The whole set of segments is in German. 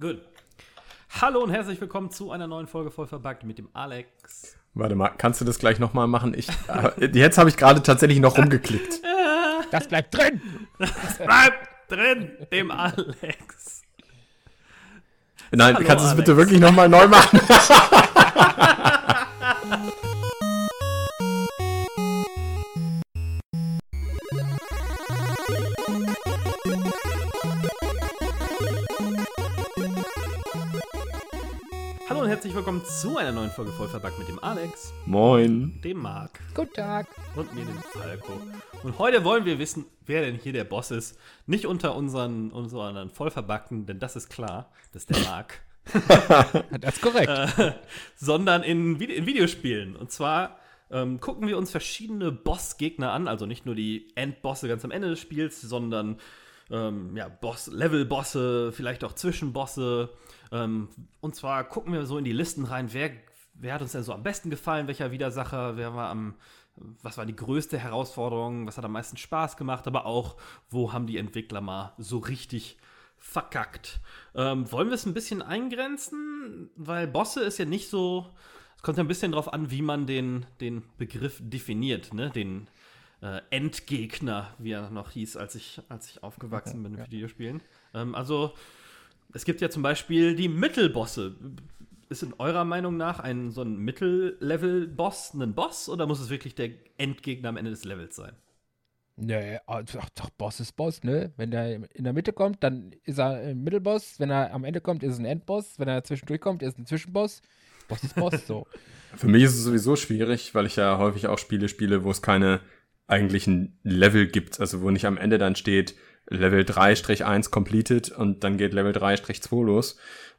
Gut. Hallo und herzlich willkommen zu einer neuen Folge voll verbuggt mit dem Alex. Warte mal, kannst du das gleich nochmal machen? Ich, äh, jetzt habe ich gerade tatsächlich noch rumgeklickt. Das bleibt drin! Das bleibt drin, dem Alex. Nein, Hallo, kannst du es bitte wirklich nochmal neu machen? willkommen zu einer neuen Folge voll verbuggt mit dem Alex, Moin. dem Marc Guten Tag. und mir, dem Falco. Und heute wollen wir wissen, wer denn hier der Boss ist. Nicht unter unseren, unseren Vollverbackten, denn das ist klar, das ist der Marc. Das ist korrekt. äh, sondern in, Vide in Videospielen. Und zwar ähm, gucken wir uns verschiedene Bossgegner an, also nicht nur die Endbosse ganz am Ende des Spiels, sondern ähm, ja, Boss, Level-Bosse, vielleicht auch Zwischenbosse. Ähm, und zwar gucken wir so in die Listen rein, wer, wer hat uns denn so am besten gefallen, welcher Widersacher, wer war am was war die größte Herausforderung, was hat am meisten Spaß gemacht, aber auch, wo haben die Entwickler mal so richtig verkackt. Ähm, wollen wir es ein bisschen eingrenzen? Weil Bosse ist ja nicht so. Es kommt ja ein bisschen drauf an, wie man den, den Begriff definiert, ne? Den äh, Endgegner, wie er noch hieß, als ich, als ich aufgewachsen bin in Videospielen. Ähm, also, es gibt ja zum Beispiel die Mittelbosse. Ist in eurer Meinung nach ein so ein Mittellevel-Boss ein Boss oder muss es wirklich der Endgegner am Ende des Levels sein? Nee, ach, doch, Boss ist Boss, ne? Wenn der in der Mitte kommt, dann ist er ein Mittelboss. Wenn er am Ende kommt, ist es ein Endboss. Wenn er zwischendurch kommt, ist es ein Zwischenboss. Boss ist Boss, so. Für mich ist es sowieso schwierig, weil ich ja häufig auch Spiele spiele, wo es keine eigentlichen Level gibt. Also wo nicht am Ende dann steht Level 3-1 completed und dann geht Level 3-2 los.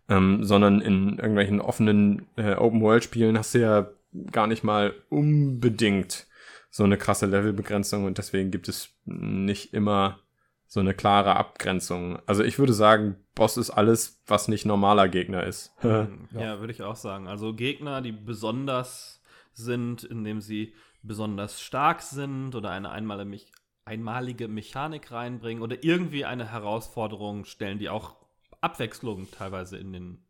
Ähm, sondern in irgendwelchen offenen äh, Open-World-Spielen hast du ja gar nicht mal unbedingt so eine krasse Levelbegrenzung und deswegen gibt es nicht immer so eine klare Abgrenzung. Also ich würde sagen, Boss ist alles, was nicht normaler Gegner ist. Ja, würde ich auch sagen. Also Gegner, die besonders sind, indem sie besonders stark sind oder eine einmalige, Mech einmalige Mechanik reinbringen oder irgendwie eine Herausforderung stellen, die auch Abwechslung teilweise in den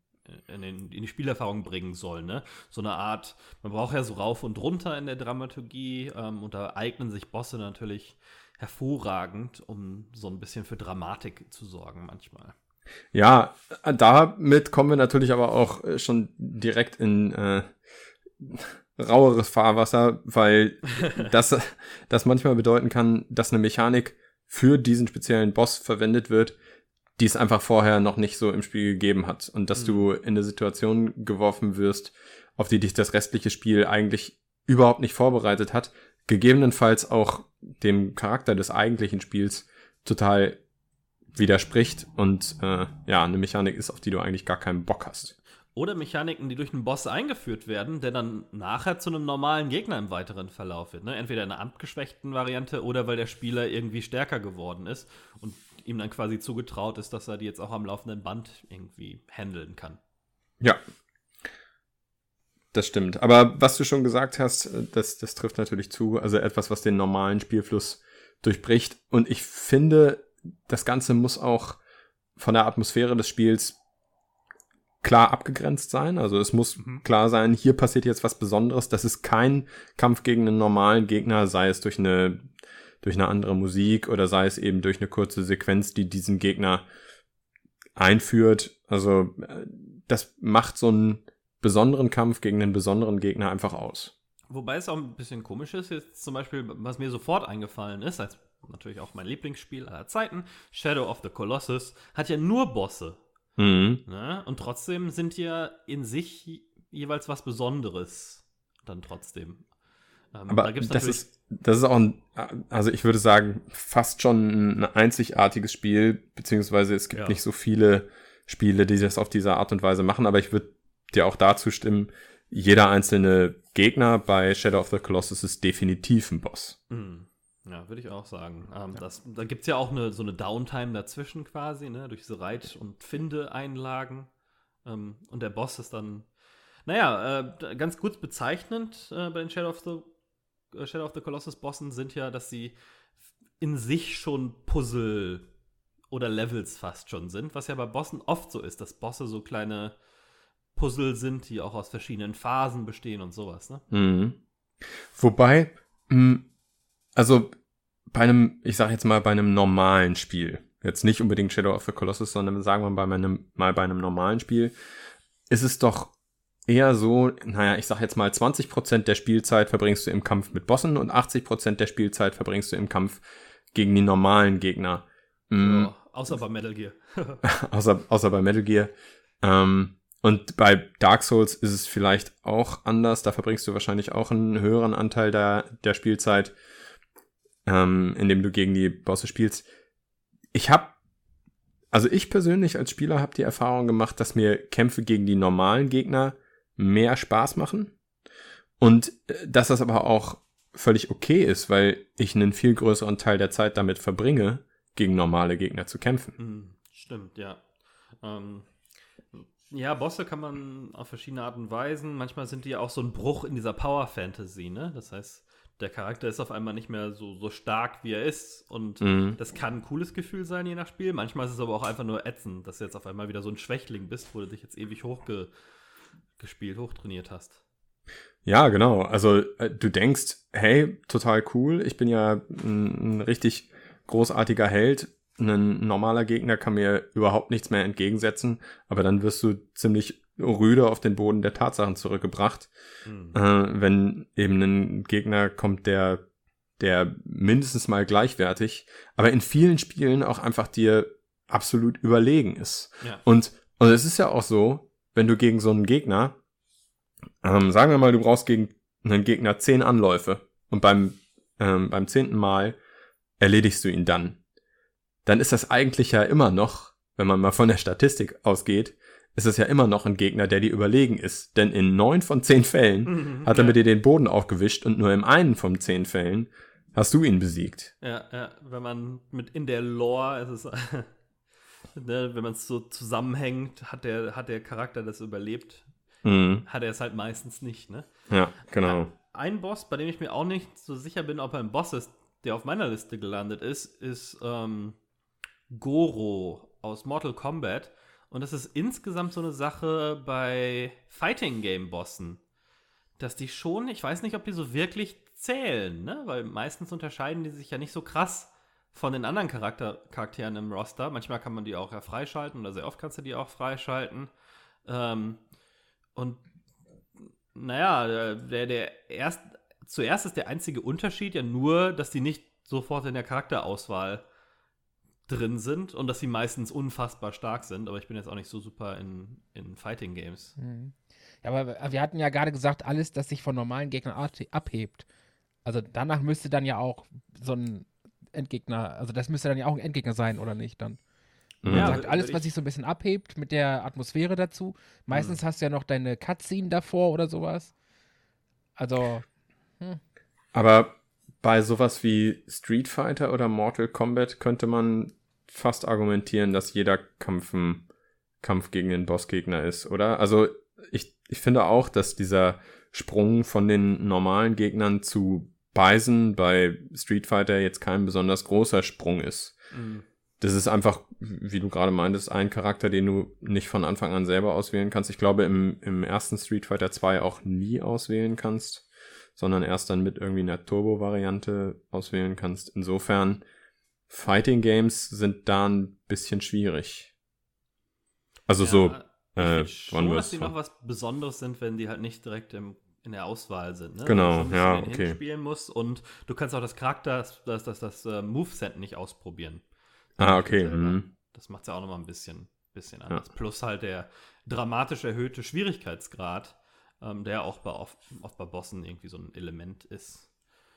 in, den, in die Spielerfahrung bringen soll, ne? So eine Art, man braucht ja so rauf und runter in der Dramaturgie ähm, und da eignen sich Bosse natürlich hervorragend, um so ein bisschen für Dramatik zu sorgen manchmal. Ja, damit kommen wir natürlich aber auch äh, schon direkt in äh, raueres Fahrwasser, weil das, das manchmal bedeuten kann, dass eine Mechanik für diesen speziellen Boss verwendet wird, die es einfach vorher noch nicht so im Spiel gegeben hat. Und dass Mhm. du in eine Situation geworfen wirst, auf die dich das restliche Spiel eigentlich überhaupt nicht vorbereitet hat, gegebenenfalls auch dem Charakter des eigentlichen Spiels total widerspricht und äh, ja, eine Mechanik ist, auf die du eigentlich gar keinen Bock hast. Oder Mechaniken, die durch einen Boss eingeführt werden, der dann nachher zu einem normalen Gegner im weiteren Verlauf wird. Ne? Entweder in einer abgeschwächten Variante oder weil der Spieler irgendwie stärker geworden ist und ihm dann quasi zugetraut ist, dass er die jetzt auch am laufenden Band irgendwie handeln kann. Ja. Das stimmt. Aber was du schon gesagt hast, äh, das, das trifft natürlich zu. Also etwas, was den normalen Spielfluss durchbricht. Und ich finde, das Ganze muss auch von der Atmosphäre des Spiels klar abgegrenzt sein. Also es muss Mhm. klar sein, hier passiert jetzt was Besonderes. Das ist kein Kampf gegen einen normalen Gegner, sei es durch eine, durch eine andere Musik oder sei es eben durch eine kurze Sequenz, die diesen Gegner einführt. Also äh, das macht so einen besonderen Kampf gegen einen besonderen Gegner einfach aus. Wobei es auch ein bisschen komisch ist, jetzt zum Beispiel, was mir sofort eingefallen ist, als natürlich auch mein Lieblingsspiel aller Zeiten, Shadow of the Colossus, hat ja nur Bosse. Mhm. Ne? Und trotzdem sind ja in sich jeweils was Besonderes dann trotzdem. Ähm, Aber da gibt's das ist, das ist auch ein, also ich würde sagen, fast schon ein einzigartiges Spiel, beziehungsweise es gibt Ja. nicht so viele Spiele, die das auf diese Art und Weise machen, aber ich würde dir auch dazu stimmen, jeder einzelne Gegner bei Shadow of the Colossus ist definitiv ein Boss. Mhm. Ja, würde ich auch sagen. Ähm, das, da gibt es ja auch eine, so eine Downtime dazwischen quasi, ne? durch diese Reit- und Finde-Einlagen. Ähm, und der Boss ist dann, naja, äh, ganz gut bezeichnend äh, bei den Shadow of the, äh, Shadow of the Colossus Bossen sind ja, dass sie in sich schon Puzzle oder Levels fast schon sind, was ja bei Bossen oft so ist, dass Bosse so kleine Puzzle sind, die auch aus verschiedenen Phasen bestehen und sowas. Ne? Mhm. Wobei, mh, also bei einem, ich sag jetzt mal bei einem normalen Spiel, jetzt nicht unbedingt Shadow of the Colossus, sondern sagen wir bei meinem, mal bei einem normalen Spiel, ist es doch eher so, naja, ich sag jetzt mal 20% der Spielzeit verbringst du im Kampf mit Bossen und 80% der Spielzeit verbringst du im Kampf gegen die normalen Gegner. Mm, Ja, außer bei Metal Gear. außer, außer bei Metal Gear. Ähm, und bei Dark Souls ist es vielleicht auch anders. Da verbringst du wahrscheinlich auch einen höheren Anteil der, der Spielzeit, ähm, indem du gegen die Bosse spielst. Ich habe, also ich persönlich als Spieler habe die Erfahrung gemacht, dass mir Kämpfe gegen die normalen Gegner mehr Spaß machen. Und äh, dass das aber auch völlig okay ist, weil ich einen viel größeren Teil der Zeit damit verbringe, gegen normale Gegner zu kämpfen. Hm, stimmt, ja. Ähm, ja, Bosse kann man auf verschiedene Arten Weisen. Manchmal sind die auch so ein Bruch in dieser Power Fantasy, ne? Das heißt, der Charakter ist auf einmal nicht mehr so, so stark, wie er ist. Und Mhm. das kann ein cooles Gefühl sein, je nach Spiel. Manchmal ist es aber auch einfach nur ätzend, dass du jetzt auf einmal wieder so ein Schwächling bist, wo du dich jetzt ewig hochgespielt, gespielt, hochtrainiert hast. Ja, genau. Also äh, du denkst, hey, total cool, ich bin ja ein, ein richtig großartiger Held. Ein normaler Gegner kann mir überhaupt nichts mehr entgegensetzen, aber dann wirst du ziemlich rüde auf den Boden der Tatsachen zurückgebracht, Hm. äh, wenn eben ein Gegner kommt, der, der mindestens mal gleichwertig, aber in vielen Spielen auch einfach dir absolut überlegen ist. Ja. Und, und es ist ja auch so, wenn du gegen so einen Gegner, ähm, sagen wir mal, du brauchst gegen einen Gegner zehn Anläufe und beim, ähm, beim zehnten Mal erledigst du ihn dann. Dann ist das eigentlich ja immer noch, wenn man mal von der Statistik ausgeht, ist es ja immer noch ein Gegner, der dir überlegen ist. Denn in neun von zehn Fällen Mhm, hat er ja. mit dir den Boden aufgewischt und nur in einen von zehn Fällen hast du ihn besiegt. Ja, ja, wenn man mit in der Lore, es ist, ne, wenn man es so zusammenhängt, hat der, hat der Charakter das überlebt, Mhm. hat er es halt meistens nicht, ne? Ja, genau. Ein Boss, bei dem ich mir auch nicht so sicher bin, ob er ein Boss ist, der auf meiner Liste gelandet ist, ist ähm, Goro aus Mortal Kombat. Und das ist insgesamt so eine Sache bei Fighting Game Bossen, dass die schon, ich weiß nicht, ob die so wirklich zählen, ne? Weil meistens unterscheiden die sich ja nicht so krass von den anderen Charakter Charakteren im Roster. Manchmal kann man die auch ja freischalten oder sehr oft kannst du die auch freischalten. Ähm, und naja, der, der, der erst, zuerst ist der einzige Unterschied ja nur, dass die nicht sofort in der Charakterauswahl drin sind und dass sie meistens unfassbar stark sind, aber ich bin jetzt auch nicht so super in, in Fighting Games. Mhm. Ja, aber wir hatten ja gerade gesagt, alles, das sich von normalen Gegnern art- abhebt. Also danach müsste dann ja auch so ein Endgegner, also das müsste dann ja auch ein Endgegner sein, oder nicht dann? Mhm. Man Ja, sagt, alles, was ich- sich so ein bisschen abhebt mit der Atmosphäre dazu. Meistens hast du ja noch deine Cutscene davor oder sowas. Also, Aber bei sowas wie Street Fighter oder Mortal Kombat könnte man fast argumentieren, dass jeder Kampf ein Kampf gegen den Bossgegner ist, oder? Also ich, ich finde auch, dass dieser Sprung von den normalen Gegnern zu Bison bei Street Fighter jetzt kein besonders großer Sprung ist. Mhm. Das ist einfach, wie du gerade meintest, ein Charakter, den du nicht von Anfang an selber auswählen kannst. Ich glaube, im, im ersten Street Fighter 2 auch nie auswählen kannst, sondern erst dann mit irgendwie einer Turbo-Variante auswählen kannst. Insofern, Fighting Games sind da ein bisschen schwierig. Also so, ich äh, schon, dass die noch was Besonderes sind, wenn die halt nicht direkt im, in der Auswahl sind. Ne? Genau, du ja, okay. spielen musst und du kannst auch das Charakter, das, das, das, das äh, Moveset nicht ausprobieren. ah, okay. selber. Hm. Das macht es ja auch nochmal ein bisschen, bisschen anders. Plus halt der dramatisch erhöhte Schwierigkeitsgrad, ähm, der auch bei, oft, oft bei Bossen irgendwie so ein Element ist.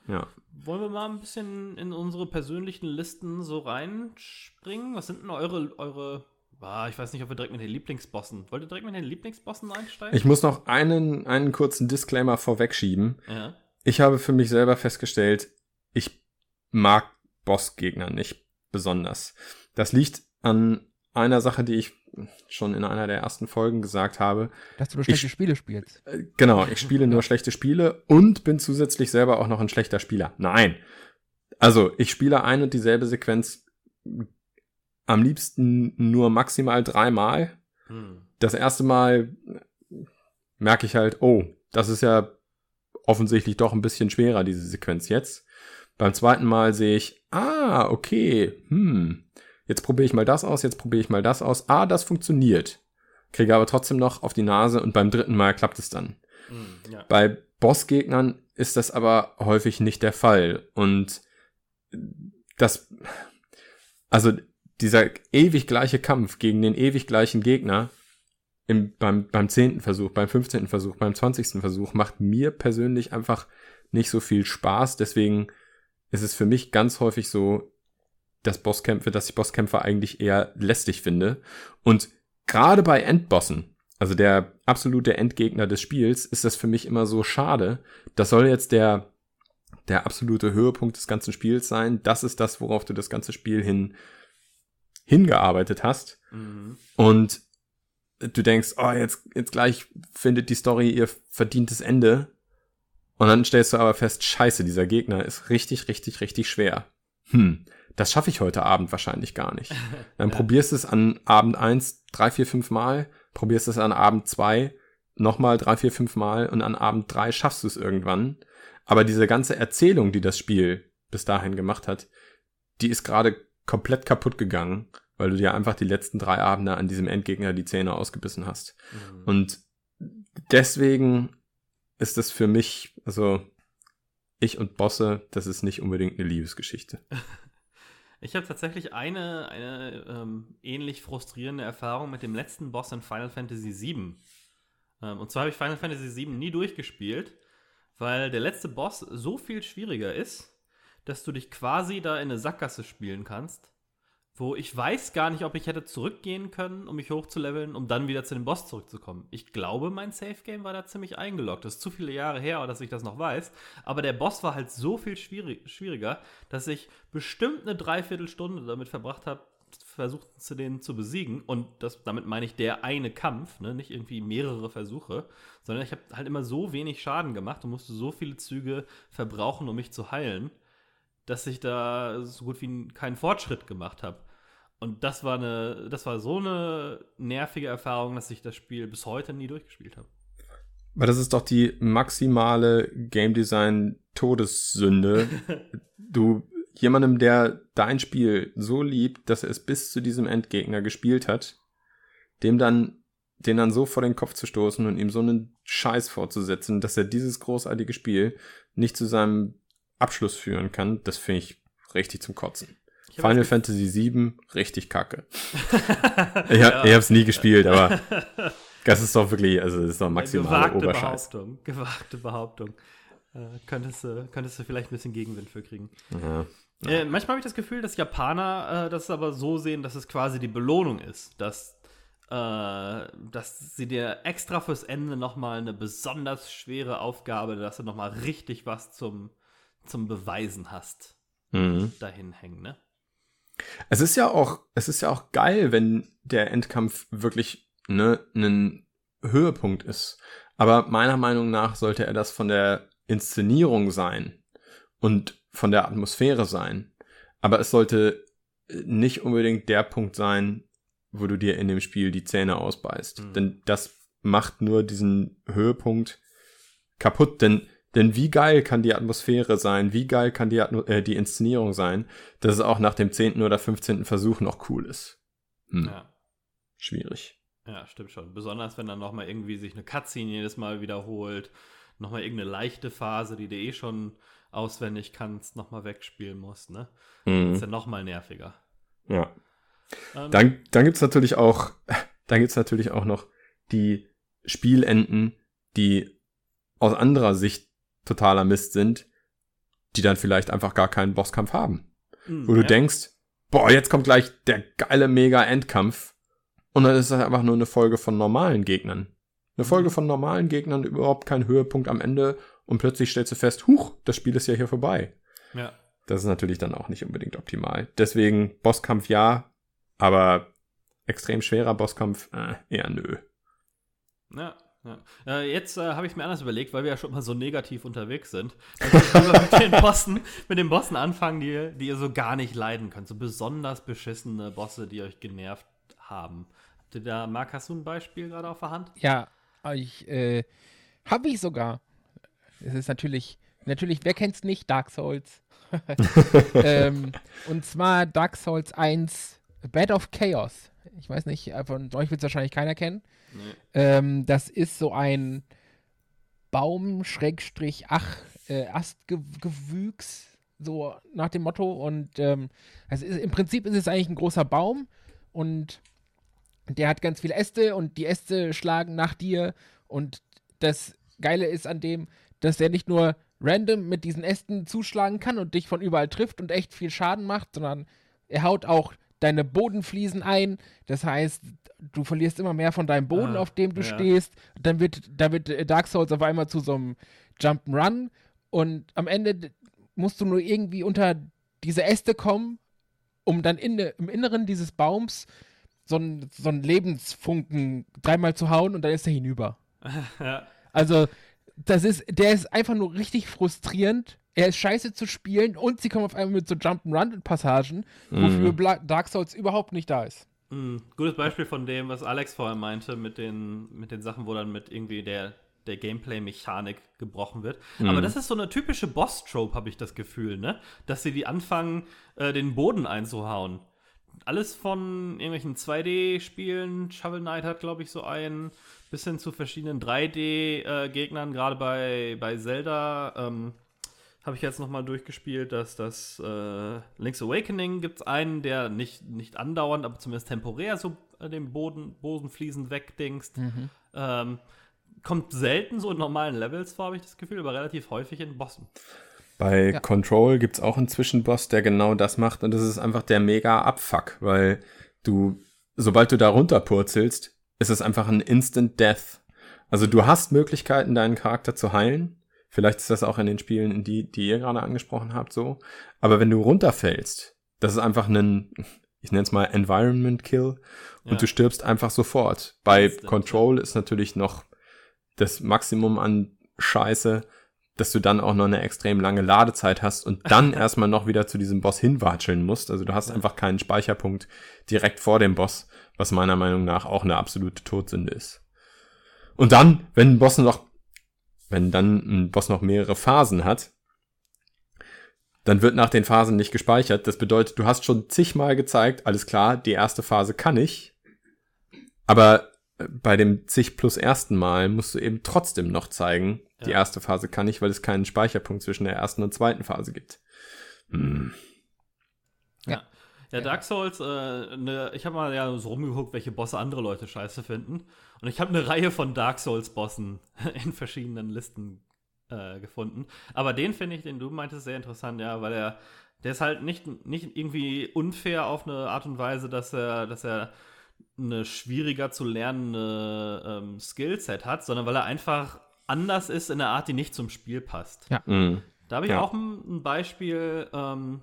Ja. Wollen wir mal ein bisschen in unsere persönlichen Listen so reinspringen? Was sind denn eure, eure, ah, ich weiß nicht, ob wir direkt mit den Lieblingsbossen, wollt ihr direkt mit den Lieblingsbossen einsteigen? Ich muss noch einen, einen kurzen Disclaimer vorwegschieben. ja. Ich habe für mich selber festgestellt, ich mag Bossgegner nicht besonders. Das liegt an einer Sache, die ich schon in einer der ersten Folgen gesagt habe. dass du nur Ich- schlechte Spiele spielst. Äh, Genau, ich spiele nur schlechte Spiele und bin zusätzlich selber auch noch ein schlechter Spieler. Nein. Also, ich spiele ein und dieselbe Sequenz am liebsten nur maximal dreimal. Hm. Das erste Mal merke ich halt, oh, das ist ja offensichtlich doch ein bisschen schwerer, diese Sequenz jetzt. Beim zweiten Mal sehe ich, ah, okay, hm, jetzt probiere ich mal das aus, jetzt probiere ich mal das aus. Ah, das funktioniert. Kriege aber trotzdem noch auf die Nase und beim dritten Mal klappt es dann. Hm, ja. Bei Bossgegnern ist das aber häufig nicht der Fall. Und das, also dieser ewig gleiche Kampf gegen den ewig gleichen Gegner im, beim, beim zehnten Versuch, beim 15. Versuch, beim 20. Versuch macht mir persönlich einfach nicht so viel Spaß. Deswegen ist es für mich ganz häufig so, dass Bosskämpfe, dass ich Bosskämpfe eigentlich eher lästig finde. Und gerade bei Endbossen, also der absolute Endgegner des Spiels, ist das für mich immer so schade. Das soll jetzt der, der absolute Höhepunkt des ganzen Spiels sein. Das ist das, worauf du das ganze Spiel hin, hingearbeitet hast. Mhm. Und du denkst, oh, jetzt, jetzt gleich findet die Story ihr verdientes Ende. Und dann stellst du aber fest, scheiße, dieser Gegner ist richtig, richtig, richtig schwer. Hm, das schaffe ich heute Abend wahrscheinlich gar nicht. Dann Ja. probierst es an Abend eins drei, vier, fünf Mal, probierst es an Abend zwei nochmal drei, vier, fünf Mal und an Abend drei schaffst du es irgendwann. Aber diese ganze Erzählung, die das Spiel bis dahin gemacht hat, die ist gerade komplett kaputt gegangen, weil du dir einfach die letzten drei Abende an diesem Endgegner die Zähne ausgebissen hast. Mhm. Und deswegen ist das für mich, also ich und Bosse, das ist nicht unbedingt eine Liebesgeschichte. Ich habe tatsächlich eine, eine ähm, ähnlich frustrierende Erfahrung mit dem letzten Boss in Final Fantasy VII. Ähm, und zwar habe ich Final Fantasy VII nie durchgespielt, weil der letzte Boss so viel schwieriger ist, dass du dich quasi da in eine Sackgasse spielen kannst, wo ich weiß gar nicht, ob ich hätte zurückgehen können, um mich hochzuleveln, um dann wieder zu dem Boss zurückzukommen. Ich glaube, mein Safe Game war da ziemlich eingeloggt. Das ist zu viele Jahre her, dass ich das noch weiß. Aber der Boss war halt so viel schwierig, schwieriger, dass ich bestimmt eine Dreiviertelstunde damit verbracht habe, versucht zu den zu besiegen. Und das, damit meine ich der eine Kampf, ne? nicht irgendwie mehrere Versuche, sondern ich habe halt immer so wenig Schaden gemacht und musste so viele Züge verbrauchen, um mich zu heilen, dass ich da so gut wie keinen Fortschritt gemacht habe. Und das war eine, das war so eine nervige Erfahrung, dass ich das Spiel bis heute nie durchgespielt habe. Weil das ist doch die maximale Game Design Todessünde. du jemandem, der dein Spiel so liebt, dass er es bis zu diesem Endgegner gespielt hat, dem dann den dann so vor den Kopf zu stoßen und ihm so einen Scheiß vorzusetzen, dass er dieses großartige Spiel nicht zu seinem Abschluss führen kann, das finde ich richtig zum Kotzen. Final Fantasy VII, richtig kacke. Ich, hab, ich hab's nie gespielt, aber das ist doch wirklich, also das ist doch maximale gewagte Oberscheiß. Behauptung. Gewagte Behauptung. Äh, könntest, du, könntest du vielleicht ein bisschen Gegenwind für kriegen. Ja. Äh, manchmal habe ich das Gefühl, dass Japaner äh, das aber so sehen, dass es quasi die Belohnung ist, dass, äh, dass sie dir extra fürs Ende nochmal eine besonders schwere Aufgabe, dass du nochmal richtig was zum, zum Beweisen hast, Mhm. dahin hängen, ne? Es ist ja auch, es ist ja auch geil, wenn der Endkampf wirklich ne, ein Höhepunkt ist. Aber meiner Meinung nach sollte er das von der Inszenierung sein und von der Atmosphäre sein. Aber es sollte nicht unbedingt der Punkt sein, wo du dir in dem Spiel die Zähne ausbeißt. Mhm. Denn das macht nur diesen Höhepunkt kaputt. Denn, denn wie geil kann die Atmosphäre sein? Wie geil kann die, Atmo äh, die Inszenierung sein, dass es auch nach dem 10. oder 15. Versuch noch cool ist? Hm, Ja. Schwierig. Ja, stimmt schon. Besonders wenn dann nochmal irgendwie sich eine Cutscene jedes Mal wiederholt, nochmal irgendeine leichte Phase, die du eh schon auswendig kannst, nochmal wegspielen musst, ne? Mhm. Ist ja nochmal nerviger. Ja. Ähm, Dann, dann gibt's natürlich auch, dann gibt's natürlich auch noch die Spielenden, die aus anderer Sicht totaler Mist sind, die dann vielleicht einfach gar keinen Bosskampf haben. mh, Wo du ja. denkst, boah, jetzt kommt gleich der geile Mega-Endkampf. Und dann ist das einfach nur eine Folge von normalen Gegnern. Eine Folge Mhm. von normalen Gegnern, überhaupt kein Höhepunkt am Ende. Und plötzlich stellst du fest, huch, das Spiel ist ja hier vorbei. Ja. Das ist natürlich dann auch nicht unbedingt optimal. Deswegen Bosskampf ja, aber extrem schwerer Bosskampf äh, eher nö. Ja, Ja. Äh, jetzt äh, habe ich mir anders überlegt, weil wir ja schon mal so negativ unterwegs sind. Wir mit den Bossen, mit den Bossen anfangen, die, die ihr so gar nicht leiden könnt. So besonders beschissene Bosse, die euch genervt haben. Habt ihr da, Marc, hast du ein Beispiel gerade auf der Hand? Ja, ich, äh, habe ich sogar. Es ist natürlich, natürlich, wer kennt's nicht? Dark Souls. ähm, und zwar Dark Souls 1 Bed of Chaos. Ich weiß nicht, von euch wird es wahrscheinlich keiner kennen. Nee. Ähm, das ist so ein Baum, Schrägstrich, ach, äh, Astgewüchs, so nach dem Motto. Und ähm, also ist, im Prinzip ist es eigentlich ein großer Baum und der hat ganz viele Äste und die Äste schlagen nach dir. Und das Geile ist an dem, dass der nicht nur random mit diesen Ästen zuschlagen kann und dich von überall trifft und echt viel Schaden macht, sondern er haut auch deine Bodenfliesen ein. Das heißt, du verlierst immer mehr von deinem Boden, Ah, auf dem du ja. stehst. Dann wird, da wird Dark Souls auf einmal zu so einem Jump'n'Run und am Ende musst du nur irgendwie unter diese Äste kommen, um dann in, im Inneren dieses Baums so einen so einen Lebensfunken dreimal zu hauen und dann ist er hinüber. Also, das ist, der ist einfach nur richtig frustrierend. Er ist scheiße zu spielen und sie kommen auf einmal mit so Jump'n'Run-Passagen, wofür Bla Dark Souls überhaupt nicht da ist. Mm, gutes Beispiel von dem, was Alex vorher meinte, mit den, mit den Sachen, wo dann mit irgendwie der, der Gameplay-Mechanik gebrochen wird. Aber das ist so eine typische Boss-Trope, habe ich das Gefühl, ne? Dass sie die anfangen, äh, den Boden einzuhauen. Alles von irgendwelchen 2D-Spielen, Shovel Knight hat, glaube ich, so einen, bis hin zu verschiedenen 3D-Gegnern, gerade bei, bei Zelda. Ähm, habe ich jetzt nochmal durchgespielt, dass das äh, Link's Awakening gibt es einen, der nicht, nicht andauernd, aber zumindest temporär so den Boden, Bodenfliesen wegdingst. Ähm, kommt selten so in normalen Levels vor, habe ich das Gefühl, aber relativ häufig in Bossen. Bei Ja. Control gibt's auch einen Zwischenboss, der genau das macht und das ist einfach der mega Abfuck, weil du, sobald du da runterpurzelst, ist es einfach ein Instant Death. Also du hast Möglichkeiten, deinen Charakter zu heilen. Vielleicht ist das auch in den Spielen, in die, die ihr gerade angesprochen habt, so. Aber wenn du runterfällst, das ist einfach ein, ich nenne es mal Environment Kill und Ja. du stirbst einfach sofort. Bei Instant, Control ist natürlich noch das Maximum an Scheiße, dass du dann auch noch eine extrem lange Ladezeit hast und dann erstmal noch wieder zu diesem Boss hinwatscheln musst. Also du hast einfach keinen Speicherpunkt direkt vor dem Boss, was meiner Meinung nach auch eine absolute Todsünde ist. Und dann, wenn ein Boss noch, wenn dann ein Boss noch mehrere Phasen hat, dann wird nach den Phasen nicht gespeichert. Das bedeutet, du hast schon zigmal gezeigt, alles klar, die erste Phase kann ich, aber äh, bei dem zig plus ersten Mal musst du eben trotzdem noch zeigen, die Ja. erste Phase kann ich, weil es keinen Speicherpunkt zwischen der ersten und zweiten Phase gibt. Hm. Ja, Dark Souls, äh, ne, ich habe mal ja so rumgeguckt, welche Bosse andere Leute scheiße finden. Und ich habe eine Reihe von Dark Souls-Bossen in verschiedenen Listen äh, gefunden. Aber den finde ich, den du meintest, sehr interessant, ja, weil er, der ist halt nicht, nicht irgendwie unfair auf eine Art und Weise, dass er, dass er eine schwieriger zu lernende ähm, Skillset hat, sondern weil er einfach anders ist in der Art, die nicht zum Spiel passt. Hm. Da habe ich Ja. auch ein, ein Beispiel, ähm,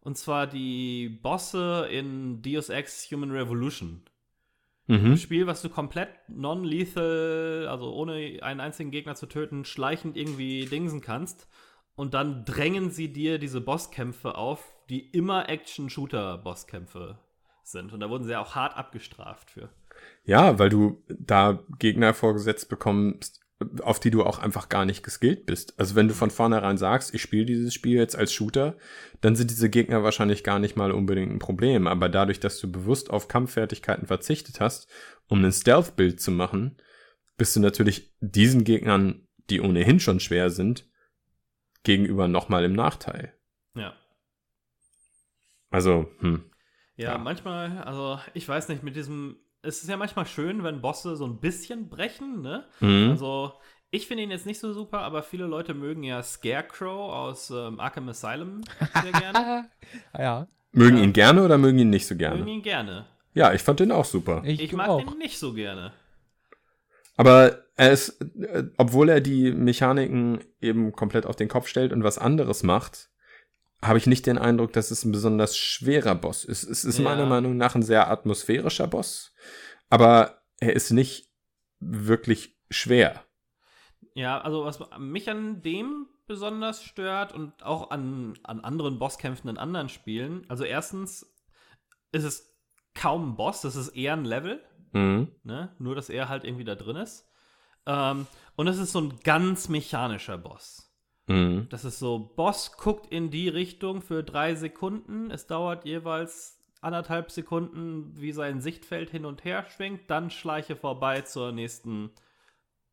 und zwar die Bosse in Deus Ex Human Revolution. Ein Mhm. Spiel, was du komplett non-lethal, also ohne einen einzigen Gegner zu töten, schleichend irgendwie dingsen kannst. Und dann drängen sie dir diese Bosskämpfe auf, die immer Action-Shooter-Bosskämpfe sind. Und da wurden sie ja auch hart abgestraft für. Ja, weil du da Gegner vorgesetzt bekommst, auf die du auch einfach gar nicht geskillt bist. Also wenn du von vornherein sagst, ich spiele dieses Spiel jetzt als Shooter, dann sind diese Gegner wahrscheinlich gar nicht mal unbedingt ein Problem. Aber dadurch, dass du bewusst auf Kampffertigkeiten verzichtet hast, um ein Stealth-Bild zu machen, bist du natürlich diesen Gegnern, die ohnehin schon schwer sind, gegenüber nochmal im Nachteil. Ja. Also, hm. Ja, Ja. manchmal, also ich weiß nicht, mit diesem, es ist ja manchmal schön, wenn Bosse so ein bisschen brechen, ne? Mhm. Also, ich finde ihn jetzt nicht so super, aber viele Leute mögen ja Scarecrow aus ähm, Arkham Asylum sehr gerne. Ah, ja, mögen ja. ihn gerne oder mögen ihn nicht so mögen gerne? ihn gerne. Ja, ich fand den auch super. ich, Ich mag auch. den nicht so gerne. Aber er ist, äh, obwohl er die Mechaniken eben komplett auf den Kopf stellt und was anderes macht, habe ich nicht den Eindruck, dass es ein besonders schwerer Boss ist. Es ist Ja. meiner Meinung nach ein sehr atmosphärischer Boss, aber er ist nicht wirklich schwer. Ja, also was mich an dem besonders stört und auch an, an anderen Bosskämpfen in anderen Spielen. Also erstens ist es kaum ein Boss, das ist eher ein Level. Mhm. Ne? Nur, dass er halt irgendwie da drin ist. Ähm, und es ist so ein ganz mechanischer Boss. Mhm. Das ist so, Boss guckt in die Richtung für drei Sekunden. Es dauert jeweils anderthalb Sekunden, wie sein Sichtfeld hin und her schwingt. Dann schleiche vorbei zur nächsten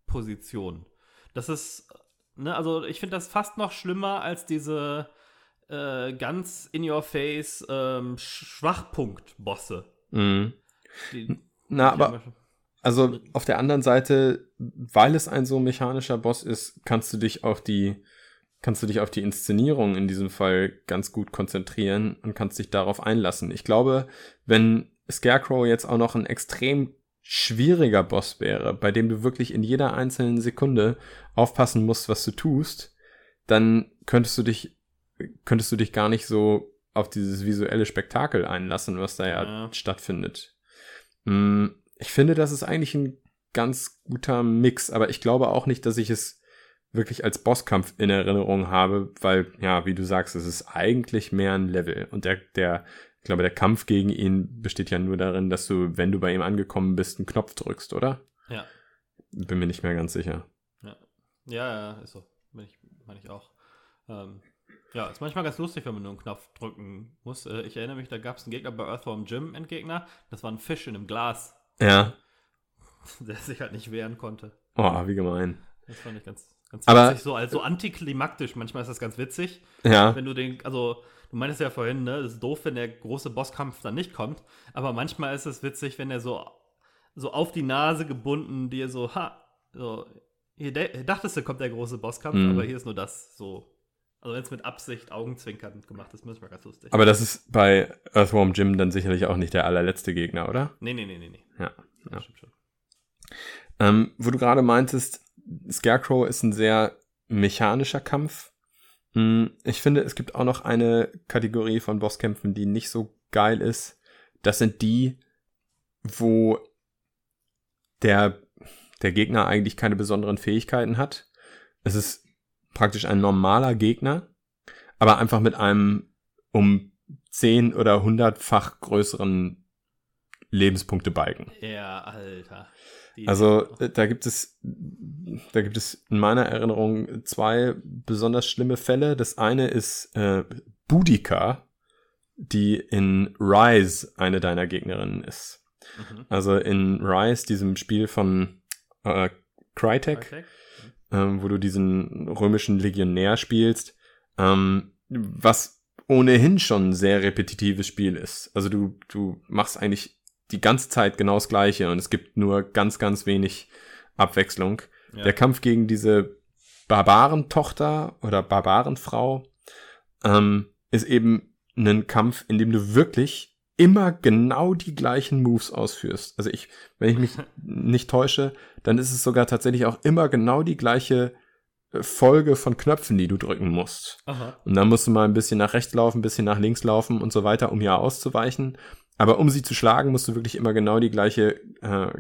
Position. Das ist, ne, also ich finde das fast noch schlimmer als diese äh, ganz in your face ähm, Schwachpunkt-Bosse. Mhm. Die- Na, aber Also auf der anderen Seite, weil es ein so mechanischer Boss ist, kannst du dich auf die, kannst du dich auf die Inszenierung in diesem Fall ganz gut konzentrieren und kannst dich darauf einlassen. Ich glaube, wenn Scarecrow jetzt auch noch ein extrem schwieriger Boss wäre, bei dem du wirklich in jeder einzelnen Sekunde aufpassen musst, was du tust, dann könntest du dich, könntest du dich gar nicht so auf dieses visuelle Spektakel einlassen, was da ja, Ja. stattfindet. Mm, Ich finde, das ist eigentlich ein ganz guter Mix, aber ich glaube auch nicht, dass ich es wirklich als Bosskampf in Erinnerung habe, weil, ja, wie du sagst, es ist eigentlich mehr ein Level. Und der, der, ich glaube, der Kampf gegen ihn besteht ja nur darin, dass du, wenn du bei ihm angekommen bist, einen Knopf drückst, oder? Ja. Bin mir nicht mehr ganz sicher. Ja, ja, ist so. Meine ich, meine ich auch. Ähm, ja, ist manchmal ganz lustig, wenn man nur einen Knopf drücken muss. Äh, ich erinnere mich, da gab es einen Gegner bei Earthworm Jim, Endgegner. Das war ein Fisch in einem Glas, Ja. der sich halt nicht wehren konnte. Oh, wie gemein. Das fand ich ganz, ganz Aber- witzig. So, also antiklimaktisch. Manchmal ist das ganz witzig. Ja. Wenn du den, also, du meintest ja vorhin, ne, das ist doof, wenn der große Bosskampf dann nicht kommt. Aber manchmal ist es witzig, wenn er so, so auf die Nase gebunden dir so, ha, so, hier dachtest du, kommt der große Bosskampf, Mhm. aber hier ist nur das, so. Also, wenn es mit Absicht Augenzwinkern gemacht ist, müssen wir ganz lustig. Aber das ist bei Earthworm Jim dann sicherlich auch nicht der allerletzte Gegner, oder? nee, nee, nee, nee, nee. Ja. Das ja. stimmt schon. Ähm, wo du gerade meintest, Scarecrow ist ein sehr mechanischer Kampf. Hm, Ich finde, es gibt auch noch eine Kategorie von Bosskämpfen, die nicht so geil ist. Das sind die, wo der, der Gegner eigentlich keine besonderen Fähigkeiten hat. Es ist praktisch ein normaler Gegner, aber einfach mit einem um 10 oder 100-fach größeren Lebenspunktebalken. Ja, Alter. Also äh, da gibt es, da gibt es in meiner Erinnerung zwei besonders schlimme Fälle. Das eine ist äh, Boudica, die in Rise eine deiner Gegnerinnen ist. Mhm. Also in Rise, diesem Spiel von äh, Crytek, Crytek? ähm, wo du diesen römischen Legionär spielst, ähm, was ohnehin schon ein sehr repetitives Spiel ist. Also du, du machst eigentlich die ganze Zeit genau das Gleiche und es gibt nur ganz, ganz wenig Abwechslung. Ja. Der Kampf gegen diese Barbarentochter oder Barbarenfrau ähm, ist eben ein Kampf, in dem du wirklich immer genau die gleichen Moves ausführst. Also ich, wenn ich mich nicht täusche, dann ist es sogar tatsächlich auch immer genau die gleiche äh, Folge von Knöpfen, die du drücken musst. Aha. Und dann musst du mal ein bisschen nach rechts laufen, ein bisschen nach links laufen und so weiter, um ja auszuweichen. Aber um sie zu schlagen, musst du wirklich immer genau die gleiche äh,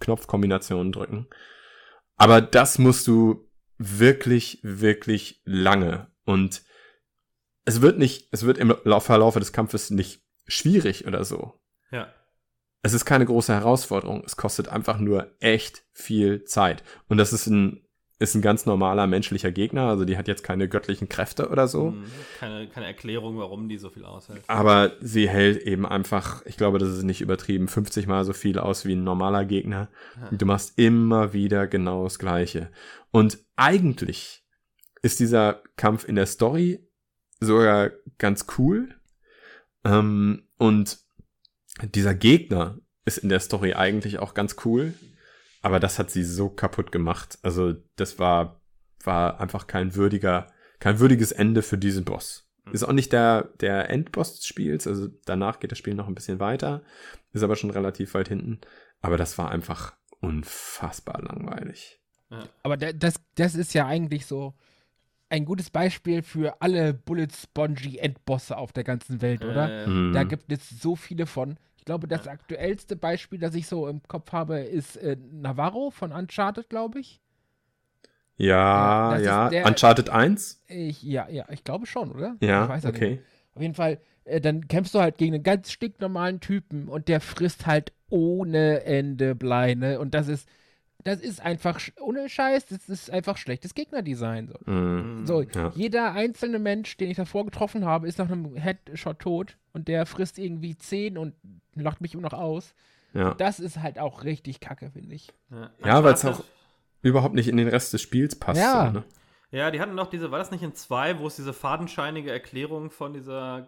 Knopfkombination drücken. Aber das musst du wirklich, wirklich lange. Und es wird nicht, es wird im Lau- Verlauf des Kampfes nicht schwierig oder so. Ja. Es ist keine große Herausforderung. Es kostet einfach nur echt viel Zeit. Und das ist ein, ist ein ganz normaler menschlicher Gegner. Also die hat jetzt keine göttlichen Kräfte oder so. Mhm. Keine, keine Erklärung, warum die so viel aushält. Aber sie hält eben einfach, ich glaube, das ist nicht übertrieben, 50 mal so viel aus wie ein normaler Gegner. Und du machst immer wieder genau das Gleiche. Und eigentlich ist dieser Kampf in der Story sogar ganz cool. Ähm, und dieser Gegner ist in der Story eigentlich auch ganz cool. Aber das hat sie so kaputt gemacht. Also, das war, war einfach kein würdiger, kein würdiges Ende für diesen Boss. Ist auch nicht der, der Endboss des Spiels, also danach geht das Spiel noch ein bisschen weiter, ist aber schon relativ weit hinten. Aber das war einfach unfassbar langweilig. Aber da- das, das ist ja eigentlich so ein gutes Beispiel für alle Bullet Spongy Endbosse auf der ganzen Welt, oder? Äh, Mhm. Da gibt es so viele von. Ich glaube, das aktuellste Beispiel, das ich so im Kopf habe, ist äh, Navarro von Uncharted, glaube ich. Ja, Ja, das ja. der- Uncharted 1? ich. Ja, ja, ich glaube schon, oder? Ja, ich weiß ja okay. Nicht. Auf jeden Fall, äh, dann kämpfst du halt gegen einen ganz stinknormalen Typen und der frisst halt ohne Ende Blei, ne? Und das ist, das ist einfach, ohne Scheiß, das ist einfach schlechtes Gegnerdesign. So. Mhm. So, Ja. jeder einzelne Mensch, den ich davor getroffen habe, ist nach einem Headshot tot und der frisst irgendwie 10 und lacht mich immer noch aus. Ja. Das ist halt auch richtig kacke, finde ich. Ja, Ja, weil es auch überhaupt nicht in den Rest des Spiels passt. Ja. So, ne? Ja, die hatten noch diese, war das nicht in zwei, wo es diese fadenscheinige Erklärung von dieser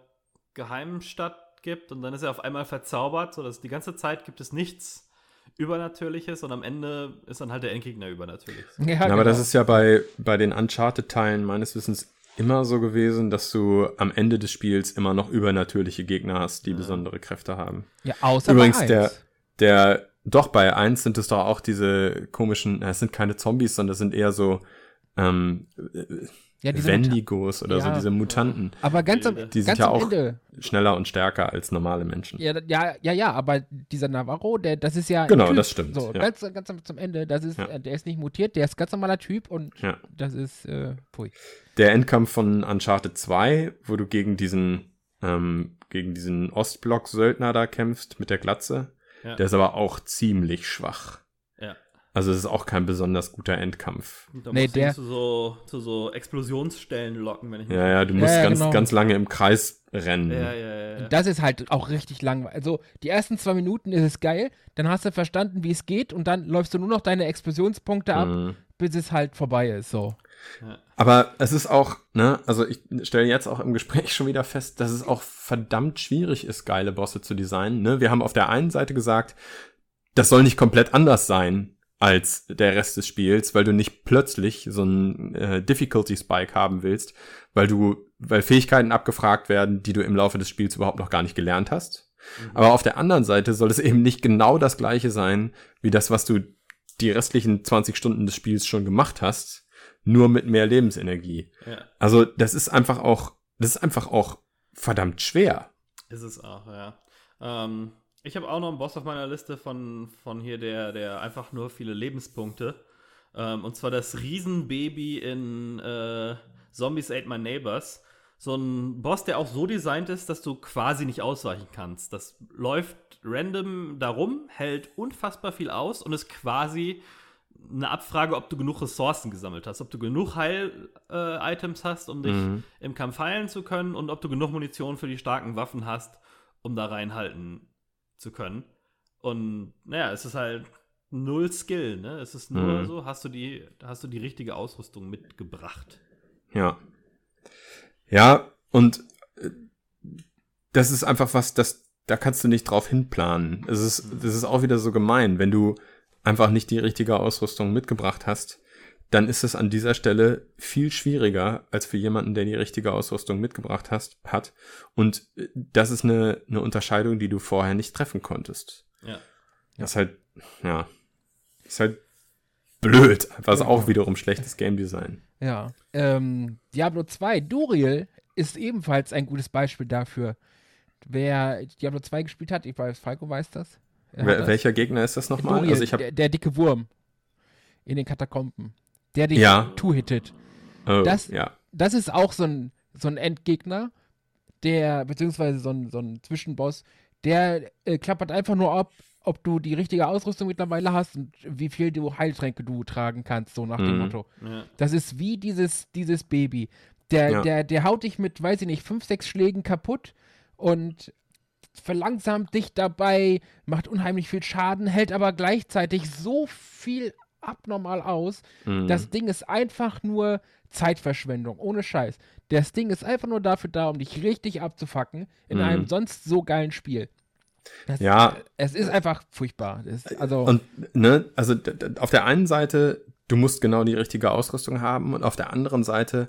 geheimen Stadt gibt und dann ist er auf einmal verzaubert, sodass die ganze Zeit gibt es nichts Übernatürliches und am Ende ist dann halt der Endgegner übernatürlich. Ja, Ja, aber genau. das ist ja bei, bei den Uncharted-Teilen meines Wissens immer so gewesen, dass du am Ende des Spiels immer noch übernatürliche Gegner hast, die besondere Kräfte haben. ja, außer Übrigens, bei der, eins. der, doch bei 1 sind es doch auch diese komischen, es sind keine Zombies, sondern es sind eher so ähm, ja, Wendigos oder so, Ja. diese Mutanten. Aber ganz am, Die sind ganz ja am auch Ende. schneller und stärker als normale Menschen. Ja, ja, ja, ja, aber dieser Navarro, der, das ist ja. Genau, typ. das stimmt, So, ja. ganz, ganz am- zum Ende, das ist, Ja. äh, der ist nicht mutiert, der ist ganz normaler Typ und Ja. das ist, äh, pui. Der Endkampf von Uncharted 2, wo du gegen diesen, ähm, gegen diesen Ostblock-Söldner da kämpfst mit der Glatze, Ja. der ist aber auch ziemlich schwach. Ja. Also es ist auch kein besonders guter Endkampf. Da Nee, musst der- zu so, zu so Explosionsstellen locken, wenn ich mich Ja, ja, du musst ja, ganz, genau. ganz lange im Kreis rennen. Ja, ja, ja. ja. Das ist halt auch richtig langweilig. Also, die ersten zwei Minuten ist es geil, dann hast du verstanden, wie es geht und dann läufst du nur noch deine Explosionspunkte ab, Mhm. bis es halt vorbei ist, so. Aber es ist auch, ne, also ich stelle jetzt auch im Gespräch schon wieder fest, dass es auch verdammt schwierig ist, geile Bosse zu designen. Ne? Wir haben auf der einen Seite gesagt, das soll nicht komplett anders sein als der Rest des Spiels, weil du nicht plötzlich so einen äh, Difficulty Spike haben willst, weil du, weil Fähigkeiten abgefragt werden, die du im Laufe des Spiels überhaupt noch gar nicht gelernt hast. Aber auf der anderen Seite soll es eben nicht genau das gleiche sein, wie das, was du die restlichen 20 Stunden des Spiels schon gemacht hast, nur mit mehr Lebensenergie. ja. Also, das ist einfach auch, das ist einfach auch verdammt schwer. Ist es auch, ja. Ähm, ich habe auch noch einen Boss auf meiner Liste von, von hier, der, der einfach nur viele Lebenspunkte. Ähm, und zwar das Riesenbaby in äh, Zombies Ate My Neighbors. So ein Boss, der auch so designt ist, dass du quasi nicht ausweichen kannst. Das läuft random darum, hält unfassbar viel aus und ist quasi eine Abfrage, ob du genug Ressourcen gesammelt hast, ob du genug Heil-Items hast, um dich Mhm. im Kampf heilen zu können und ob du genug Munition für die starken Waffen hast, um da reinhalten zu können. Und naja, es ist halt null Skill, ne? Es ist nur Mhm. so, hast du die, hast du die richtige Ausrüstung mitgebracht. Ja. Ja, und äh, das ist einfach was, das, da kannst du nicht drauf hinplanen. Es ist, das ist auch wieder so gemein, wenn du einfach nicht die richtige Ausrüstung mitgebracht hast, dann ist es an dieser Stelle viel schwieriger als für jemanden, der die richtige Ausrüstung mitgebracht hast, hat. Und äh, das ist eine, eine Unterscheidung, die du vorher nicht treffen konntest. Ja. Das ist halt, ja, ist halt blöd. Was auch wiederum schlechtes Game Design. Ja. Ähm, Diablo 2, Duriel ist ebenfalls ein gutes Beispiel dafür. Wer Diablo 2 gespielt hat, ich weiß, Falco weiß das. Wel das. welcher Gegner ist das nochmal? Duriel, Also ich der, der dicke Wurm in den Katakomben. Der dich Ja. two-hittet. oh, das- ja. Das ist auch so ein, so ein Endgegner, der, beziehungsweise so ein, so ein Zwischenboss, der äh, klappert einfach nur ab, ob du die richtige Ausrüstung mittlerweile hast und wie viel du Heiltränke du tragen kannst, so nach dem Mhm. Motto. Ja. Das ist wie dieses, dieses Baby. Der, Ja. der, der haut dich mit, weiß ich nicht, fünf, sechs Schlägen kaputt und verlangsamt dich dabei, macht unheimlich viel Schaden, hält aber gleichzeitig so viel abnormal aus. Mhm. Das Ding ist einfach nur Zeitverschwendung, ohne Scheiß. Das Ding ist einfach nur dafür da, um dich richtig abzufacken in Mhm. einem sonst so geilen Spiel. Das, Ja. Es ist einfach furchtbar. Das, also, Und, ne, also auf der einen Seite, du musst genau die richtige Ausrüstung haben und auf der anderen Seite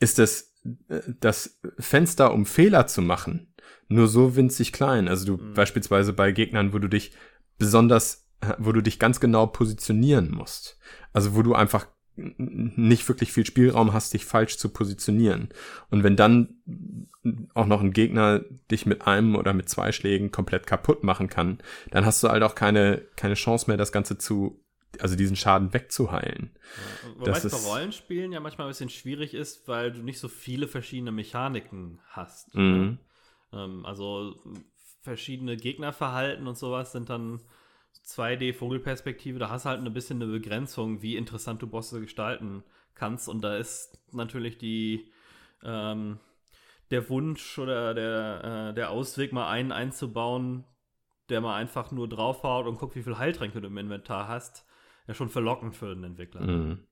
ist das, äh, das Fenster, um Fehler zu machen, nur so winzig klein. Also du Mhm. beispielsweise bei Gegnern, wo du dich besonders, wo du dich ganz genau positionieren musst. Also wo du einfach nicht wirklich viel Spielraum hast, dich falsch zu positionieren. Und wenn dann auch noch ein Gegner dich mit einem oder mit zwei Schlägen komplett kaputt machen kann, dann hast du halt auch keine, keine Chance mehr, das Ganze zu, also diesen Schaden wegzuheilen. Ja, wobei es bei Rollenspielen ja manchmal ein bisschen schwierig ist, weil du nicht so viele verschiedene Mechaniken hast. Mhm. Ähm, also verschiedene Gegnerverhalten und sowas sind dann 2D-Vogelperspektive, da hast du halt ein bisschen eine Begrenzung, wie interessant du Bosse gestalten kannst. Und da ist natürlich die, ähm, der Wunsch oder der, äh, der Ausweg, mal einen einzubauen, der mal einfach nur draufhaut und guckt, wie viel Heiltränke du im Inventar hast, ja schon verlockend für den Entwickler. Mhm.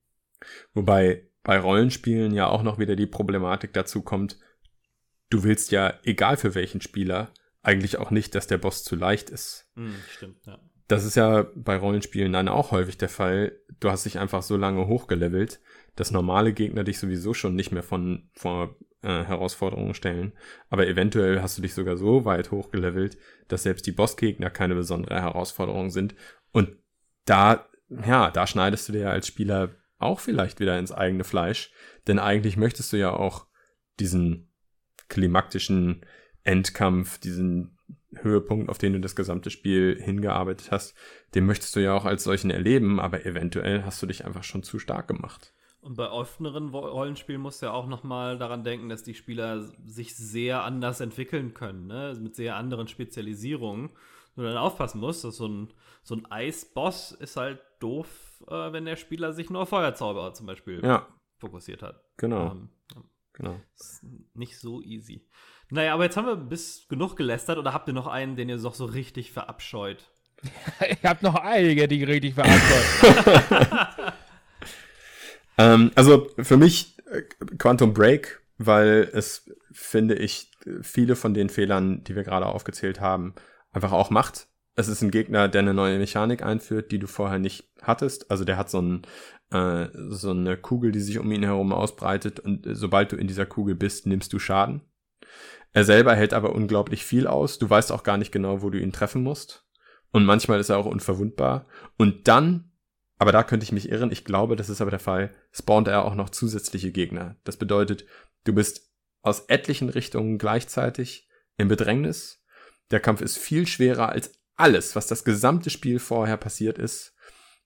Wobei bei Rollenspielen ja auch noch wieder die Problematik dazu kommt, du willst ja, egal für welchen Spieler, eigentlich auch nicht, dass der Boss zu leicht ist. Mhm, stimmt, ja. Das ist ja bei Rollenspielen dann auch häufig der Fall. Du hast dich einfach so lange hochgelevelt, dass normale Gegner dich sowieso schon nicht mehr von vor äh, Herausforderungen stellen. Aber eventuell hast du dich sogar so weit hochgelevelt, dass selbst die Bossgegner keine besondere Herausforderung sind. Und da, ja, da schneidest du dir als Spieler auch vielleicht wieder ins eigene Fleisch. Denn eigentlich möchtest du ja auch diesen klimaktischen Endkampf, diesen Höhepunkt, auf den du das gesamte Spiel hingearbeitet hast, den möchtest du ja auch als solchen erleben, aber eventuell hast du dich einfach schon zu stark gemacht. Und bei offeneren Rollenspielen musst du ja auch noch mal daran denken, dass die Spieler sich sehr anders entwickeln können, ne? mit sehr anderen Spezialisierungen. Du dann aufpassen musst, dass so ein, so ein Eisboss ist halt doof, äh, wenn der Spieler sich nur auf Feuerzauber zum Beispiel ja. fokussiert hat. Genau. Ähm, genau. Ist nicht so easy. Naja, aber jetzt haben wir bis genug gelästert oder habt ihr noch einen, den ihr doch so richtig verabscheut? ich hab noch einige, die richtig verabscheut. ähm, also für mich äh, Quantum Break, weil es, finde ich, viele von den Fehlern, die wir gerade aufgezählt haben, einfach auch macht. Es ist ein Gegner, der eine neue Mechanik einführt, die du vorher nicht hattest. Also der hat so, ein, äh, so eine Kugel, die sich um ihn herum ausbreitet und sobald du in dieser Kugel bist, nimmst du Schaden. Er selber hält aber unglaublich viel aus. Du weißt auch gar nicht genau, wo du ihn treffen musst. Und manchmal ist er auch unverwundbar. Und dann, aber da könnte ich mich irren, ich glaube, das ist aber der Fall, spawnt er auch noch zusätzliche Gegner. Das bedeutet, du bist aus etlichen Richtungen gleichzeitig im Bedrängnis. Der Kampf ist viel schwerer als alles, was das gesamte Spiel vorher passiert ist.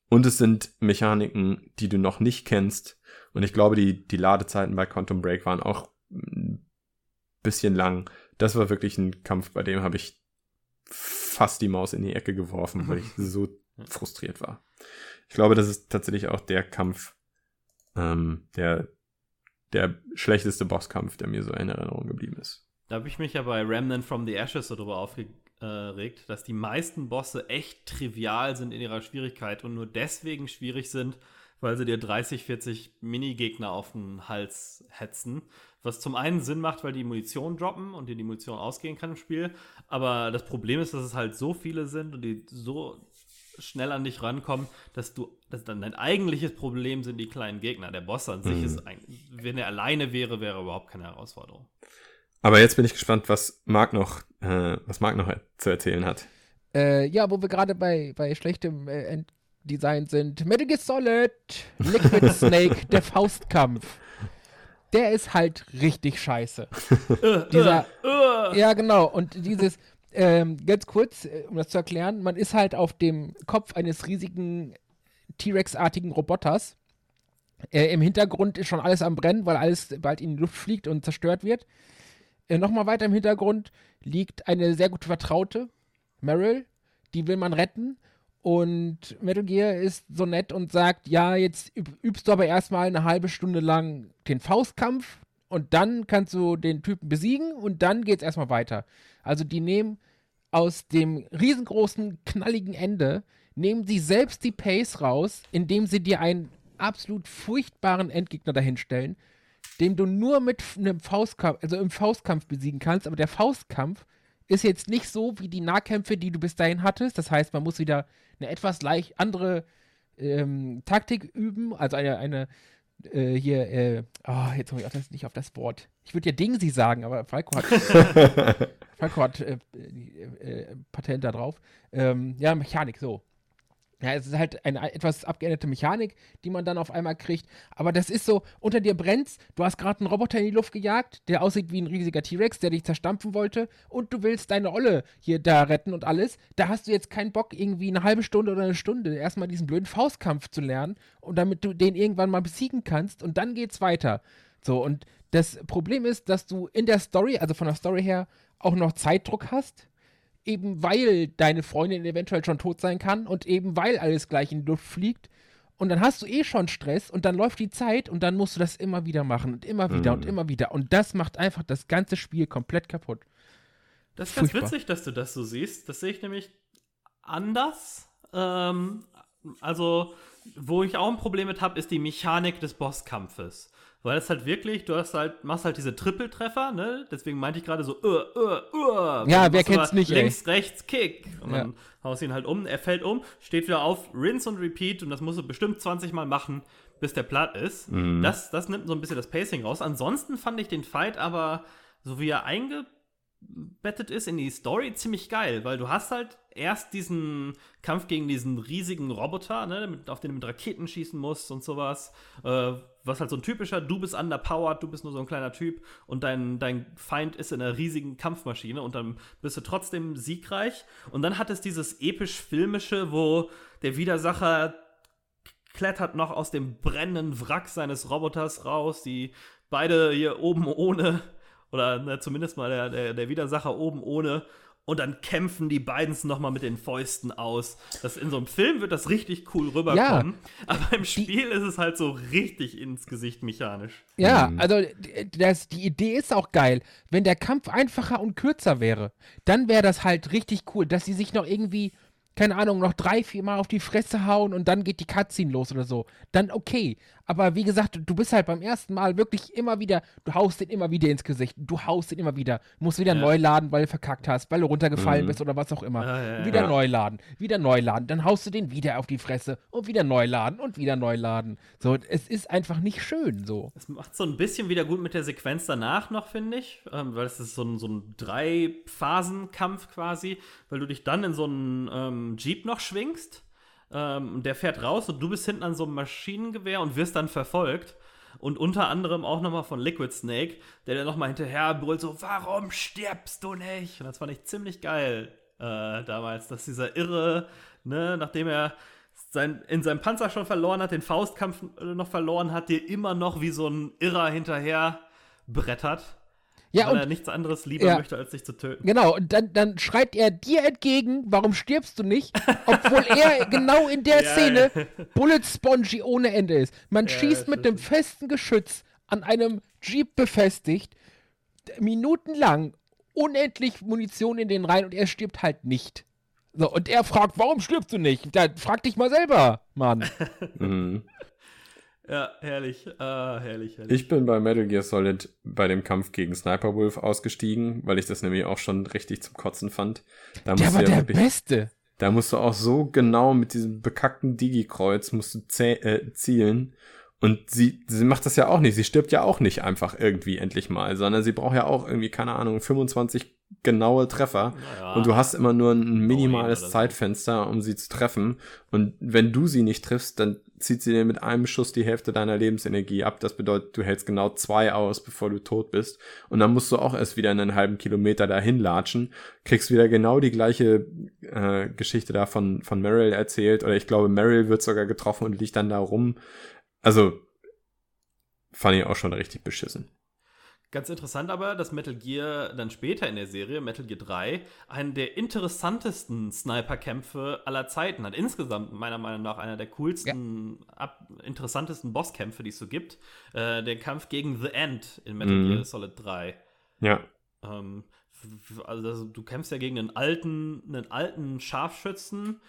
Und es sind Mechaniken, die du noch nicht kennst. Und ich glaube, die, die Ladezeiten bei Quantum Break waren auch bisschen lang. Das war wirklich ein Kampf, bei dem habe ich fast die Maus in die Ecke geworfen, weil ich so frustriert war. Ich glaube, das ist tatsächlich auch der Kampf, ähm, der, der schlechteste Bosskampf, der mir so in Erinnerung geblieben ist. Da habe ich mich ja bei Remnant from the Ashes so drüber aufgeregt, dass die meisten Bosse echt trivial sind in ihrer Schwierigkeit und nur deswegen schwierig sind, weil sie dir 30, 40 Minigegner auf den Hals hetzen. Was zum einen Sinn macht, weil die Munition droppen und dir die Munition ausgehen kann im Spiel. Aber das Problem ist, dass es halt so viele sind und die so schnell an dich rankommen, dass du, dass dann dein eigentliches Problem sind die kleinen Gegner. Der Boss an sich mhm. ist, ein, wenn er alleine wäre, wäre überhaupt keine Herausforderung. Aber jetzt bin ich gespannt, was Marc noch, äh, was Marc noch zu erzählen hat. Äh, ja, wo wir gerade bei, bei schlechtem äh, Design sind. Metal Gear Solid, Liquid Snake, der Faustkampf. Der ist halt richtig scheiße. Dieser, ja, genau. Und dieses, ähm, ganz kurz, äh, um das zu erklären, man ist halt auf dem Kopf eines riesigen T-Rex-artigen Roboters. Äh, Im Hintergrund ist schon alles am Brennen, weil alles bald in die Luft fliegt und zerstört wird. Äh, Nochmal weiter im Hintergrund liegt eine sehr gute Vertraute, Meryl. Die will man retten. Und Metal Gear ist so nett und sagt, ja, jetzt übst du aber erstmal eine halbe Stunde lang den Faustkampf und dann kannst du den Typen besiegen und dann geht's erstmal weiter. Also die nehmen aus dem riesengroßen, knalligen Ende, nehmen sie selbst die Pace raus, indem sie dir einen absolut furchtbaren Endgegner dahinstellen, den du nur mit einem Faustkampf, also im Faustkampf besiegen kannst, aber der Faustkampf ist jetzt nicht so wie die Nahkämpfe, die du bis dahin hattest. Das heißt, man muss wieder eine etwas leicht andere ähm, Taktik üben. Also eine, eine äh, hier, äh, oh, jetzt komme ich auch das, nicht auf das Wort. Ich würde ja Dingsi sagen, aber Falco hat, Falco hat äh, äh, Patent da drauf. Ähm, ja, Mechanik, so. Ja, es ist halt eine etwas abgeänderte Mechanik, die man dann auf einmal kriegt. Aber das ist so, unter dir brennt's, du hast gerade einen Roboter in die Luft gejagt, der aussieht wie ein riesiger T-Rex, der dich zerstampfen wollte, und du willst deine Olle hier da retten und alles. Da hast du jetzt keinen Bock, irgendwie eine halbe Stunde oder eine Stunde erstmal diesen blöden Faustkampf zu lernen und damit du den irgendwann mal besiegen kannst und dann geht's weiter. So, und das Problem ist, dass du in der Story, also von der Story her, auch noch Zeitdruck hast eben weil deine Freundin eventuell schon tot sein kann und eben weil alles gleich in die Luft fliegt. Und dann hast du eh schon Stress und dann läuft die Zeit und dann musst du das immer wieder machen und immer wieder mhm. und immer wieder. Und das macht einfach das ganze Spiel komplett kaputt. Das ist Furchtbar. ganz witzig, dass du das so siehst. Das sehe ich nämlich anders. Ähm, also, wo ich auch ein Problem mit habe, ist die Mechanik des Bosskampfes. Weil es halt wirklich, du hast halt, machst halt diese Trippeltreffer, ne? Deswegen meinte ich gerade so, uh, uh, uh. Ja, wer kennt's nicht, Links, ey. rechts, Kick. Und dann ja. haust ihn halt um, er fällt um, steht wieder auf, rinse und repeat und das musst du bestimmt 20 Mal machen, bis der platt ist. Mhm. Das, das nimmt so ein bisschen das Pacing raus. Ansonsten fand ich den Fight aber, so wie er einge eingebettet ist in die Story, ziemlich geil, weil du hast halt erst diesen Kampf gegen diesen riesigen Roboter, ne, auf den du mit Raketen schießen musst und sowas, äh, was halt so ein typischer, du bist underpowered, du bist nur so ein kleiner Typ und dein, dein Feind ist in einer riesigen Kampfmaschine und dann bist du trotzdem siegreich. Und dann hat es dieses episch-filmische, wo der Widersacher klettert noch aus dem brennenden Wrack seines Roboters raus, die beide hier oben ohne oder ne, zumindest mal der, der, der Widersacher oben ohne. Und dann kämpfen die beiden nochmal mit den Fäusten aus. Das, in so einem Film wird das richtig cool rüberkommen. Ja, aber im Spiel die, ist es halt so richtig ins Gesicht mechanisch. Ja, mhm. also das, die Idee ist auch geil. Wenn der Kampf einfacher und kürzer wäre, dann wäre das halt richtig cool, dass sie sich noch irgendwie keine Ahnung, noch drei, vier Mal auf die Fresse hauen und dann geht die Cutscene los oder so. Dann okay. Aber wie gesagt, du bist halt beim ersten Mal wirklich immer wieder, du haust den immer wieder ins Gesicht. Du haust den immer wieder. Musst wieder ja. neu laden, weil du verkackt hast, weil du runtergefallen mhm. bist oder was auch immer. Ja, ja, wieder neu laden, wieder neu laden. Dann haust du den wieder auf die Fresse und wieder neu laden und wieder neu laden. So, es ist einfach nicht schön so. Es macht so ein bisschen wieder gut mit der Sequenz danach noch, finde ich. Ähm, weil es ist so ein, so ein Drei-Phasen-Kampf quasi, weil du dich dann in so einen ähm, Jeep noch schwingst ähm, der fährt raus und du bist hinten an so einem Maschinengewehr und wirst dann verfolgt. Und unter anderem auch nochmal von Liquid Snake, der dann nochmal hinterher brüllt so, warum stirbst du nicht? Und das fand ich ziemlich geil äh, damals, dass dieser Irre, ne, nachdem er sein, in seinem Panzer schon verloren hat, den Faustkampf äh, noch verloren hat, dir immer noch wie so ein Irrer hinterher brettert. Ja, weil und, er nichts anderes lieber ja, möchte, als dich zu töten. Genau, und dann, dann schreit er dir entgegen, warum stirbst du nicht? Obwohl er genau in der ja, Szene ja. Bullet Spongy ohne Ende ist. Man schießt mit einem festen Geschütz an einem Jeep befestigt, minutenlang unendlich Munition in den Reihen und er stirbt halt nicht. So, und er fragt, warum stirbst du nicht? Da, frag dich mal selber, Mann. mhm. Ja, herrlich. Ah, herrlich, herrlich. Ich bin bei Metal Gear Solid bei dem Kampf gegen Sniper Wolf ausgestiegen, weil ich das nämlich auch schon richtig zum Kotzen fand. Da der war ja der wirklich, Beste. Da musst du auch so genau mit diesem bekackten Digi-Kreuz musst du äh, zielen. Und sie, sie macht das ja auch nicht. Sie stirbt ja auch nicht einfach irgendwie endlich mal, sondern sie braucht ja auch irgendwie, keine Ahnung, 25 genaue Treffer. Naja, und du hast immer nur ein minimales Zeitfenster, um sie zu treffen. Und wenn du sie nicht triffst, dann zieht sie dir mit einem Schuss die Hälfte deiner Lebensenergie ab. Das bedeutet, du hältst genau zwei aus, bevor du tot bist. Und dann musst du auch erst wieder einen halben Kilometer dahin latschen, kriegst wieder genau die gleiche äh, Geschichte da von, von Meryl erzählt. Oder ich glaube, Meryl wird sogar getroffen und liegt dann da rum. Also, fand ich auch schon richtig beschissen. Ganz interessant aber, dass Metal Gear dann später in der Serie, Metal Gear 3, einen der interessantesten Sniper-Kämpfe aller Zeiten hat. Insgesamt meiner Meinung nach einer der coolsten, ja. ab, interessantesten Bosskämpfe, die es so gibt. Äh, der Kampf gegen The End in Metal mhm. Gear Solid 3. Ja. Ähm, also du kämpfst ja gegen einen alten, einen alten Scharfschützen,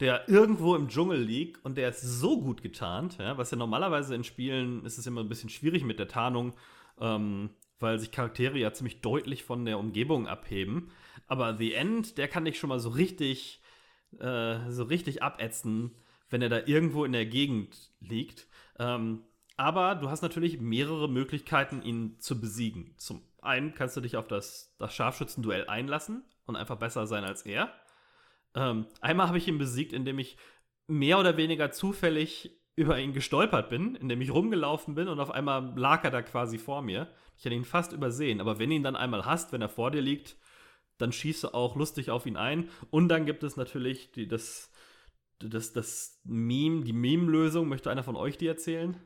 der irgendwo im Dschungel liegt und der ist so gut getarnt, ja, was ja normalerweise in Spielen ist es immer ein bisschen schwierig mit der Tarnung. Ähm, weil sich Charaktere ja ziemlich deutlich von der Umgebung abheben. Aber The End, der kann dich schon mal so richtig, äh, so richtig abätzen, wenn er da irgendwo in der Gegend liegt. Ähm, aber du hast natürlich mehrere Möglichkeiten, ihn zu besiegen. Zum einen kannst du dich auf das, das Scharfschützenduell einlassen und einfach besser sein als er. Ähm, einmal habe ich ihn besiegt, indem ich mehr oder weniger zufällig über ihn gestolpert bin, indem ich rumgelaufen bin und auf einmal lag er da quasi vor mir. Ich hätte ihn fast übersehen, aber wenn ihn dann einmal hast, wenn er vor dir liegt, dann schieße auch lustig auf ihn ein. Und dann gibt es natürlich die, das, das, das Meme, die Meme-Lösung. Möchte einer von euch die erzählen?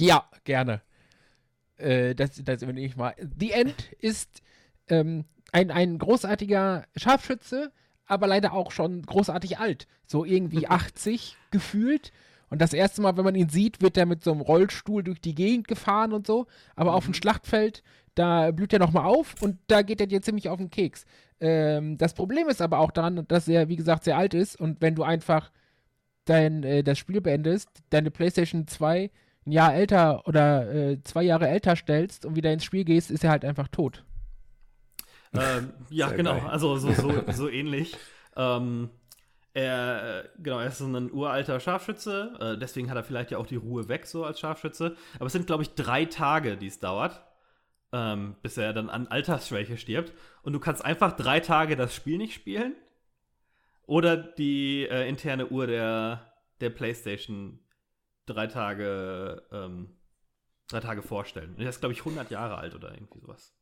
Ja, gerne. Äh, das, das übernehme ich mal. The End ist ähm, ein, ein großartiger Scharfschütze, aber leider auch schon großartig alt. So irgendwie 80 gefühlt. Und das erste Mal, wenn man ihn sieht, wird er mit so einem Rollstuhl durch die Gegend gefahren und so. Aber mhm. auf dem Schlachtfeld, da blüht er nochmal auf und da geht er dir ziemlich auf den Keks. Ähm, das Problem ist aber auch daran, dass er, wie gesagt, sehr alt ist. Und wenn du einfach dein, äh, das Spiel beendest, deine PlayStation 2 ein Jahr älter oder äh, zwei Jahre älter stellst und wieder ins Spiel gehst, ist er halt einfach tot. Ähm, ja, Sehr genau. Geil. Also so, so, so ähnlich. Ähm, er, genau, er ist so ein uralter Scharfschütze, äh, deswegen hat er vielleicht ja auch die Ruhe weg, so als Scharfschütze. Aber es sind, glaube ich, drei Tage, die es dauert, ähm, bis er dann an Altersschwäche stirbt. Und du kannst einfach drei Tage das Spiel nicht spielen. Oder die äh, interne Uhr der, der PlayStation drei Tage, ähm, drei Tage vorstellen. Und er ist, glaube ich, 100 Jahre alt oder irgendwie sowas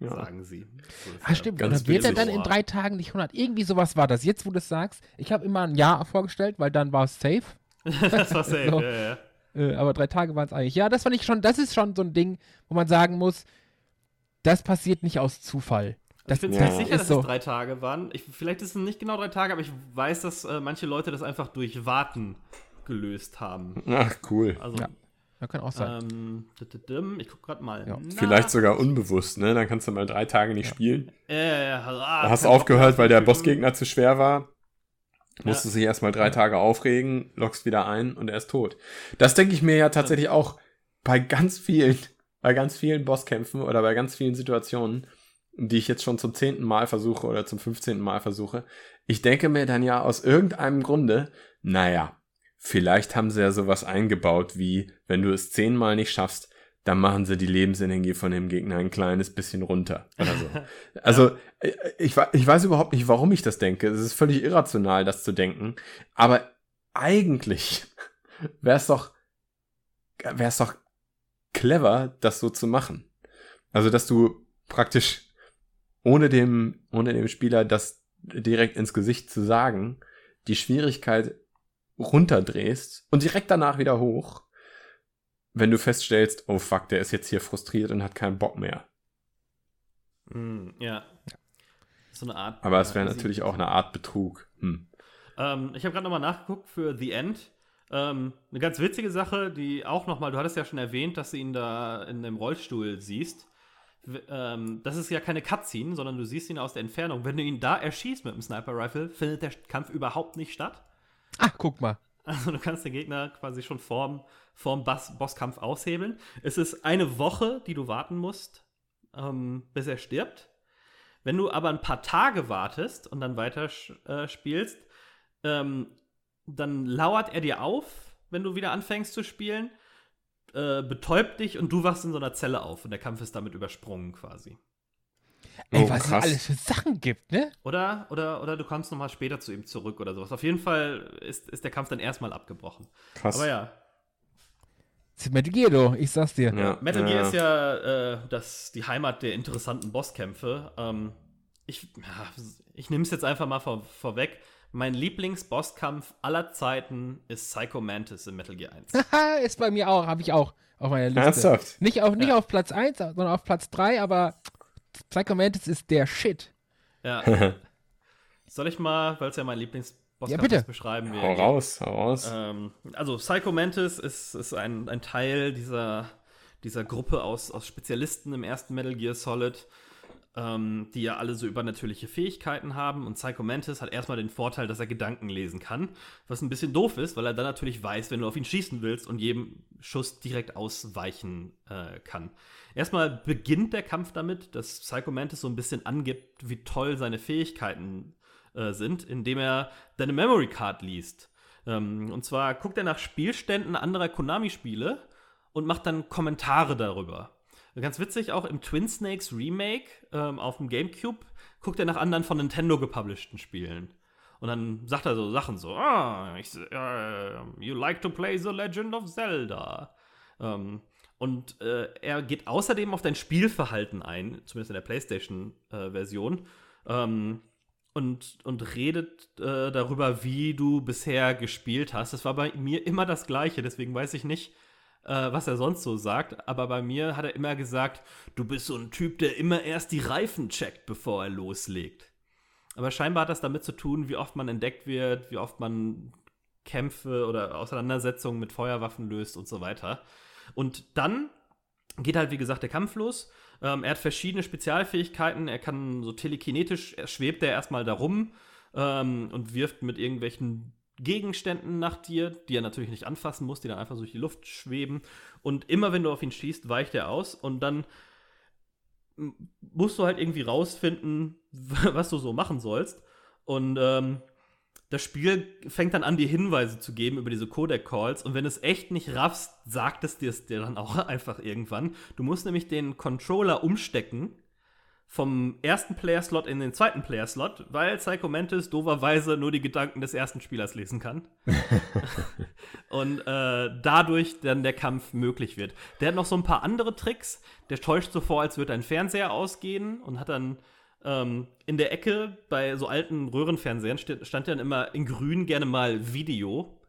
ja. sagen sie. So ah, stimmt. Ganz wird er dann in drei Tagen nicht 100? Irgendwie sowas war das. Jetzt, wo du es sagst, ich habe immer ein Jahr vorgestellt, weil dann war es safe. das war safe, so. ja, ja. Äh, aber drei Tage waren es eigentlich. Ja, das fand ich schon, das ist schon so ein Ding, wo man sagen muss, das passiert nicht aus Zufall. Das, ich bin mir ja. sicher, dass so. es drei Tage waren. Ich, vielleicht ist es nicht genau drei Tage, aber ich weiß, dass äh, manche Leute das einfach durch Warten gelöst haben. Ach, cool. Also, ja. Ja, kann auch sein. Ähm, ich guck gerade mal. Ja. Vielleicht sogar unbewusst, ne? Dann kannst du mal drei Tage nicht ja. spielen. Äh, ah, hast du aufgehört, weil der Bossgegner zu schwer war. Musst du sich erstmal drei Tage aufregen, lockst wieder ein und er ist tot. Das denke ich mir ja tatsächlich auch bei ganz vielen, bei ganz vielen Bosskämpfen oder bei ganz vielen Situationen, die ich jetzt schon zum zehnten Mal versuche oder zum fünfzehnten Mal versuche. Ich denke mir dann ja aus irgendeinem Grunde, naja, Vielleicht haben sie ja sowas eingebaut wie, wenn du es zehnmal nicht schaffst, dann machen sie die Lebensenergie von dem Gegner ein kleines bisschen runter. Oder so. Also, ja. ich, ich weiß überhaupt nicht, warum ich das denke. Es ist völlig irrational, das zu denken. Aber eigentlich wäre es doch, wäre es doch clever, das so zu machen. Also, dass du praktisch ohne dem, ohne dem Spieler das direkt ins Gesicht zu sagen, die Schwierigkeit runterdrehst und direkt danach wieder hoch, wenn du feststellst, oh fuck, der ist jetzt hier frustriert und hat keinen Bock mehr. Mm, ja. So eine Art. Aber es wäre natürlich auch eine Art Betrug. Hm. Ähm, ich habe gerade nochmal nachgeguckt für The End. Ähm, eine ganz witzige Sache, die auch nochmal, du hattest ja schon erwähnt, dass du ihn da in dem Rollstuhl siehst. Ähm, das ist ja keine Cutscene, sondern du siehst ihn aus der Entfernung. Wenn du ihn da erschießt mit dem Sniper Rifle, findet der Kampf überhaupt nicht statt. Ach, guck mal. Also du kannst den Gegner quasi schon vorm, vorm Boss Bosskampf aushebeln. Es ist eine Woche, die du warten musst, ähm, bis er stirbt. Wenn du aber ein paar Tage wartest und dann weiter äh, spielst, ähm, dann lauert er dir auf, wenn du wieder anfängst zu spielen, äh, betäubt dich und du wachst in so einer Zelle auf und der Kampf ist damit übersprungen quasi. Ey, oh, was es alles für Sachen gibt, ne? Oder, oder, oder du kommst nochmal später zu ihm zurück oder sowas. Auf jeden Fall ist, ist der Kampf dann erstmal abgebrochen. Krass. Aber ja. Das ist Metal Gear, du, ich sag's dir. Ja. Metal Gear ja. ist ja äh, das, die Heimat der interessanten Bosskämpfe. Ähm, ich ja, ich nehme es jetzt einfach mal vor, vorweg. Mein Lieblingsbosskampf aller Zeiten ist Psycho Mantis in Metal Gear 1. ist bei mir auch, habe ich auch auf meiner Liste. Ernsthaft? Nicht auf, nicht ja. auf Platz 1, sondern auf Platz 3, aber Psycho Mantis ist der Shit. Ja. Soll ich mal, weil es ja mein Lieblingsbosskampf ja, ist, beschreiben? Hau raus, hau raus. Ähm, also Psycho Mantis ist, ist ein, ein Teil dieser, dieser Gruppe aus, aus Spezialisten im ersten Metal Gear Solid, ähm, die ja alle so übernatürliche Fähigkeiten haben. Und Psycho Mantis hat erstmal den Vorteil, dass er Gedanken lesen kann, was ein bisschen doof ist, weil er dann natürlich weiß, wenn du auf ihn schießen willst und jedem Schuss direkt ausweichen äh, kann. Erstmal beginnt der Kampf damit, dass Psycho Mantis so ein bisschen angibt, wie toll seine Fähigkeiten äh, sind, indem er deine Memory Card liest. Ähm, und zwar guckt er nach Spielständen anderer Konami-Spiele und macht dann Kommentare darüber. Ganz witzig, auch im Twin Snakes Remake ähm, auf dem GameCube guckt er nach anderen von Nintendo gepublisheden Spielen. Und dann sagt er so Sachen so, ah, ich, äh, you like to play The Legend of Zelda. Ähm, und äh, er geht außerdem auf dein Spielverhalten ein, zumindest in der PlayStation-Version, äh, ähm, und, und redet äh, darüber, wie du bisher gespielt hast. Das war bei mir immer das Gleiche, deswegen weiß ich nicht, äh, was er sonst so sagt. Aber bei mir hat er immer gesagt, du bist so ein Typ, der immer erst die Reifen checkt, bevor er loslegt. Aber scheinbar hat das damit zu tun, wie oft man entdeckt wird, wie oft man Kämpfe oder Auseinandersetzungen mit Feuerwaffen löst und so weiter. Und dann geht halt, wie gesagt, der Kampf los. Ähm, er hat verschiedene Spezialfähigkeiten. Er kann so telekinetisch, er schwebt er erstmal da rum ähm, und wirft mit irgendwelchen Gegenständen nach dir, die er natürlich nicht anfassen muss, die dann einfach durch die Luft schweben. Und immer wenn du auf ihn schießt, weicht er aus und dann musst du halt irgendwie rausfinden, was du so machen sollst. Und ähm, das Spiel fängt dann an, dir Hinweise zu geben über diese Codec-Calls. Und wenn du es echt nicht raffst, sagt es dir dann auch einfach irgendwann. Du musst nämlich den Controller umstecken vom ersten Player-Slot in den zweiten Player-Slot, weil Psycho Mantis dooferweise nur die Gedanken des ersten Spielers lesen kann. und äh, dadurch dann der Kampf möglich wird. Der hat noch so ein paar andere Tricks. Der täuscht so vor, als würde ein Fernseher ausgehen und hat dann ähm, in der Ecke bei so alten Röhrenfernsehern stand, stand dann immer in grün gerne mal Video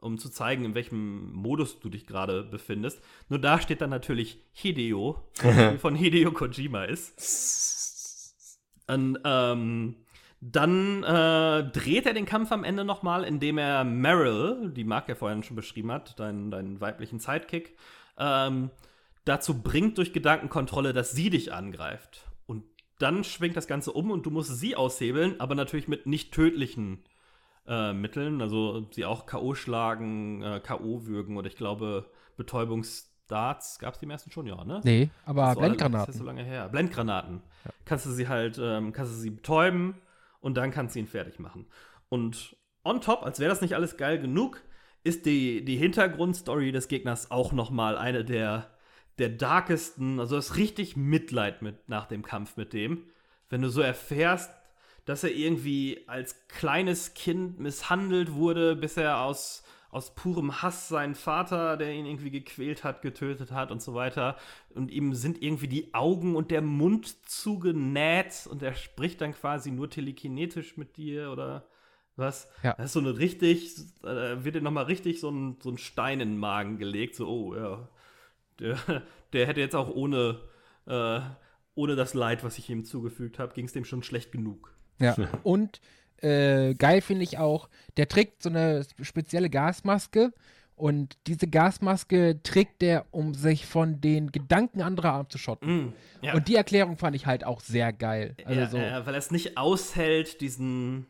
um zu zeigen, in welchem Modus du dich gerade befindest. Nur da steht dann natürlich Hideo, von Hideo Kojima ist. Und ähm, dann äh, dreht er den Kampf am Ende nochmal, indem er Meryl, die Mark ja vorhin schon beschrieben hat, deinen, deinen weiblichen Sidekick, ähm, dazu bringt durch Gedankenkontrolle, dass sie dich angreift. Und dann schwingt das Ganze um und du musst sie aushebeln, aber natürlich mit nicht tödlichen äh, Mitteln, also sie auch K.O. schlagen, äh, K.O. würgen oder ich glaube Betäubungsdarts gab es die meisten schon, ja, ne? Nee, aber das Blendgranaten. Das ist so lange her. Blendgranaten. Ja. Kannst du sie halt, ähm, kannst du sie betäuben und dann kannst du ihn fertig machen. Und on top, als wäre das nicht alles geil genug, ist die, die Hintergrundstory des Gegners auch noch mal eine der, der darkesten, also das richtig Mitleid mit nach dem Kampf mit dem. Wenn du so erfährst, dass er irgendwie als kleines Kind misshandelt wurde, bis er aus, aus purem Hass seinen Vater, der ihn irgendwie gequält hat, getötet hat und so weiter. Und ihm sind irgendwie die Augen und der Mund zugenäht und er spricht dann quasi nur telekinetisch mit dir oder was? Ja. Das ist so eine richtig, äh, wird dir nochmal richtig so ein, so ein Stein in den Magen gelegt, so, oh ja, der, der hätte jetzt auch ohne, äh, ohne das Leid, was ich ihm zugefügt habe, ging es dem schon schlecht genug. Ja. Und äh, geil finde ich auch, der trägt so eine spezielle Gasmaske und diese Gasmaske trägt er, um sich von den Gedanken anderer abzuschotten. Mm, ja. Und die Erklärung fand ich halt auch sehr geil. Also ja, so. ja, weil er es nicht aushält, diesen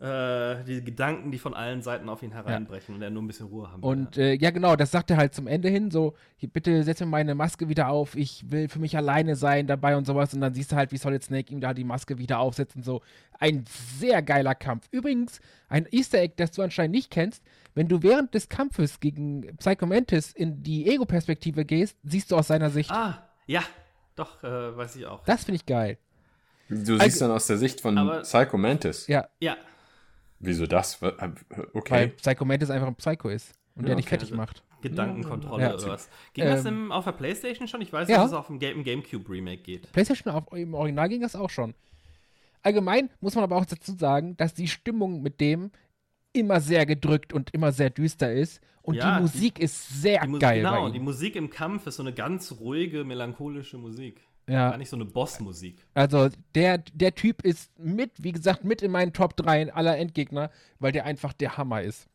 äh, die Gedanken, die von allen Seiten auf ihn hereinbrechen ja. und er nur ein bisschen Ruhe haben will. Und äh, ja, genau, das sagt er halt zum Ende hin, so, bitte setz mir meine Maske wieder auf, ich will für mich alleine sein dabei und sowas. Und dann siehst du halt, wie Solid Snake ihm da die Maske wieder aufsetzt und so. Ein sehr geiler Kampf. Übrigens, ein Easter Egg, das du anscheinend nicht kennst, wenn du während des Kampfes gegen Psycho Mantis in die Ego-Perspektive gehst, siehst du aus seiner Sicht. Ah, ja, doch, äh, weiß ich auch. Das finde ich geil. Du siehst also, dann aus der Sicht von aber, Psycho Mantis. Ja. Ja, Wieso das? Äh, okay. Weil Psycho Mantis einfach ein Psycho ist und ja, der dich okay. fertig macht. Gedankenkontrolle ja. oder was. Ging ähm, das im, auf der Playstation schon? Ich weiß, ja. dass es auf dem Game, Gamecube Remake geht. Playstation, auf, im Original ging das auch schon. Allgemein muss man aber auch dazu sagen, dass die Stimmung mit dem immer sehr gedrückt und immer sehr düster ist. Und ja, die Musik die, ist sehr geil. Genau, die Musik im Kampf ist so eine ganz ruhige, melancholische Musik. Ja. Gar nicht so eine Bossmusik. Also der, der Typ ist mit, wie gesagt, mit in meinen Top 3 aller Endgegner, weil der einfach der Hammer ist.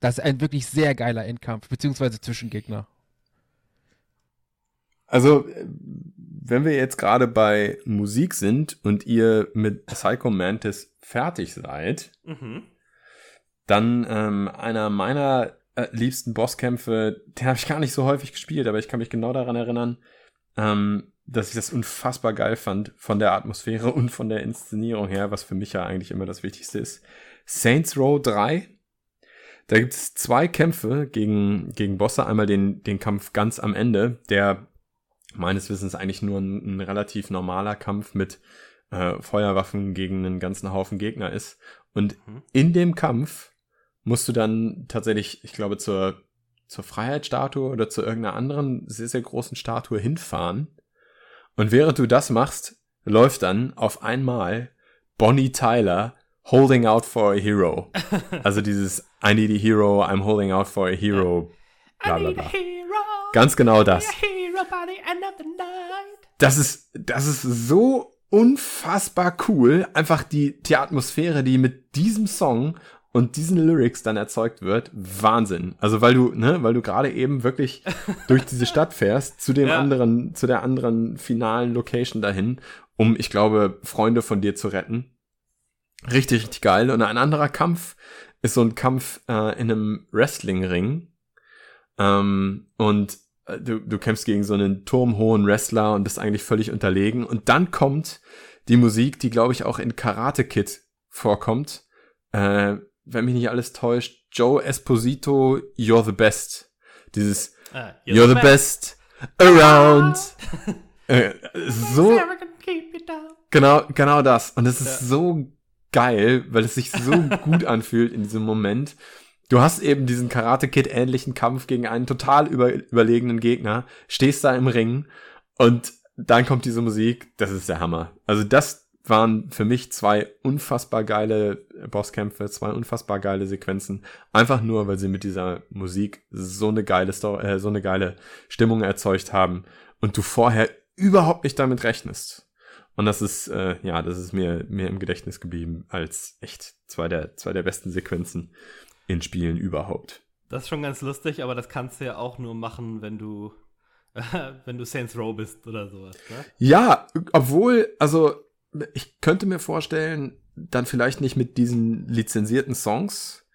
Das ist ein wirklich sehr geiler Endkampf, beziehungsweise Zwischengegner. Also, wenn wir jetzt gerade bei Musik sind und ihr mit Psycho Mantis fertig seid, mhm. dann ähm, einer meiner äh, liebsten Bosskämpfe, den habe ich gar nicht so häufig gespielt, aber ich kann mich genau daran erinnern, ähm, dass ich das unfassbar geil fand von der Atmosphäre und von der Inszenierung her, was für mich ja eigentlich immer das Wichtigste ist. Saints Row 3. Da gibt es zwei Kämpfe gegen, gegen Bosse. Einmal den, den Kampf ganz am Ende, der meines Wissens eigentlich nur ein, ein relativ normaler Kampf mit äh, Feuerwaffen gegen einen ganzen Haufen Gegner ist. Und mhm. in dem Kampf musst du dann tatsächlich, ich glaube, zur, zur Freiheitsstatue oder zu irgendeiner anderen sehr, sehr großen Statue hinfahren. Und während du das machst, läuft dann auf einmal Bonnie Tyler Holding Out for a Hero. Also dieses I need a hero, I'm holding out for a hero. Bla, bla, bla. Ganz genau das. Das ist, das ist so unfassbar cool. Einfach die, die Atmosphäre, die mit diesem Song und diesen Lyrics dann erzeugt wird, Wahnsinn. Also weil du, ne, weil du gerade eben wirklich durch diese Stadt fährst, zu dem ja. anderen, zu der anderen finalen Location dahin, um, ich glaube, Freunde von dir zu retten. Richtig, richtig geil. Und ein anderer Kampf ist so ein Kampf äh, in einem Wrestling-Ring. Ähm, und äh, du, du kämpfst gegen so einen turmhohen Wrestler und bist eigentlich völlig unterlegen. Und dann kommt die Musik, die, glaube ich, auch in Karate Kid vorkommt. Äh, wenn mich nicht alles täuscht, Joe Esposito, You're the Best. Dieses ah, you're, you're, the, the best. best, around. äh, so. Genau, genau das. Und es ist ja. so geil, weil es sich so gut anfühlt in diesem Moment. Du hast eben diesen Karate Kid ähnlichen Kampf gegen einen total über, überlegenen Gegner, stehst da im Ring und dann kommt diese Musik, das ist der Hammer. Also das waren für mich zwei unfassbar geile Bosskämpfe, zwei unfassbar geile Sequenzen, einfach nur, weil sie mit dieser Musik so eine geile Story, äh, so eine geile Stimmung erzeugt haben und du vorher überhaupt nicht damit rechnest. Und das ist, äh, ja, das ist mir, mir im Gedächtnis geblieben als echt zwei der, zwei der besten Sequenzen in Spielen überhaupt. Das ist schon ganz lustig, aber das kannst du ja auch nur machen, wenn du, wenn du Saints Row bist oder sowas, ne? Ja, obwohl, also, ich könnte mir vorstellen, dann vielleicht nicht mit diesen lizenzierten Songs,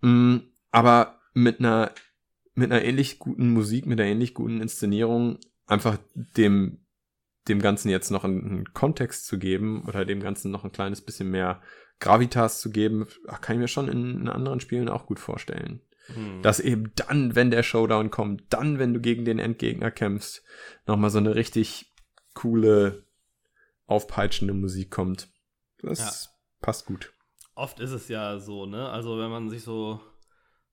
mh, mm, aber mit einer, mit einer ähnlich guten Musik, mit einer ähnlich guten Inszenierung, einfach dem dem Ganzen jetzt noch einen Kontext zu geben oder dem Ganzen noch ein kleines bisschen mehr Gravitas zu geben, kann ich mir schon in, in anderen Spielen auch gut vorstellen. Hm. Dass eben dann, wenn der Showdown kommt, dann, wenn du gegen den Endgegner kämpfst, nochmal so eine richtig coole, aufpeitschende Musik kommt. Das ja. passt gut. Oft ist es ja so, ne? Also wenn man sich so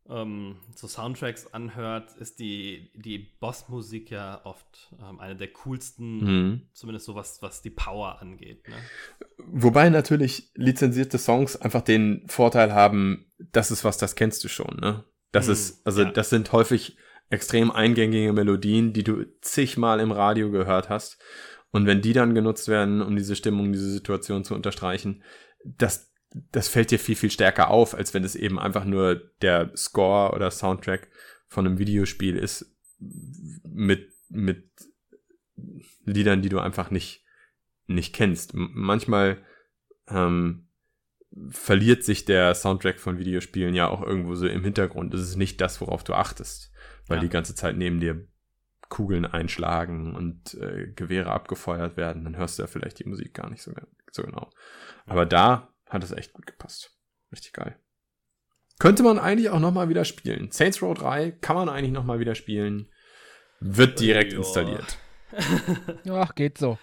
ähm, so Soundtracks anhört, ist die, die Boss-Musik ja oft ähm, eine der coolsten, mhm. zumindest so was, was die Power angeht. Ne? Wobei natürlich lizenzierte Songs einfach den Vorteil haben, das ist was, das kennst du schon, ne? Das mhm, ist, also ja. das sind häufig extrem eingängige Melodien, die du zigmal im Radio gehört hast. Und wenn die dann genutzt werden, um diese Stimmung, diese Situation zu unterstreichen, das, das fällt dir viel, viel stärker auf, als wenn es eben einfach nur der Score oder Soundtrack von einem Videospiel ist mit, mit Liedern, die du einfach nicht, nicht kennst. manchmal ähm, verliert sich der Soundtrack von Videospielen ja auch irgendwo so im Hintergrund. Das ist nicht das, worauf du achtest, weil ja. die ganze Zeit neben dir Kugeln einschlagen und äh, Gewehre abgefeuert werden, dann hörst du ja vielleicht die Musik gar nicht so, so genau. Aber da hat es echt gut gepasst. Richtig geil. Könnte man eigentlich auch nochmal wieder spielen. Saints Row 3 kann man eigentlich nochmal wieder spielen. Wird direkt Joa. installiert. Ach, geht so.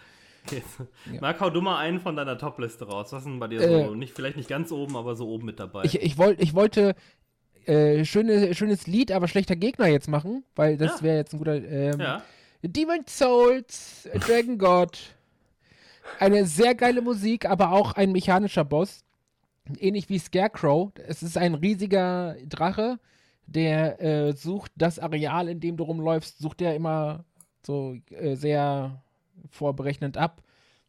Ja. Marc, hau du mal einen von deiner Top-Liste raus. Was ist denn bei dir äh, so? Nicht, vielleicht nicht ganz oben, aber so oben mit dabei. Ich, ich, wollt, ich wollte äh, schöne, schönes Lied, aber schlechter Gegner jetzt machen, weil das ja. wäre jetzt ein guter. Ähm, ja. Demon Souls, Dragon God eine sehr geile Musik, aber auch ein mechanischer Boss. Ähnlich wie Scarecrow. Es ist ein riesiger Drache, der äh, sucht das Areal, in dem du rumläufst, sucht er immer so äh, sehr vorberechnend ab.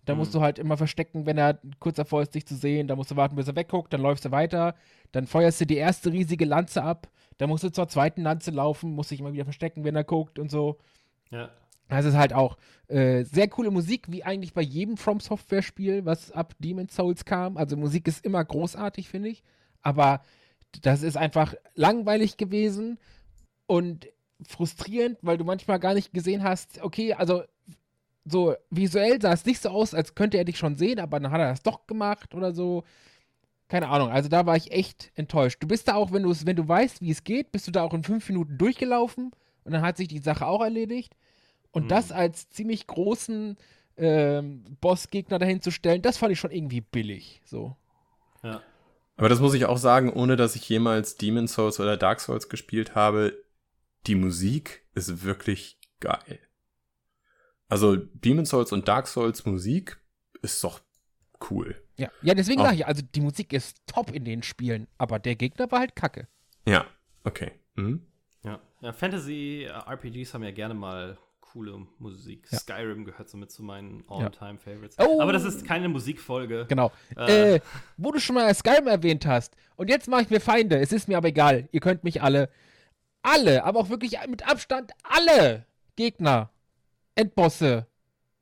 Da mhm. musst du halt immer verstecken, wenn er kurz davor ist, dich zu sehen. Da musst du warten, bis er wegguckt, dann läufst du weiter. Dann feuerst du die erste riesige Lanze ab. Dann musst du zur zweiten Lanze laufen, musst dich immer wieder verstecken, wenn er guckt und so. Ja. Das ist halt auch äh, sehr coole Musik, wie eigentlich bei jedem From Software Spiel, was ab Demon's Souls kam. Also Musik ist immer großartig, finde ich. Aber das ist einfach langweilig gewesen und frustrierend, weil du manchmal gar nicht gesehen hast, okay, also so visuell sah es nicht so aus, als könnte er dich schon sehen, aber dann hat er das doch gemacht oder so. Keine Ahnung, also da war ich echt enttäuscht. Du bist da auch, wenn du wenn du weißt, wie es geht, bist du da auch in fünf Minuten durchgelaufen und dann hat sich die Sache auch erledigt. Und mhm. das als ziemlich großen ähm, Bossgegner dahin zu stellen, das fand ich schon irgendwie billig. So. Ja. Aber das muss ich auch sagen, ohne dass ich jemals Demon Souls oder Dark Souls gespielt habe, die Musik ist wirklich geil. Also Demon Souls und Dark Souls Musik ist doch cool. Ja, ja deswegen sage ich, also die Musik ist top in den Spielen, aber der Gegner war halt kacke. Ja, okay. Mhm. Ja. ja Fantasy-RPGs haben ja gerne mal coole Musik. Ja. Skyrim gehört somit zu meinen All-Time-Favorites. Oh. Aber das ist keine Musikfolge. Genau. Äh. Äh, wo du schon mal Skyrim erwähnt hast. Und jetzt mache ich mir Feinde. Es ist mir aber egal. Ihr könnt mich alle. Alle, aber auch wirklich mit Abstand alle Gegner, Endbosse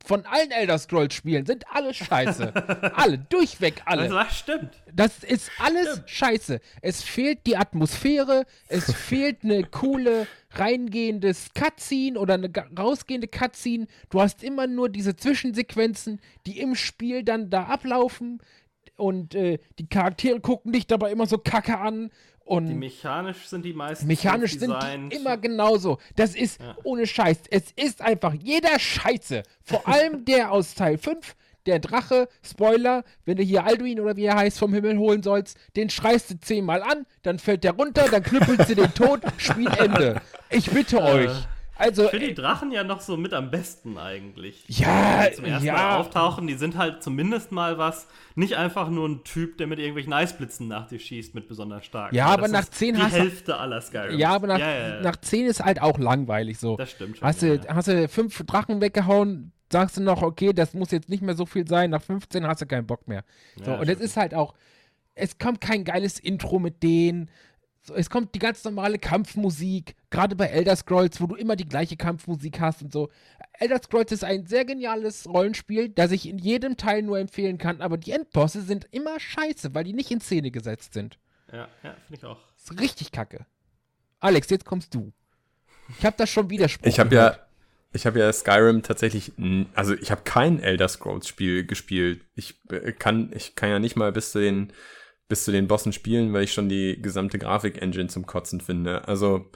von allen Elder Scrolls Spielen sind alle scheiße. alle, durchweg alle. Also, das stimmt. Das ist alles scheiße. Es fehlt die Atmosphäre, es fehlt eine coole reingehendes Cutscene oder eine rausgehende Cutscene. Du hast immer nur diese Zwischensequenzen, die im Spiel dann da ablaufen und äh, die Charaktere gucken dich dabei immer so kacke an Die und mechanisch sind die meisten mechanisch sind die immer genauso. Das ist Ja. ohne Scheiß. Es ist einfach jeder Scheiße. Vor allem der aus Teil 5, der Drache, Spoiler, wenn du hier Alduin oder wie er heißt vom Himmel holen sollst, den schreist du zehnmal an, dann fällt der runter, dann knüppelst du den tot, Spielende. Ich bitte Äh, euch. Also, Ich finde die Drachen ja noch so mit am besten eigentlich. Ja, Wenn die zum ersten ja. Mal auftauchen, die sind halt zumindest mal was. Nicht einfach nur ein Typ, der mit irgendwelchen Eisblitzen nach dir schießt mit besonders stark. Ja, aber nach ist 10 die hast du- Hälfte aller Skyrim. ja, aber nach, ja, ja, nach 10 ist halt auch langweilig so. Das stimmt schon. Hast du, hast du fünf Drachen weggehauen, sagst du noch, okay, das muss jetzt nicht mehr so viel sein. Nach 15 hast du keinen Bock mehr. So, und es ist halt auch, es kommt kein geiles Intro mit denen. So, es kommt die ganz normale Kampfmusik, gerade bei Elder Scrolls, wo du immer die gleiche Kampfmusik hast und so. Elder Scrolls ist ein sehr geniales Rollenspiel, das ich in jedem Teil nur empfehlen kann, aber die Endbosse sind immer scheiße, weil die nicht in Szene gesetzt sind. Ja, ja finde ich auch. Das ist richtig kacke. Alex, jetzt kommst du. Ich habe das schon widersprochen. Ich habe ja, ich habe ja Skyrim tatsächlich, n- also ich habe kein Elder Scrolls Spiel gespielt. Ich äh, kann, ich kann ja nicht mal bis zu den, bis zu den Bossen spielen, weil ich schon die gesamte Grafik-Engine zum Kotzen finde. Also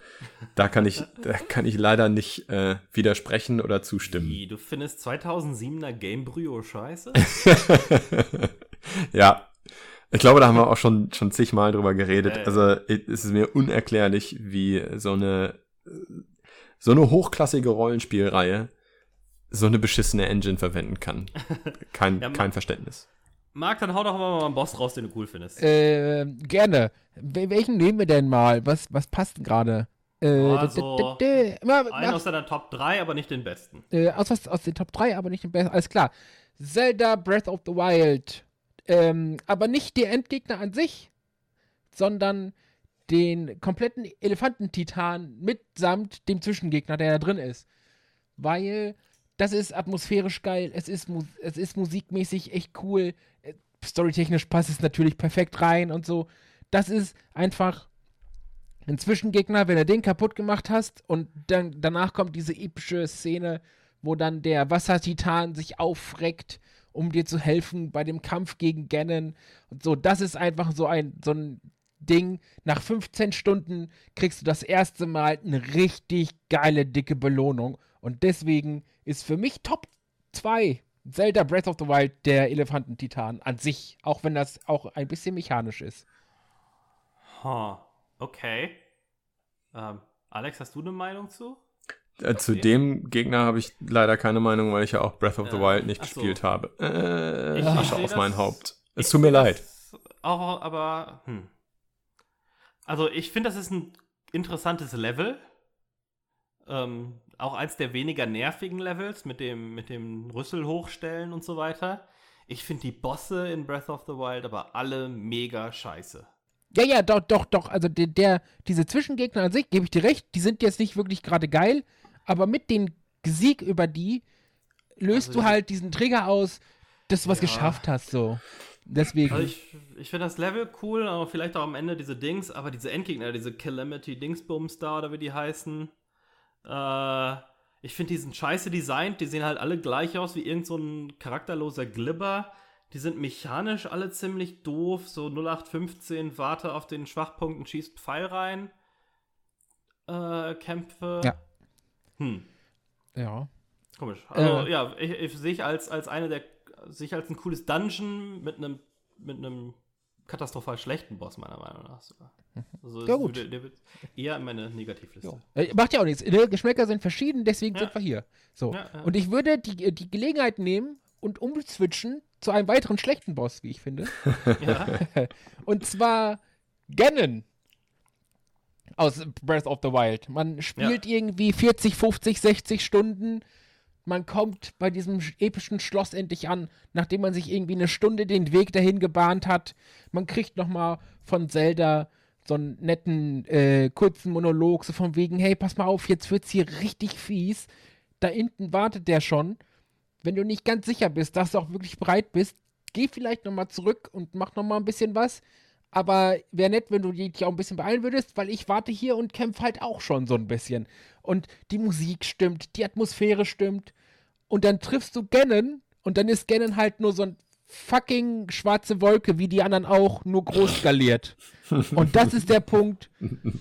da kann ich, da kann ich leider nicht äh, widersprechen oder zustimmen. Wie, du findest 2007er Game Bryo scheiße? ja. Ich glaube, da haben wir auch schon, schon zigmal drüber geredet. Also, es ist mir unerklärlich, wie so eine, so eine hochklassige Rollenspielreihe so eine beschissene Engine verwenden kann. Kein, Ja, kein Verständnis. Marc, dann hau doch mal einen Boss raus, den du cool findest. Äh, gerne. Wel- welchen nehmen wir denn mal? Was, was passt denn gerade? Äh, Also, d- ma- Einen aus deiner Top 3, aber nicht den besten. äh, aus, was, aus den Top 3, aber nicht den besten. Alles klar. Zelda Breath of the Wild. Ähm, aber nicht der Endgegner an sich, sondern den kompletten Elefantentitan mitsamt dem Zwischengegner, der da drin ist. Weil das ist atmosphärisch geil, es ist, es ist musikmäßig echt cool, äh, storytechnisch passt es natürlich perfekt rein und so. Das ist einfach ein Zwischengegner, wenn du den kaputt gemacht hast und dann danach kommt diese epische Szene, wo dann der Wassertitan sich aufreckt, um dir zu helfen bei dem Kampf gegen Ganon und so. Das ist einfach so ein so ein Ding. Nach 15 Stunden kriegst du das erste Mal eine richtig geile dicke Belohnung und deswegen ist für mich Top 2 Zelda Breath of the Wild der Elefantentitan an sich, auch wenn das auch ein bisschen mechanisch ist. Ha, okay. Ähm, Alex, hast du eine Meinung zu? Äh, zu dem Gegner habe ich leider keine Meinung, weil ich ja auch Breath of the Äh, Wild nicht ach so. gespielt habe. Äh, Ich- Asche auf mein Haupt. Es tut mir leid. Auch, aber, hm. Also, ich finde, das ist ein interessantes Level. Ähm, auch eins der weniger nervigen Levels mit dem, mit dem Rüssel hochstellen und so weiter. Ich finde die Bosse in Breath of the Wild aber alle mega scheiße. Ja, ja, doch, doch, doch. Also der, der diese Zwischengegner an sich, gebe ich dir recht, die sind jetzt nicht wirklich gerade geil, aber mit dem Sieg über die löst Also du halt diesen Trigger aus, dass du was Ja. geschafft hast, so. Deswegen. Also ich, ich finde das Level cool, aber vielleicht auch am Ende diese Dings, aber diese Endgegner, diese Calamity Dingsbums da oder wie die heißen, äh, ich finde die sind scheiße designt, die sehen halt alle gleich aus wie irgend so ein charakterloser Glibber. Die sind mechanisch alle ziemlich doof, so 0815, warte auf den Schwachpunkt und schießt Pfeil rein. Äh, Kämpfe. Ja. Hm. ja. Komisch. Also, äh, ja, ich, ich sehe ich als, als eine der, sehe ich als ein cooles Dungeon mit einem, mit einem katastrophal schlechten Boss, meiner Meinung nach sogar. Also, ja, gut. Der, der wird eher in meine Negativliste. Ja. Macht ja auch nichts. Die Geschmäcker sind verschieden, deswegen ja. sind wir hier. So. Ja, Und ich würde die, die Gelegenheit nehmen und umswitchen zu einem weiteren schlechten Boss, wie ich finde. und zwar Ganon aus Breath of the Wild. Man spielt irgendwie 40, 50, 60 Stunden man kommt bei diesem epischen Schloss endlich an, nachdem man sich irgendwie eine Stunde den Weg dahin gebahnt hat. Man kriegt nochmal von Zelda so einen netten, äh, kurzen Monolog, so von wegen, hey, pass mal auf, jetzt wird's hier richtig fies. Da hinten wartet der schon. Wenn du nicht ganz sicher bist, dass du auch wirklich bereit bist, geh vielleicht nochmal zurück und mach nochmal ein bisschen was. Aber wäre nett, wenn du dich auch ein bisschen beeilen würdest, weil ich warte hier und kämpfe halt auch schon so ein bisschen. Und die Musik stimmt, die Atmosphäre stimmt. Und dann triffst du Ganon und dann ist Ganon halt nur so ein fucking schwarze Wolke, wie die anderen auch, nur groß skaliert. Und das ist der Punkt,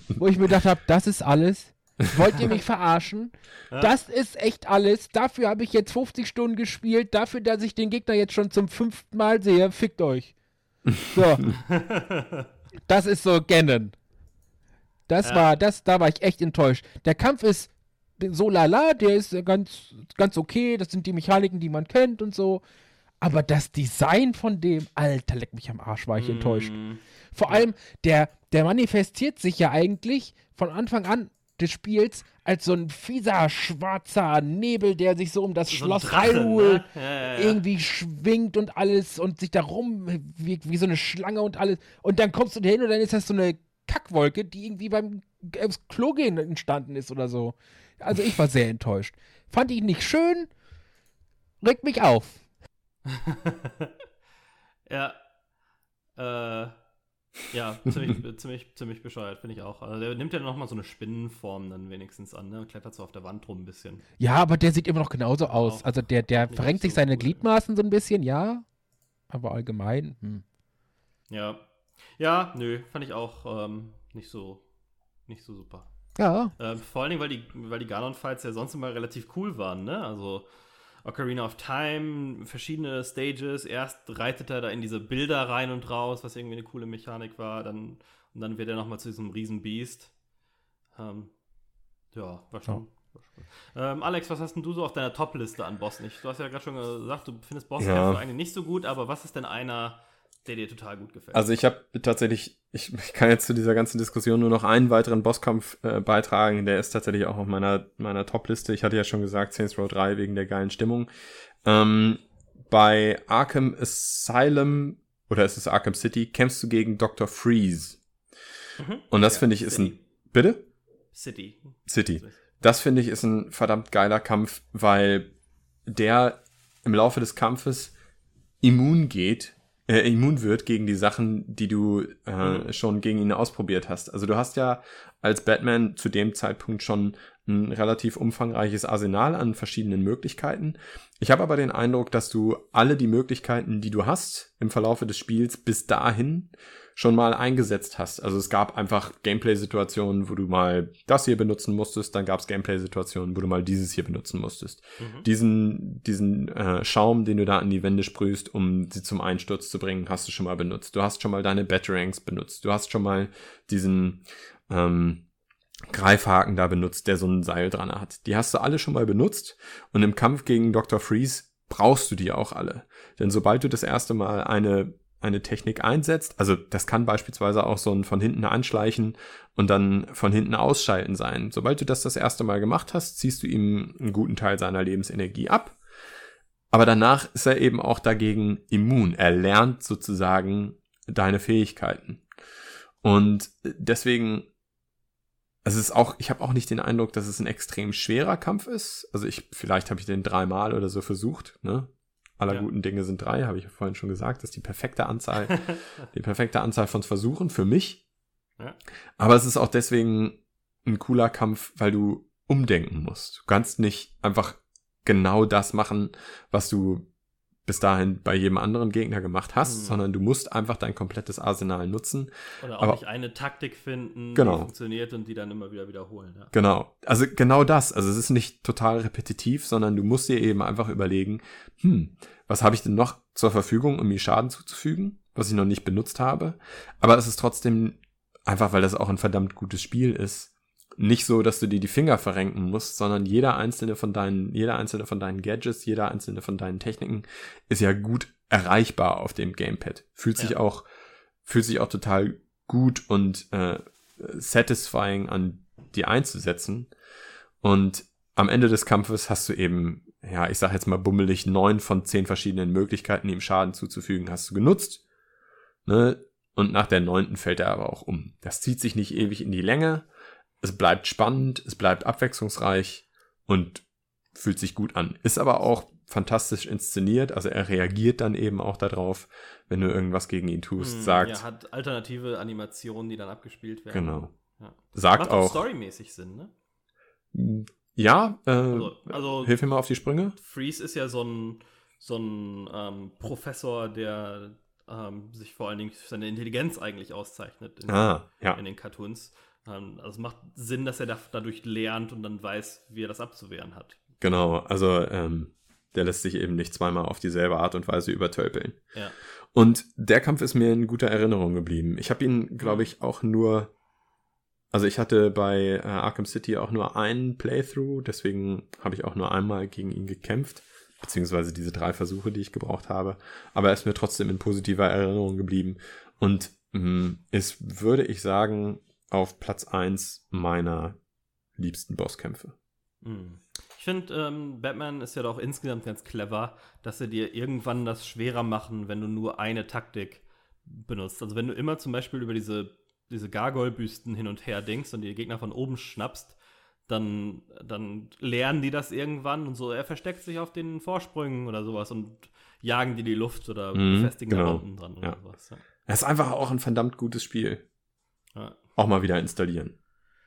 wo ich mir gedacht habe, das ist alles. Wollt ihr mich verarschen? Das ist echt alles. Dafür habe ich jetzt 50 Stunden gespielt. Dafür, dass ich den Gegner jetzt schon zum fünften Mal sehe. Fickt euch. So. das ist so Ganon. Das ja. war, das, da war ich echt enttäuscht. Der Kampf ist so lala, der ist ganz, ganz okay. Das sind die Mechaniken, die man kennt und so. Aber das Design von dem, Alter, leck mich am Arsch, war ich mm. enttäuscht. Vor ja. allem, der, der manifestiert sich ja eigentlich von Anfang an des Spiels als so ein fieser, schwarzer Nebel, der sich so um das so Schloss Hyrule ne? ja, ja, irgendwie schwingt und alles und sich da rum wie, wie so eine Schlange und alles. Und dann kommst du dahin und dann ist das so eine Kackwolke, die irgendwie beim aufs Klo gehen entstanden ist oder so. Also ich war sehr enttäuscht. Fand ich nicht schön, regt mich auf. ja. Äh, ja, ziemlich, ziemlich, ziemlich bescheuert, finde ich auch. Also der nimmt ja nochmal so eine Spinnenform dann wenigstens an, ne? Klettert so auf der Wand rum ein bisschen. Ja, aber der sieht immer noch genauso aus. Auch also der, der verrenkt sich so seine cool. Gliedmaßen so ein bisschen, ja. Aber allgemein, hm. Ja. Ja, nö, fand ich auch ähm, nicht so nicht so super. Ja. Äh, vor allen Dingen, weil die, weil die Ganon-Fights ja sonst immer relativ cool waren, ne? Also Ocarina of Time, verschiedene Stages. Erst reitet er da in diese Bilder rein und raus, was irgendwie eine coole Mechanik war. Dann, und dann wird er nochmal zu diesem Riesenbeast. Ähm, ja, war schon. Ja. Ähm, Alex, was hast denn du so auf deiner Top-Liste an Bossen? Ich, du hast ja gerade schon gesagt, du findest Bosskämpfe ja. eigentlich nicht so gut, aber was ist denn einer, der dir total gut gefällt. Also ich habe tatsächlich, ich, ich, kann jetzt zu dieser ganzen Diskussion nur noch einen weiteren Bosskampf äh, beitragen, der ist tatsächlich auch auf meiner, meiner Top-Liste. Ich hatte ja schon gesagt, Saints Row 3 wegen der geilen Stimmung. Ähm, bei Arkham Asylum, oder ist es Arkham City, kämpfst du gegen Dr. Freeze. Mhm. Und das ja, finde ich ist ein, bitte? City. City. Das finde ich ist ein verdammt geiler Kampf, weil der im Laufe des Kampfes immun geht äh, immun wird gegen die Sachen, die du äh, schon gegen ihn ausprobiert hast. Also du hast ja als Batman zu dem Zeitpunkt schon ein relativ umfangreiches Arsenal an verschiedenen Möglichkeiten. Ich habe aber den Eindruck, dass du alle die Möglichkeiten, die du hast im Verlaufe des Spiels bis dahin schon mal eingesetzt hast. Also es gab einfach Gameplay-Situationen, wo du mal das hier benutzen musstest, dann gab es Gameplay-Situationen, wo du mal dieses hier benutzen musstest. Mhm. Diesen, diesen äh, Schaum, den du da an die Wände sprühst, um sie zum Einsturz zu bringen, hast du schon mal benutzt. Du hast schon mal deine Batarangs benutzt. Du hast schon mal diesen ähm, Greifhaken da benutzt, der so ein Seil dran hat. Die hast du alle schon mal benutzt und im Kampf gegen Dr. Freeze brauchst du die auch alle. Denn sobald du das erste Mal eine eine Technik einsetzt. Also das kann beispielsweise auch so ein von hinten anschleichen und dann von hinten ausschalten sein. Sobald du das das erste Mal gemacht hast, ziehst du ihm einen guten Teil seiner Lebensenergie ab. Aber danach ist er eben auch dagegen immun. Er lernt sozusagen deine Fähigkeiten. Und deswegen, also es ist auch, ich habe auch nicht den Eindruck, dass es ein extrem schwerer Kampf ist. Also ich, vielleicht habe ich den dreimal oder so versucht, ne? Aller ja. guten Dinge sind drei, habe ich vorhin schon gesagt. Das ist die perfekte Anzahl, die perfekte Anzahl von Versuchen für mich. Ja. Aber es ist auch deswegen ein cooler Kampf, weil du umdenken musst. Du kannst nicht einfach genau das machen, was du bis dahin bei jedem anderen Gegner gemacht hast, Mhm. sondern du musst einfach dein komplettes Arsenal nutzen. Oder auch Aber- nicht eine Taktik finden, Genau. die funktioniert und die dann immer wieder wiederholen. Ja. Genau. Also genau das. Also es ist nicht total repetitiv, sondern du musst dir eben einfach überlegen, hm, was habe ich denn noch zur Verfügung, um mir Schaden zuzufügen, was ich noch nicht benutzt habe. Aber es ist trotzdem einfach, weil das auch ein verdammt gutes Spiel ist, nicht so, dass du dir die Finger verrenken musst, sondern jeder einzelne von deinen, jeder einzelne von deinen Gadgets, jeder einzelne von deinen Techniken ist ja gut erreichbar auf dem Gamepad. Fühlt sich Ja. auch, fühlt sich auch total gut und äh, satisfying an, die einzusetzen. Und am Ende des Kampfes hast du eben, ja, ich sag jetzt mal bummelig, neun von zehn verschiedenen Möglichkeiten, ihm Schaden zuzufügen, hast du genutzt. Ne? Und nach der neunten fällt er aber auch um. Das zieht sich nicht ewig in die Länge. Es bleibt spannend, es bleibt abwechslungsreich und fühlt sich gut an. Ist aber auch fantastisch inszeniert. Also er reagiert dann eben auch darauf, wenn du irgendwas gegen ihn tust, Hm, sagt. Ja, hat alternative Animationen, die dann abgespielt werden. genau. Ja. Sagt Macht auch storymäßig Sinn, ne? Ja, äh, Also, also hilf mir mal auf die Sprünge. Freeze ist ja so ein, so ein ähm, Professor, der ähm, sich vor allen Dingen für seine Intelligenz eigentlich auszeichnet in, Ah, ja. in den Cartoons. Also es macht Sinn, dass er da, dadurch lernt und dann weiß, wie er das abzuwehren hat. Genau, also ähm, der lässt sich eben nicht zweimal auf dieselbe Art und Weise übertölpeln. Ja. Und der Kampf ist mir in guter Erinnerung geblieben. Ich habe ihn, glaube ich, auch nur. Also ich hatte bei äh, Arkham City auch nur einen Playthrough, deswegen habe ich auch nur einmal gegen ihn gekämpft, beziehungsweise diese drei Versuche, die ich gebraucht habe. Aber er ist mir trotzdem in positiver Erinnerung geblieben und mh, ist, würde ich sagen, auf Platz eins meiner liebsten Bosskämpfe. Hm. Ich finde, ähm, Batman ist ja doch insgesamt ganz clever, dass sie dir irgendwann das schwerer machen, wenn du nur eine Taktik benutzt. Also wenn du immer zum Beispiel über diese, diese Gargoyle-Büsten hin und her denkst und die Gegner von oben schnappst, dann, dann lernen die das irgendwann und so. Er versteckt sich auf den Vorsprüngen oder sowas und jagen die die Luft oder Mhm, befestigen genau. da unten dran oder Ja. sowas. Ja. Es ist einfach auch ein verdammt gutes Spiel. Ja. Auch mal wieder installieren.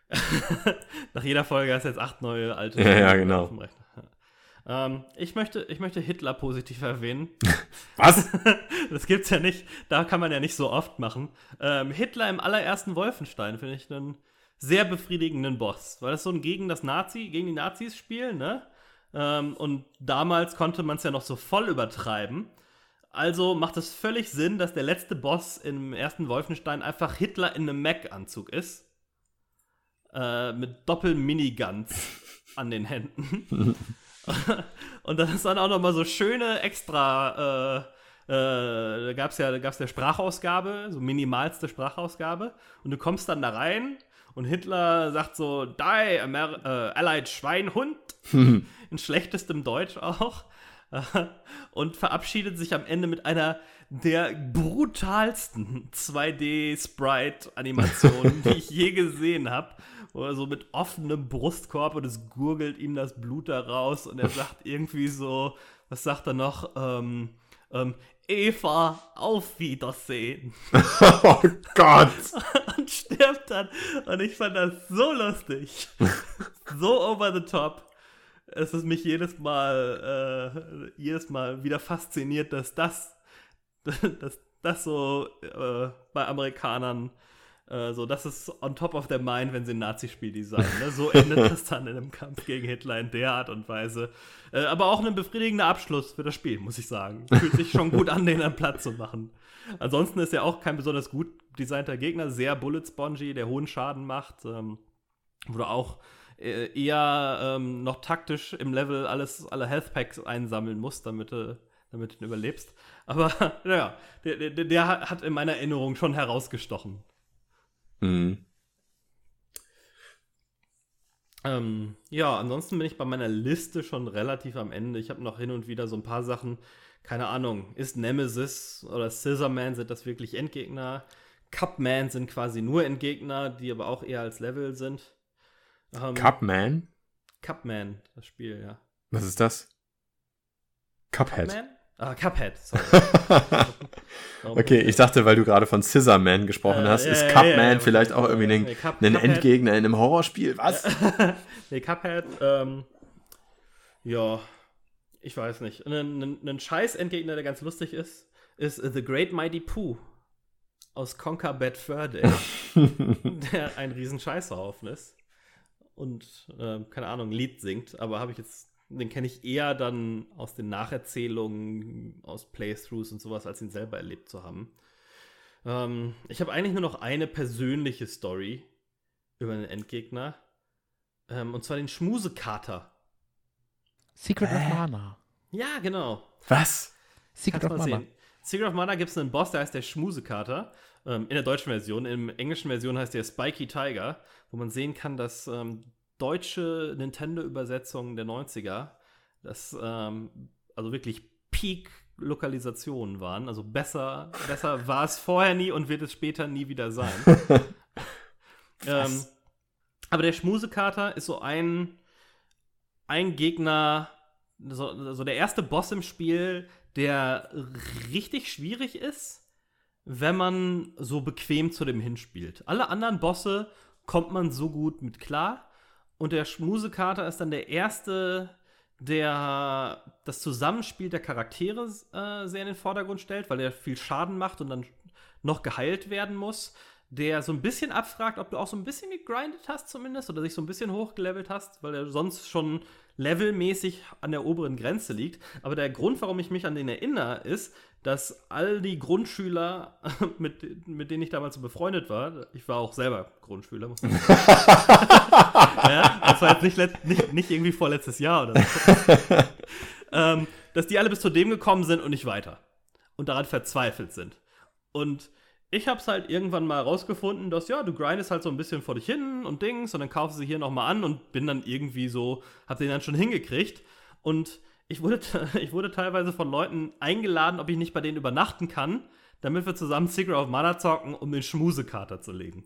Nach jeder Folge hast du jetzt acht neue alte Ja, ja, genau. auf dem Rechner. Ja. Ähm, ich, möchte, ich möchte Hitler positiv erwähnen. Was? das gibt's ja nicht, da kann man ja nicht so oft machen. Ähm, Hitler im allerersten Wolfenstein finde ich einen sehr befriedigenden Boss, weil das so ein gegen das Nazi, gegen die Nazis Spiel, ne? Ähm, und damals konnte man es ja noch so voll übertreiben. Also macht es völlig Sinn, dass der letzte Boss im ersten Wolfenstein einfach Hitler in einem Mac-Anzug ist. Äh, mit Doppel-Miniguns an den Händen. Und das ist dann auch noch mal so schöne extra, äh, äh, da gab es ja, da gab's ja Sprachausgabe, so minimalste Sprachausgabe. Und du kommst dann da rein und Hitler sagt so, die, Amer äh, Allied Schweinhund, in schlechtestem Deutsch auch. und verabschiedet sich am Ende mit einer der brutalsten 2D-Sprite-Animationen, die ich je gesehen habe. Oder so mit offenem Brustkorb und es gurgelt ihm das Blut da raus und er sagt irgendwie so, was sagt er noch? Ähm, ähm, Eva, auf Wiedersehen. oh Gott. und stirbt dann. Und ich fand das so lustig. so over the top. Es ist mich jedes Mal, äh, jedes Mal wieder fasziniert, dass das, dass das so äh, bei Amerikanern äh, so, das ist on top of their mind, wenn sie ein Nazi-Spiel designen. Ne? So endet das dann in einem Kampf gegen Hitler in der Art und Weise. Äh, aber auch ein befriedigender Abschluss für das Spiel, muss ich sagen. Fühlt sich schon gut an, den an Platz zu machen. Ansonsten ist er auch kein besonders gut designter Gegner, sehr bullet-spongy, der hohen Schaden macht. Ähm, wo du auch eher ähm, noch taktisch im Level alles, alle Health Packs einsammeln musst, damit du, damit du überlebst. Aber naja, der, der, der hat in meiner Erinnerung schon herausgestochen. Mhm. Ähm, ja, ansonsten bin ich bei meiner Liste schon relativ am Ende. Ich habe noch hin und wieder so ein paar Sachen. Keine Ahnung, ist Nemesis oder Scissorman sind das wirklich Endgegner? Cupman sind quasi nur Endgegner, die aber auch eher als Level sind. Ähm, Cupman? Cupman, das Spiel, ja. Was ist das? Cuphead. Cupman? Ah, Cuphead, sorry. Okay, ich dachte, weil du gerade von Scissorman gesprochen Äh, hast, ist ja, Cupman ja, vielleicht auch irgendwie ein, Cup- ein Endgegner in einem Horrorspiel. Was? nee, Cuphead, ähm, ja. ich weiß nicht. Ein, ein, ein Scheiß-Endgegner, der ganz lustig ist, ist The Great Mighty Pooh aus Conquer Bad Fur Day, der ein riesen Scheißhaufen ist und, äh, keine Ahnung, ein Lied singt, aber habe ich jetzt, den kenne ich eher dann aus den Nacherzählungen, aus Playthroughs und sowas, als ihn selber erlebt zu haben. Ähm, ich habe eigentlich nur noch eine persönliche Story über einen Endgegner, ähm, und zwar den Schmusekater. Secret of Mana. Ja, genau. Was? Secret Kannst of mal Mana. sehen. Secret of Mana gibt es einen Boss, der heißt der Schmusekater. Ähm, in der deutschen Version. In der englischen Version heißt der Spiky Tiger, wo man sehen kann, dass ähm, deutsche Nintendo-Übersetzungen der 90er, das ähm, also wirklich Peak-Lokalisationen waren. Also besser, besser war es vorher nie und wird es später nie wieder sein. ähm, aber der Schmusekater ist so ein, ein Gegner, so, so der erste Boss im Spiel, der richtig schwierig ist, wenn man so bequem zu dem hinspielt. Alle anderen Bosse kommt man so gut mit klar. Und der Schmusekater ist dann der erste, der das Zusammenspiel der Charaktere äh, sehr in den Vordergrund stellt, weil er viel Schaden macht und dann noch geheilt werden muss. Der so ein bisschen abfragt, ob du auch so ein bisschen gegrindet hast, zumindest, oder sich so ein bisschen hochgelevelt hast, weil er sonst schon levelmäßig an der oberen Grenze liegt. Aber der Grund, warum ich mich an den erinnere, ist, dass all die Grundschüler, mit, mit denen ich damals so befreundet war, ich war auch selber Grundschüler, muss man sagen. ja, das war jetzt nicht, nicht, nicht irgendwie vorletztes Jahr oder so. ähm, dass die alle bis zu dem gekommen sind und nicht weiter. Und daran verzweifelt sind. Und ich hab's halt irgendwann mal rausgefunden, dass ja, du grindest halt so ein bisschen vor dich hin und Dings und dann kaufst du sie hier nochmal an und bin dann irgendwie so, hab den dann schon hingekriegt. Und ich wurde, ich wurde teilweise von Leuten eingeladen, ob ich nicht bei denen übernachten kann, damit wir zusammen Secret of Mana zocken, um den Schmusekater zu legen.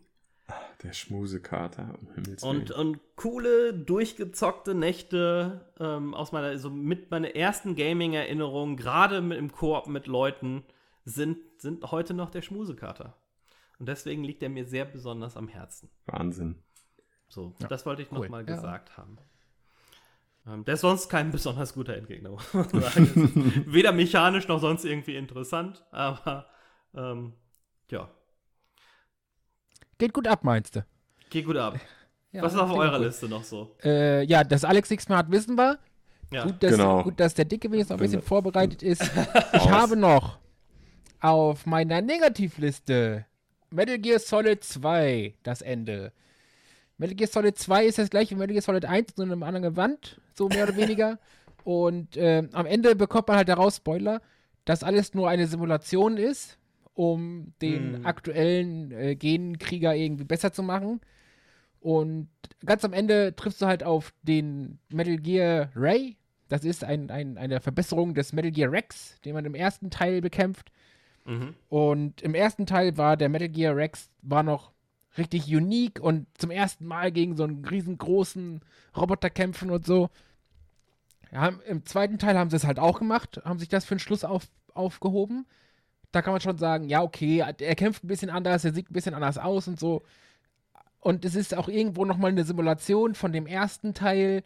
Der Schmusekater, um Himmels Und, Willen. und coole, durchgezockte Nächte ähm, aus meiner, so mit meiner ersten Gaming-Erinnerung, gerade mit im Koop mit Leuten, sind, sind heute noch der Schmusekater. Und deswegen liegt er mir sehr besonders am Herzen. Wahnsinn. So, das wollte ich cool. noch mal Ja. gesagt haben. Ähm, der ist sonst kein besonders guter Endgegner, muss man sagen. Ist Weder mechanisch noch sonst irgendwie interessant, aber ähm, ja, Geht gut ab, meinst du? geht gut ab. Ja, Was ist auf eurer gut. Liste noch so? Äh, ja, dass Alex nichts mehr hat, wissen wir. Ja. Gut, dass, Genau. gut, dass der Dicke wenigstens noch ein bisschen vorbereitet ist. Ich habe noch auf meiner Negativliste Metal Gear Solid 2, das Ende. Metal Gear Solid 2 ist das gleiche wie Metal Gear Solid 1, nur in einem anderen Gewand, so mehr oder weniger. Und ähm, am Ende bekommt man halt daraus, Spoiler, dass alles nur eine Simulation ist, um den Hm. aktuellen äh, Genkrieger irgendwie besser zu machen. Und ganz am Ende triffst du halt auf den Metal Gear Ray. Das ist ein, ein, eine Verbesserung des Metal Gear Rex, den man im ersten Teil bekämpft. Mhm. Und im ersten Teil war der Metal Gear Rex war noch richtig unique und zum ersten Mal gegen so einen riesengroßen Roboter kämpfen und so. Ja, Im zweiten Teil haben sie es halt auch gemacht, haben sich das für den Schluss auf, aufgehoben. Da kann man schon sagen, ja, okay, er kämpft ein bisschen anders, er sieht ein bisschen anders aus und so. Und es ist auch irgendwo nochmal eine Simulation von dem ersten Teil,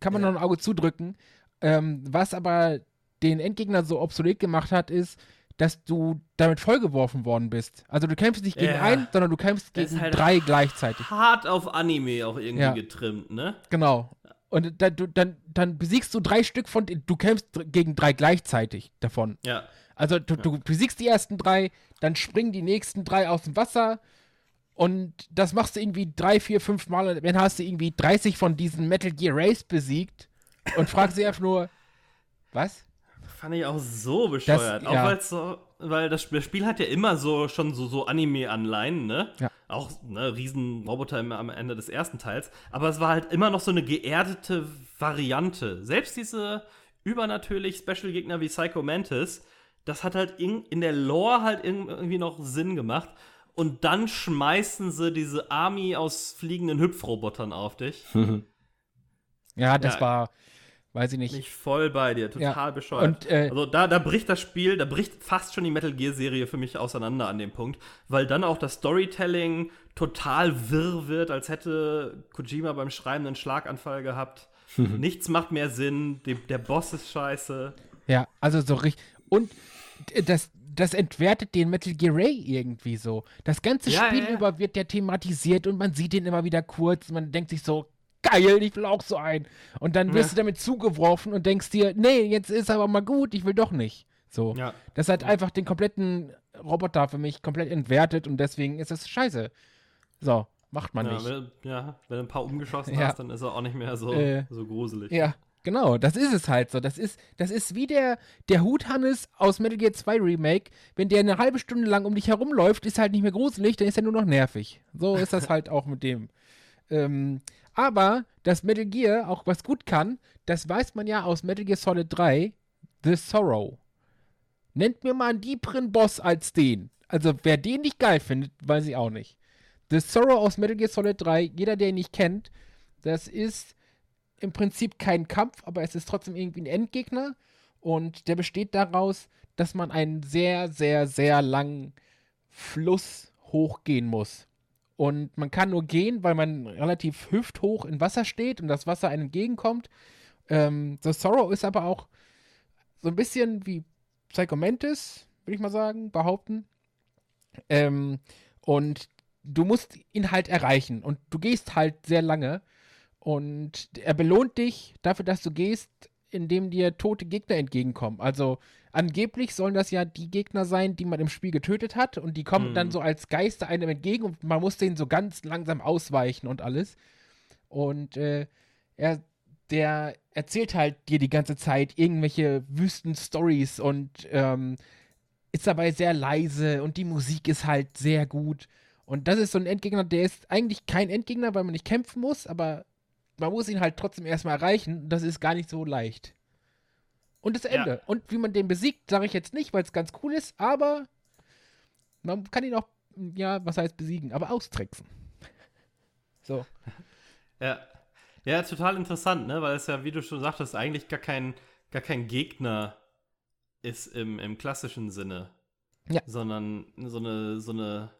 kann man Ja. noch ein Auge zudrücken. Ähm, was aber den Endgegner so obsolet gemacht hat, ist, dass du damit vollgeworfen worden bist. Also du kämpfst nicht gegen Ja. einen, sondern du kämpfst gegen halt drei gleichzeitig. Hart auf Anime auch irgendwie Ja. getrimmt, ne? Genau. Und da, du, dann, dann besiegst du drei Stück von, du kämpfst gegen drei gleichzeitig davon. Ja. Also du, du besiegst die ersten drei, dann springen die nächsten drei aus dem Wasser und das machst du irgendwie drei, vier, fünf Mal und dann hast du irgendwie 30 von diesen Metal Gear Race besiegt und fragst sie einfach nur, was? Fand ich auch so bescheuert. auch ja. weil's so, weil das Spiel, das Spiel hat ja immer so schon so, so Anime-Anleihen, ne? Ja. Auch ne, Riesenroboter am Ende des ersten Teils. Aber es war halt immer noch so eine geerdete Variante. Selbst diese übernatürlich Special-Gegner wie Psycho Mantis, das hat halt in, in der Lore halt irg- irgendwie noch Sinn gemacht. Und dann schmeißen sie diese Army aus fliegenden Hüpfrobotern auf dich. Ja, das Ja. war Weiß ich nicht. Nicht voll bei dir, total Ja. bescheuert. Und, äh, also da, da bricht das Spiel, da bricht fast schon die Metal Gear-Serie für mich auseinander an dem Punkt, weil dann auch das Storytelling total wirr wird, als hätte Kojima beim Schreiben einen Schlaganfall gehabt. Nichts macht mehr Sinn, die, der Boss ist scheiße. Ja, also so richtig. Und d- das, das entwertet den Metal Gear Ray irgendwie so. Das ganze Ja, Spiel ja, ja. über wird der thematisiert und man sieht den immer wieder kurz. Man denkt sich so, geil, ich will auch so ein. Und dann wirst Ja. du damit zugeworfen und denkst dir, nee, jetzt ist aber mal gut, ich will doch nicht. So. Ja. Das hat einfach den kompletten Roboter für mich komplett entwertet und deswegen ist es scheiße. So, macht man Ja nicht. wenn, ja, wenn du ein paar umgeschossen Ja. hast, dann ist er auch nicht mehr so, Äh, so gruselig. Ja, genau, das ist es halt so. Das ist, das ist wie der, der Huthannes aus Metal Gear 2 Remake. Wenn der eine halbe Stunde lang um dich herumläuft, ist er halt nicht mehr gruselig, dann ist er nur noch nervig. So ist das halt auch mit dem. Ähm, aber dass Metal Gear auch was gut kann, das weiß man ja aus Metal Gear Solid 3, The Sorrow. Nennt mir mal einen deeperen Boss als den. Also wer den nicht geil findet, weiß ich auch nicht. The Sorrow aus Metal Gear Solid 3, jeder, der ihn nicht kennt, das ist im Prinzip kein Kampf, aber es ist trotzdem irgendwie ein Endgegner. Und der besteht daraus, dass man einen sehr, sehr, sehr langen Fluss hochgehen muss. Und man kann nur gehen, weil man relativ hüfthoch in Wasser steht und das Wasser einem entgegenkommt. Ähm, The Sorrow ist aber auch so ein bisschen wie Psycho Mantis, würde ich mal sagen, behaupten. Ähm, und du musst ihn halt erreichen. Und du gehst halt sehr lange. Und er belohnt dich dafür, dass du gehst, indem dir tote Gegner entgegenkommen. Also angeblich sollen das ja die Gegner sein, die man im Spiel getötet hat. Und die kommen Hm. dann so als Geister einem entgegen und man muss denen so ganz langsam ausweichen und alles. Und äh, er, der erzählt halt dir die ganze Zeit irgendwelche wüsten Stories und ähm, ist dabei sehr leise und die Musik ist halt sehr gut. Und das ist so ein Endgegner, der ist eigentlich kein Endgegner, weil man nicht kämpfen muss, aber man muss ihn halt trotzdem erstmal erreichen. Das ist gar nicht so leicht. Und das Ja. Ende. Und wie man den besiegt, sage ich jetzt nicht, weil es ganz cool ist, aber man kann ihn auch, ja, was heißt besiegen, aber austricksen. So. Ja. ja, total interessant, ne? weil es ja, wie du schon sagtest, eigentlich gar kein, gar kein Gegner ist im, im klassischen Sinne. Ja. Sondern so eine, so eine,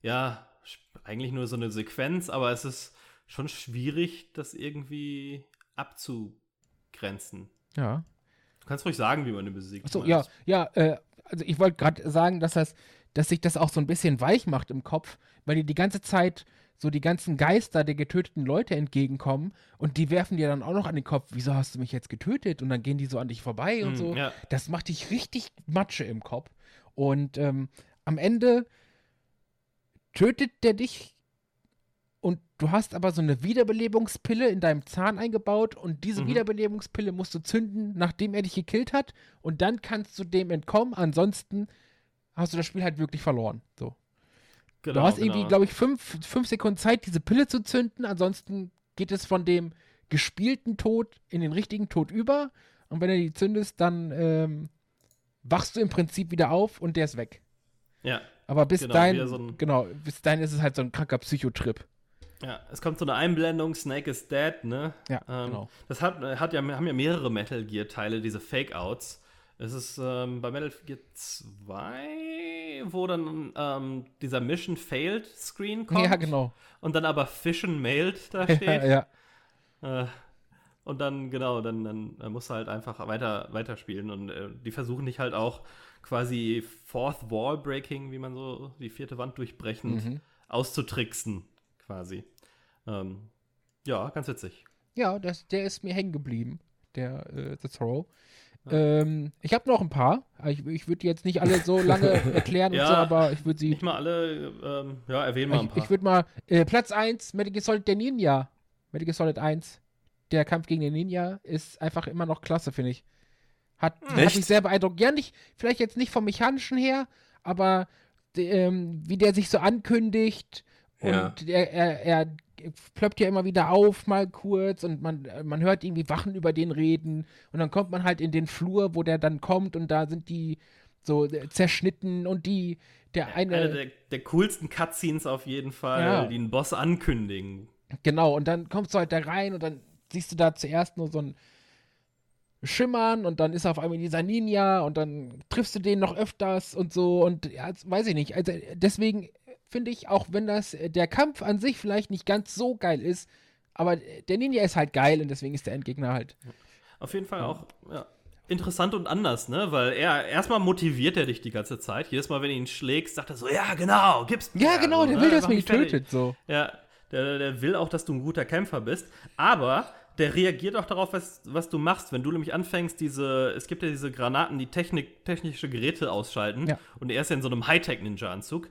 ja, eigentlich nur so eine Sequenz, aber es ist schon schwierig, das irgendwie abzugrenzen. Ja. Du kannst ruhig sagen, wie man ihn besiegt. Achso, ja, ja, äh, also ich wollte gerade sagen, dass das, dass sich das auch so ein bisschen weich macht im Kopf, weil dir die ganze Zeit so die ganzen Geister der getöteten Leute entgegenkommen und die werfen dir dann auch noch an den Kopf, wieso hast du mich jetzt getötet? Und dann gehen die so an dich vorbei und Hm, so. Ja, Das macht dich richtig Matsche im Kopf. Und ähm, am Ende tötet der dich und du hast aber so eine Wiederbelebungspille in deinem Zahn eingebaut und diese Mhm. Wiederbelebungspille musst du zünden, nachdem er dich gekillt hat und dann kannst du dem entkommen. Ansonsten hast du das Spiel halt wirklich verloren. So. genau. du hast irgendwie, genau. glaube ich, fünf, fünf Sekunden Zeit, diese Pille zu zünden. Ansonsten geht es von dem gespielten Tod in den richtigen Tod über. Und wenn du die zündest, dann ähm, wachst du im Prinzip wieder auf und der ist weg. Ja, Aber bis Genau, dahin, so genau, bis dahin ist es halt so ein kranker Psychotrip. Ja, es kommt so eine Einblendung, Snake is dead, ne? Ja, Ähm, genau. Das hat, hat ja, haben ja mehrere Metal Gear-Teile, diese Fake-Outs. Es ist ähm, bei Metal Gear 2, wo dann ähm, dieser Mission Failed Screen kommt. Ja, genau. Und dann aber Fission Mailed da steht. ja, ja. Äh, und dann, genau, dann, dann äh, musst du halt einfach weiter, weiterspielen. Und äh, die versuchen dich halt auch quasi Fourth Wall Breaking, wie man so die vierte Wand durchbrechend, Mhm. auszutricksen, quasi. Ähm, ja, ganz witzig. Ja, das, der ist mir hängen geblieben, der äh, The Throw. Ähm, ich habe noch ein paar. Ich, ich würde die jetzt nicht alle so lange erklären und Ja, so, aber ich würde sie. Nicht mal alle, ähm, ja, erwähnen wir ein Ich, paar. ich würde mal. Äh, Platz 1, Metal Gear Solid der Ninja. Metal Gear Solid 1. Der Kampf gegen den Ninja ist einfach immer noch klasse, finde ich. Hat, hat Echt? mich sehr beeindruckt. Ja, nicht, vielleicht jetzt nicht vom Mechanischen her, aber ähm, wie der sich so ankündigt Ja. und er, er, er plöppt ja immer wieder auf, mal kurz und man, man hört irgendwie Wachen über den reden und dann kommt man halt in den Flur, wo der dann kommt und da sind die so äh, zerschnitten und die, der eine, Eine der, der coolsten Cutscenes auf jeden Fall, Ja. die einen Boss ankündigen. Genau, und dann kommst du halt da rein und dann siehst du da zuerst nur so ein, schimmern und dann ist er auf einmal dieser Ninja und dann triffst du den noch öfters und so und ja, weiß ich nicht. Also deswegen finde ich, auch wenn das der Kampf an sich vielleicht nicht ganz so geil ist, aber der Ninja ist halt geil und deswegen ist der Endgegner halt. Auf jeden Fall auch ja, interessant und anders, ne? Weil er erstmal motiviert er dich die ganze Zeit. Jedes Mal, wenn du ihn schlägst, sagt er so, ja, genau, gib's mir. Ja, genau, der so, will, ne? dass man ihn tötet, so. Ja, der, der will auch, dass du ein guter Kämpfer bist. Aber der reagiert auch darauf, was, was du machst. Wenn du nämlich anfängst, diese, es gibt ja diese Granaten, die Technik, technische Geräte ausschalten. Ja. Und er ist ja in so einem Hightech-Ninja-Anzug,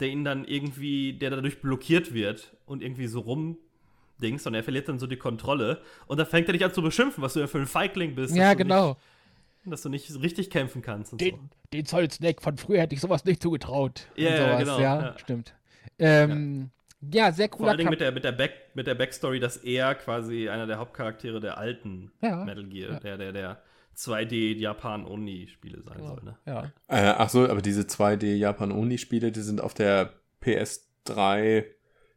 der ihn dann irgendwie, der dadurch blockiert wird und irgendwie so rumdings und er verliert dann so die Kontrolle. Und da fängt er dich an zu beschimpfen, was du ja für ein Feigling bist. Ja, genau. Nicht, dass du nicht richtig kämpfen kannst und so. Den, den Solid Snake von früher hätte ich sowas nicht zugetraut. Ja, und ja, sowas. genau, Ja, ja. stimmt. Ähm, ja. sehr Vor cooler allen Dingen Kampf. mit der, mit, der Back, mit der Backstory, dass er quasi einer der Hauptcharaktere der alten Ja. Metal Gear, Ja. der, der, der 2D-Japan-Only-Spiele sein soll. Ne? Ja. Äh, ach so, aber diese 2D Japan-Only-Spiele, die sind auf der PS3,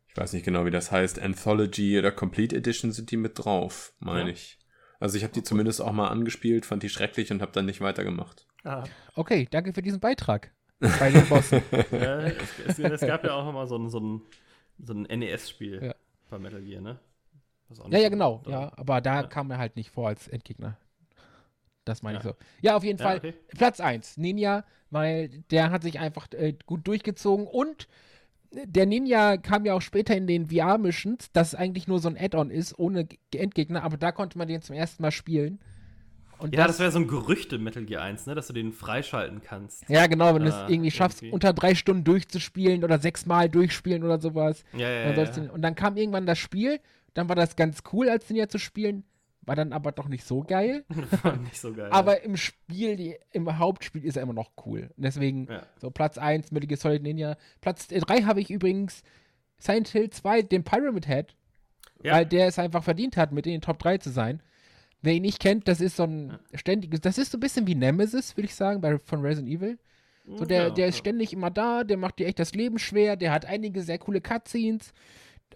ich weiß nicht genau, wie das heißt, Anthology oder Complete Edition sind die mit drauf, meine Ja. ich. Also ich habe die zumindest auch mal angespielt, fand die schrecklich und habe dann nicht weitergemacht. Ah. Okay, danke für diesen Beitrag bei den Bossen. ja, es, es, es gab ja auch noch mal so ein, so ein, so ein NES-Spiel Ja. bei Metal Gear, ne? Ja, ja, genau. Ja, aber da Ja. kam er halt nicht vor als Endgegner. Das meine ich Ja. so. Ja, auf jeden Ja, Fall okay. Platz 1, Ninja, weil der hat sich einfach äh, gut durchgezogen und der Ninja kam ja auch später in den VR-Missions, das eigentlich nur so ein Add-on ist, ohne Endgegner, aber da konnte man den zum ersten Mal spielen. Und Ja, das wäre so ein Gerücht im Metal Gear 1, ne? Dass du den freischalten kannst. Ja, genau, wenn du Ah, es irgendwie schaffst, irgendwie. unter drei Stunden durchzuspielen oder sechsmal durchspielen oder sowas. Ja, ja, ja. du- Und dann kam irgendwann das Spiel, dann war das ganz cool, als Ninja zu spielen, war dann aber doch nicht so geil. War nicht so geil. Aber im Spiel, die, im Hauptspiel ist er immer noch cool. Und deswegen Ja. so Platz 1, Metal Gear Solid Ninja. Platz 3 habe ich übrigens Silent Hill 2, den Pyramid Head, Ja. weil der es einfach verdient hat, mit in den Top 3 zu sein. Wer ihn nicht kennt, das ist so ein ständiges, das ist so ein bisschen wie Nemesis, würde ich sagen, bei, von Resident Evil. So, der, der ist ständig immer da, der macht dir echt das Leben schwer, der hat einige sehr coole Cutscenes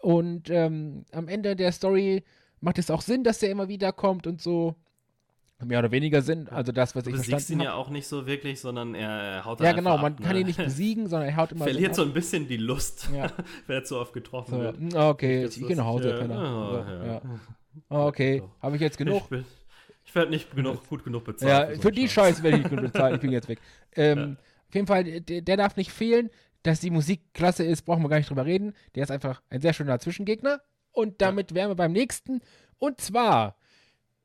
und ähm, am Ende der Story macht es auch Sinn, dass der immer wieder kommt und so. Mehr oder weniger Sinn, also das, was Du ich besiegst verstanden ihn habe. ja auch nicht so wirklich, sondern er, er haut Ja, genau, einfach man ab, kann ne? ihn nicht besiegen, sondern er haut immer Verliert so ab. ein bisschen die Lust, Ja. wenn er zu oft getroffen So, wird. mm, okay, ich ist- gehe nach Hause. ja, oh, so, ja. ja. Ah, okay, habe ich jetzt genug? Ich, bin- ich werde nicht genug, gut genug bezahlt. Ja, für einen die Scheiß. Scheiße werde ich nicht genug bezahlen. Ich bin jetzt weg. Ähm, Auf jeden Fall, der, der darf nicht fehlen. Dass die Musik klasse ist, brauchen wir gar nicht drüber reden. Der ist einfach ein sehr schöner Zwischengegner. Und damit wären wir beim nächsten. Und zwar,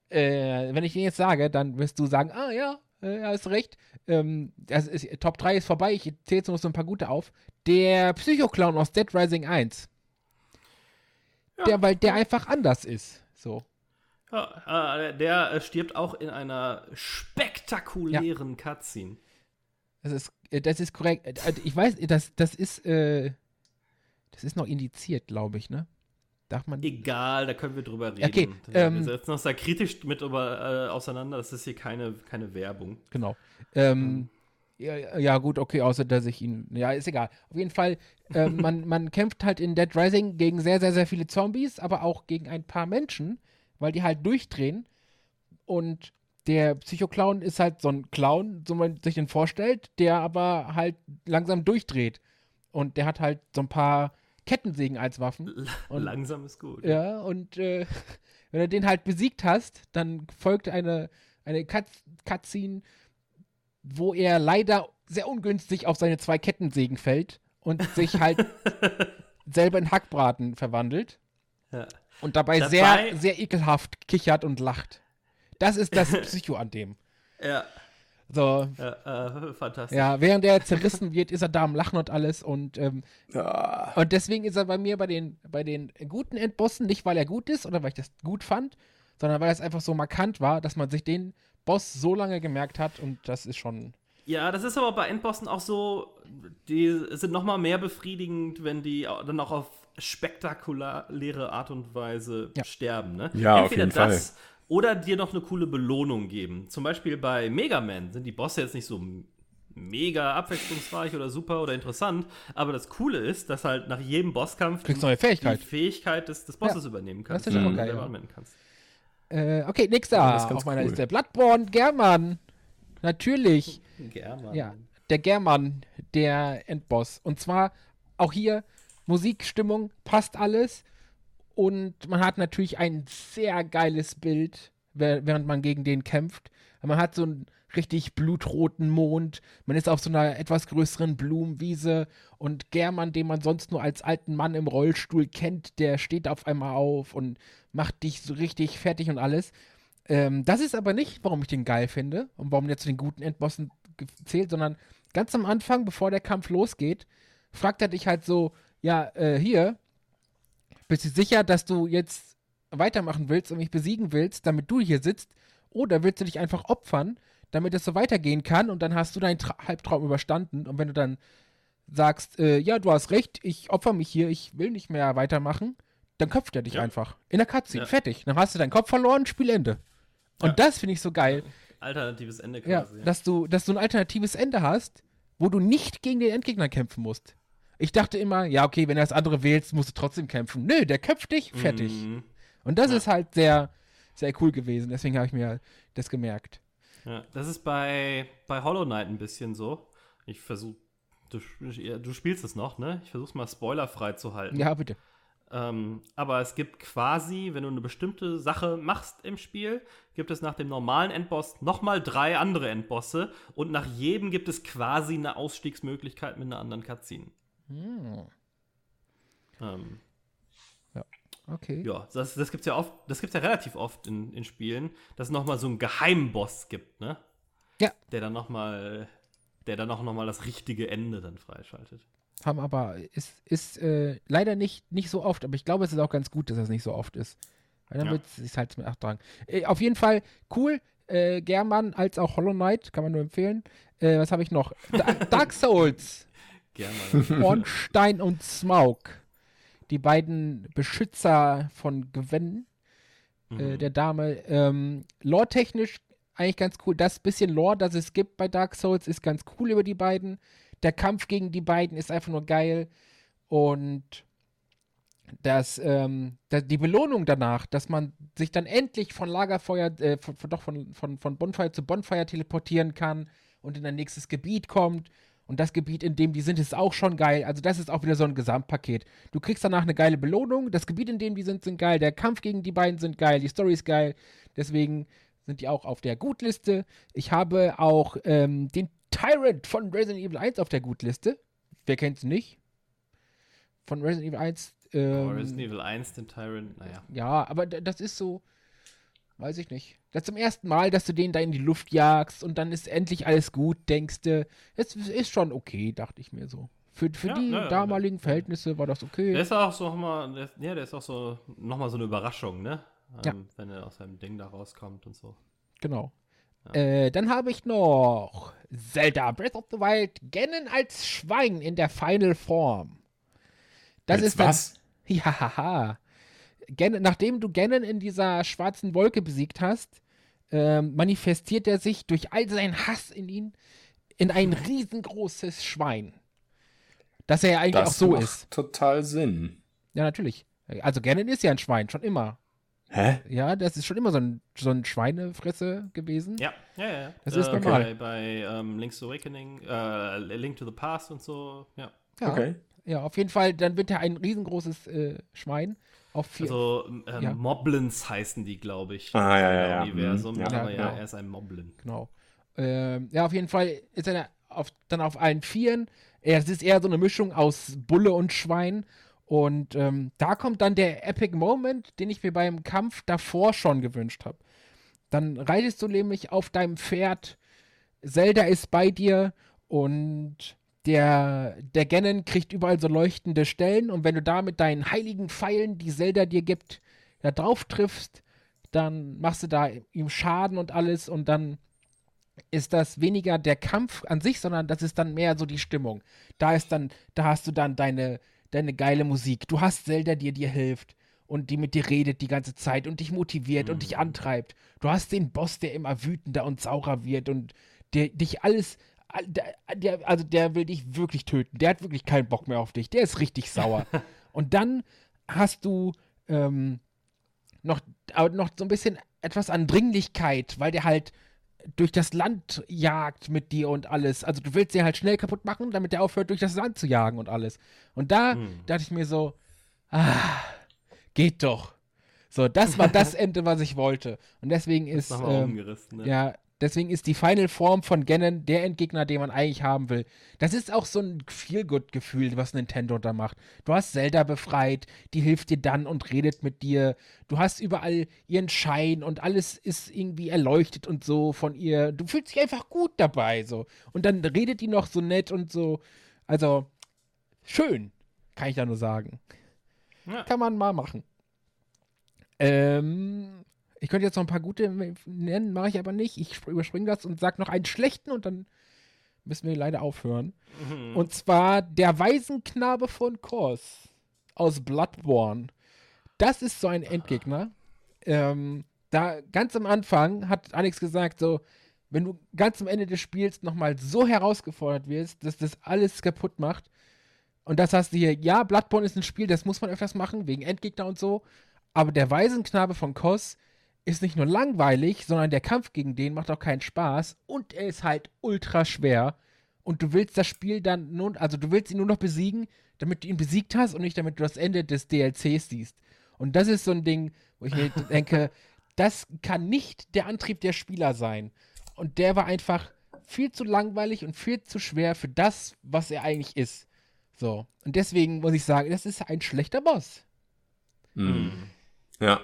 äh, wenn ich den jetzt sage, dann wirst du sagen, ah ja, äh, hast recht. Ähm, das ist, Top 3 ist vorbei. Ich zähle jetzt noch so ein paar gute auf. Der Psycho-Clown aus Dead Rising 1. Der, weil der einfach anders ist. So. Ja, äh, der äh, stirbt auch in einer spektakulären Cutscene. Das ist, äh, das ist korrekt. Äh, äh, Ich weiß, das, das ist, äh, das ist noch indiziert, glaube ich, ne? Darf man. Egal, da können wir drüber reden. Okay, wir ähm, setzen uns da kritisch mit über, äh, auseinander. Das ist hier keine, keine Werbung. Genau. Ähm, ja, ja, gut, okay, außer dass ich ihn. Ja, ist egal. Auf jeden Fall, ähm, man, man kämpft halt in Dead Rising gegen sehr, sehr, sehr viele Zombies, aber auch gegen ein paar Menschen, weil die halt durchdrehen. Und der Psycho-Clown ist halt so ein Clown, so man sich den vorstellt, der aber halt langsam durchdreht. Und der hat halt so ein paar Kettensägen als Waffen. Und- Langsam ist gut. Ja, und äh, wenn du den halt besiegt hast, dann folgt eine, eine Cut Cutscene, wo er leider sehr ungünstig auf seine zwei Kettensägen fällt und sich halt selber in Hackbraten verwandelt Ja. und dabei, Dabei- sehr, sehr ekelhaft kichert und lacht. Das ist das Psycho an dem. Ja, So, ja äh, fantastisch. ja, während er zerrissen wird, ist er da am Lachen und alles und ähm, Ah, Und deswegen ist er bei mir bei den, bei den guten Endbossen, nicht weil er gut ist oder weil ich das gut fand, sondern weil es einfach so markant war, dass man sich den Boss so lange gemerkt hat und das ist schon. Ja, das ist aber bei Endbossen auch so, die sind noch mal mehr befriedigend, wenn die dann auch auf spektakuläre Art und Weise Ja. sterben. Ne? Ja, auf Entweder jeden das oder dir noch eine coole Belohnung geben. Zum Beispiel bei Mega Man sind die Bosse jetzt nicht so mega abwechslungsreich oder super oder interessant, aber das Coole ist, dass halt nach jedem Bosskampf Kriegst du neue Fähigkeit. die Fähigkeit des, des Bosses übernehmen kannst, Das ist du geil, ja. anwenden kannst. Äh, okay, nächster Ja, das ist ganz auf meiner cool. Liste. Bloodborne, German. Natürlich. German. Ja, der German, der Endboss. Und zwar auch hier Musik, Stimmung, passt alles. Und man hat natürlich ein sehr geiles Bild, während man gegen den kämpft. Man hat so einen richtig blutroten Mond. Man ist auf so einer etwas größeren Blumenwiese. Und German, den man sonst nur als alten Mann im Rollstuhl kennt, der steht auf einmal auf und macht dich so richtig fertig und alles. Ähm, das ist aber nicht, warum ich den geil finde und warum der zu den guten Endbossen zählt, sondern ganz am Anfang, bevor der Kampf losgeht, fragt er dich halt so, ja, äh, hier, bist du sicher, dass du jetzt weitermachen willst und mich besiegen willst, damit du hier sitzt? Oder willst du dich einfach opfern, damit es so weitergehen kann und dann hast du deinen Tra Halbtraum überstanden und wenn du dann sagst, äh, ja, du hast recht, ich opfer mich hier, ich will nicht mehr weitermachen, dann köpft er dich Ja. einfach. In der Cutscene, Ja. fertig. Dann hast du deinen Kopf verloren, Spielende. Und Ja. das finde ich so geil. Alternatives Ende Ja, quasi. dass du, dass du ein alternatives Ende hast, wo du nicht gegen den Endgegner kämpfen musst. Ich dachte immer, ja, okay, wenn du das andere wählst, musst du trotzdem kämpfen. Nö, der köpft dich, fertig. Mhm. Und das Ja. ist halt sehr, sehr cool gewesen. Deswegen habe ich mir das gemerkt. Ja, das ist bei, bei Hollow Knight ein bisschen so. Ich versuche, du, du spielst es noch, ne? Ich versuche es mal spoilerfrei zu halten. Ja, bitte. Ähm, aber es gibt quasi, wenn du eine bestimmte Sache machst im Spiel, gibt es nach dem normalen Endboss nochmal drei andere Endbosse und nach jedem gibt es quasi eine Ausstiegsmöglichkeit mit einer anderen Cutscene. Hm, Ähm, okay. ja, das, das gibt's ja oft, das gibt's ja relativ oft in, in Spielen, dass es nochmal so einen Geheimboss gibt, ne? Ja. Der dann nochmal, der dann auch nochmal das richtige Ende dann freischaltet. Haben aber, ist, ist äh, leider nicht, nicht so oft, aber ich glaube, es ist auch ganz gut, dass das nicht so oft ist. Weil dann Ja. wird es halt mit Achtung. Äh, auf jeden Fall cool. Äh, German als auch Hollow Knight, kann man nur empfehlen. Äh, was habe ich noch? Da Dark Souls. Gerne. Ornstein und Smaug. Die beiden Beschützer von Gwen, äh, Mhm. der Dame. Ähm, Lore-technisch eigentlich ganz cool. Das bisschen Lore, das es gibt bei Dark Souls, ist ganz cool über die beiden. Der Kampf gegen die beiden ist einfach nur geil. Und das, ähm, da, die Belohnung danach, dass man sich dann endlich von Lagerfeuer, äh, von, von, doch von, von, von Bonfire zu Bonfire teleportieren kann und in ein nächstes Gebiet kommt. Und das Gebiet, in dem die sind, ist auch schon geil. Also das ist auch wieder so ein Gesamtpaket. Du kriegst danach eine geile Belohnung. Das Gebiet, in dem die sind, sind geil. Der Kampf gegen die beiden sind geil. Die Story ist geil. Deswegen sind die auch auf der Gutliste. Ich habe auch ähm, den Tyrant von Resident Evil 1 auf der Gutliste. Wer kennt's nicht? Von Resident Evil 1. Ähm, Oh, Resident Evil 1, den Tyrant, naja. ja, aber das ist so, weiß ich nicht. Das zum ersten Mal, dass du den da in die Luft jagst und dann ist endlich alles gut, denkst du. Es ist schon okay, dachte ich mir so. Für, für Ja, die ja, ja, damaligen ja. Verhältnisse war das okay. Der ist auch so nochmal, der, ja, der ist auch so nochmal so eine Überraschung, ne? Ja. Ähm, Wenn er aus seinem Ding da rauskommt und so. Genau. Äh, dann habe ich noch Zelda Breath of the Wild Ganon als Schwein in der Final Form. Das Als ist dann, was? Ja, Gan nachdem du Ganon in dieser schwarzen Wolke besiegt hast, ähm, manifestiert er sich durch all seinen Hass in ihn in ein riesengroßes Schwein. Dass er ja eigentlich auch Das so macht ist. total Sinn. Ja, natürlich. Also Ganon ist ja ein Schwein, schon immer. Hä? Ja, das ist schon immer so ein, so ein Schweinefresse gewesen. Ja, ja, ja. Das ist äh, normal. Bei, bei ähm, Link's Awakening, äh, Link to the Past und so, ja. Ja, Okay. ja, auf jeden Fall, dann wird er ein riesengroßes äh, Schwein auf vier. Also ähm, Ja. Moblins heißen die, glaube ich. Ah, ja, ja, im ja. Universum, Mhm. Ja, aber ja, ja. er ist ein Moblin. Genau. Ähm, ja, auf jeden Fall ist er auf, dann auf allen Vieren. Er, es ist eher so eine Mischung aus Bulle und Schwein. Und ähm, da kommt dann der Epic Moment, den ich mir beim Kampf davor schon gewünscht habe. Dann reitest du nämlich auf deinem Pferd, Zelda ist bei dir und der, der Ganon kriegt überall so leuchtende Stellen und wenn du da mit deinen heiligen Pfeilen, die Zelda dir gibt, da drauf triffst, dann machst du da ihm Schaden und alles und dann ist das weniger der Kampf an sich, sondern das ist dann mehr so die Stimmung. Da ist dann, da hast du dann deine, deine geile Musik. Du hast Zelda, die dir hilft und die mit dir redet die ganze Zeit und dich motiviert und dich antreibt. Du hast den Boss, der immer wütender und saurer wird und der dich alles, all- der, der, also der will dich wirklich töten. Der hat wirklich keinen Bock mehr auf dich. Der ist richtig sauer. und dann hast du ähm, noch, aber noch so ein bisschen etwas an Dringlichkeit, weil der halt durch das Land jagt mit dir und alles. Also du willst den halt schnell kaputt machen, damit der aufhört, durch das Land zu jagen und alles. Und da hm. dachte ich mir so, ah, geht doch. So, das war das Ende, was ich wollte. Und deswegen ist, ähm, ne? ja, Deswegen ist die Final Form von Ganon der Endgegner, den man eigentlich haben will. Das ist auch so ein Feelgood-Gefühl, was Nintendo da macht. Du hast Zelda befreit, die hilft dir dann und redet mit dir. Du hast überall ihren Schein und alles ist irgendwie erleuchtet und so von ihr. Du fühlst dich einfach gut dabei, so. Und dann redet die noch so nett und so. Also, schön, kann ich da nur sagen. Ja. Kann man mal machen. Ähm, ich könnte jetzt noch ein paar gute nennen, mache ich aber nicht. Ich überspringe das und sage noch einen schlechten und dann müssen wir leider aufhören. Mhm. Und zwar der Waisenknabe von Kors aus Bloodborne. Das ist so ein Endgegner. Ähm, da ganz am Anfang hat Alex gesagt, so, wenn du ganz am Ende des Spiels nochmal so herausgefordert wirst, dass das alles kaputt macht. Und das hast du hier, ja, Bloodborne ist ein Spiel, das muss man öfters machen, wegen Endgegner und so. Aber der Waisenknabe von Kos ist nicht nur langweilig, sondern der Kampf gegen den macht auch keinen Spaß und er ist halt ultra schwer. Und du willst das Spiel dann nun, also du willst ihn nur noch besiegen, damit du ihn besiegt hast und nicht damit du das Ende des DLCs siehst. Und das ist so ein Ding, wo ich mir denke, das kann nicht der Antrieb der Spieler sein. Und der war einfach viel zu langweilig und viel zu schwer für das, was er eigentlich ist. So. Und deswegen muss ich sagen, das ist ein schlechter Boss. Mhm. Ja.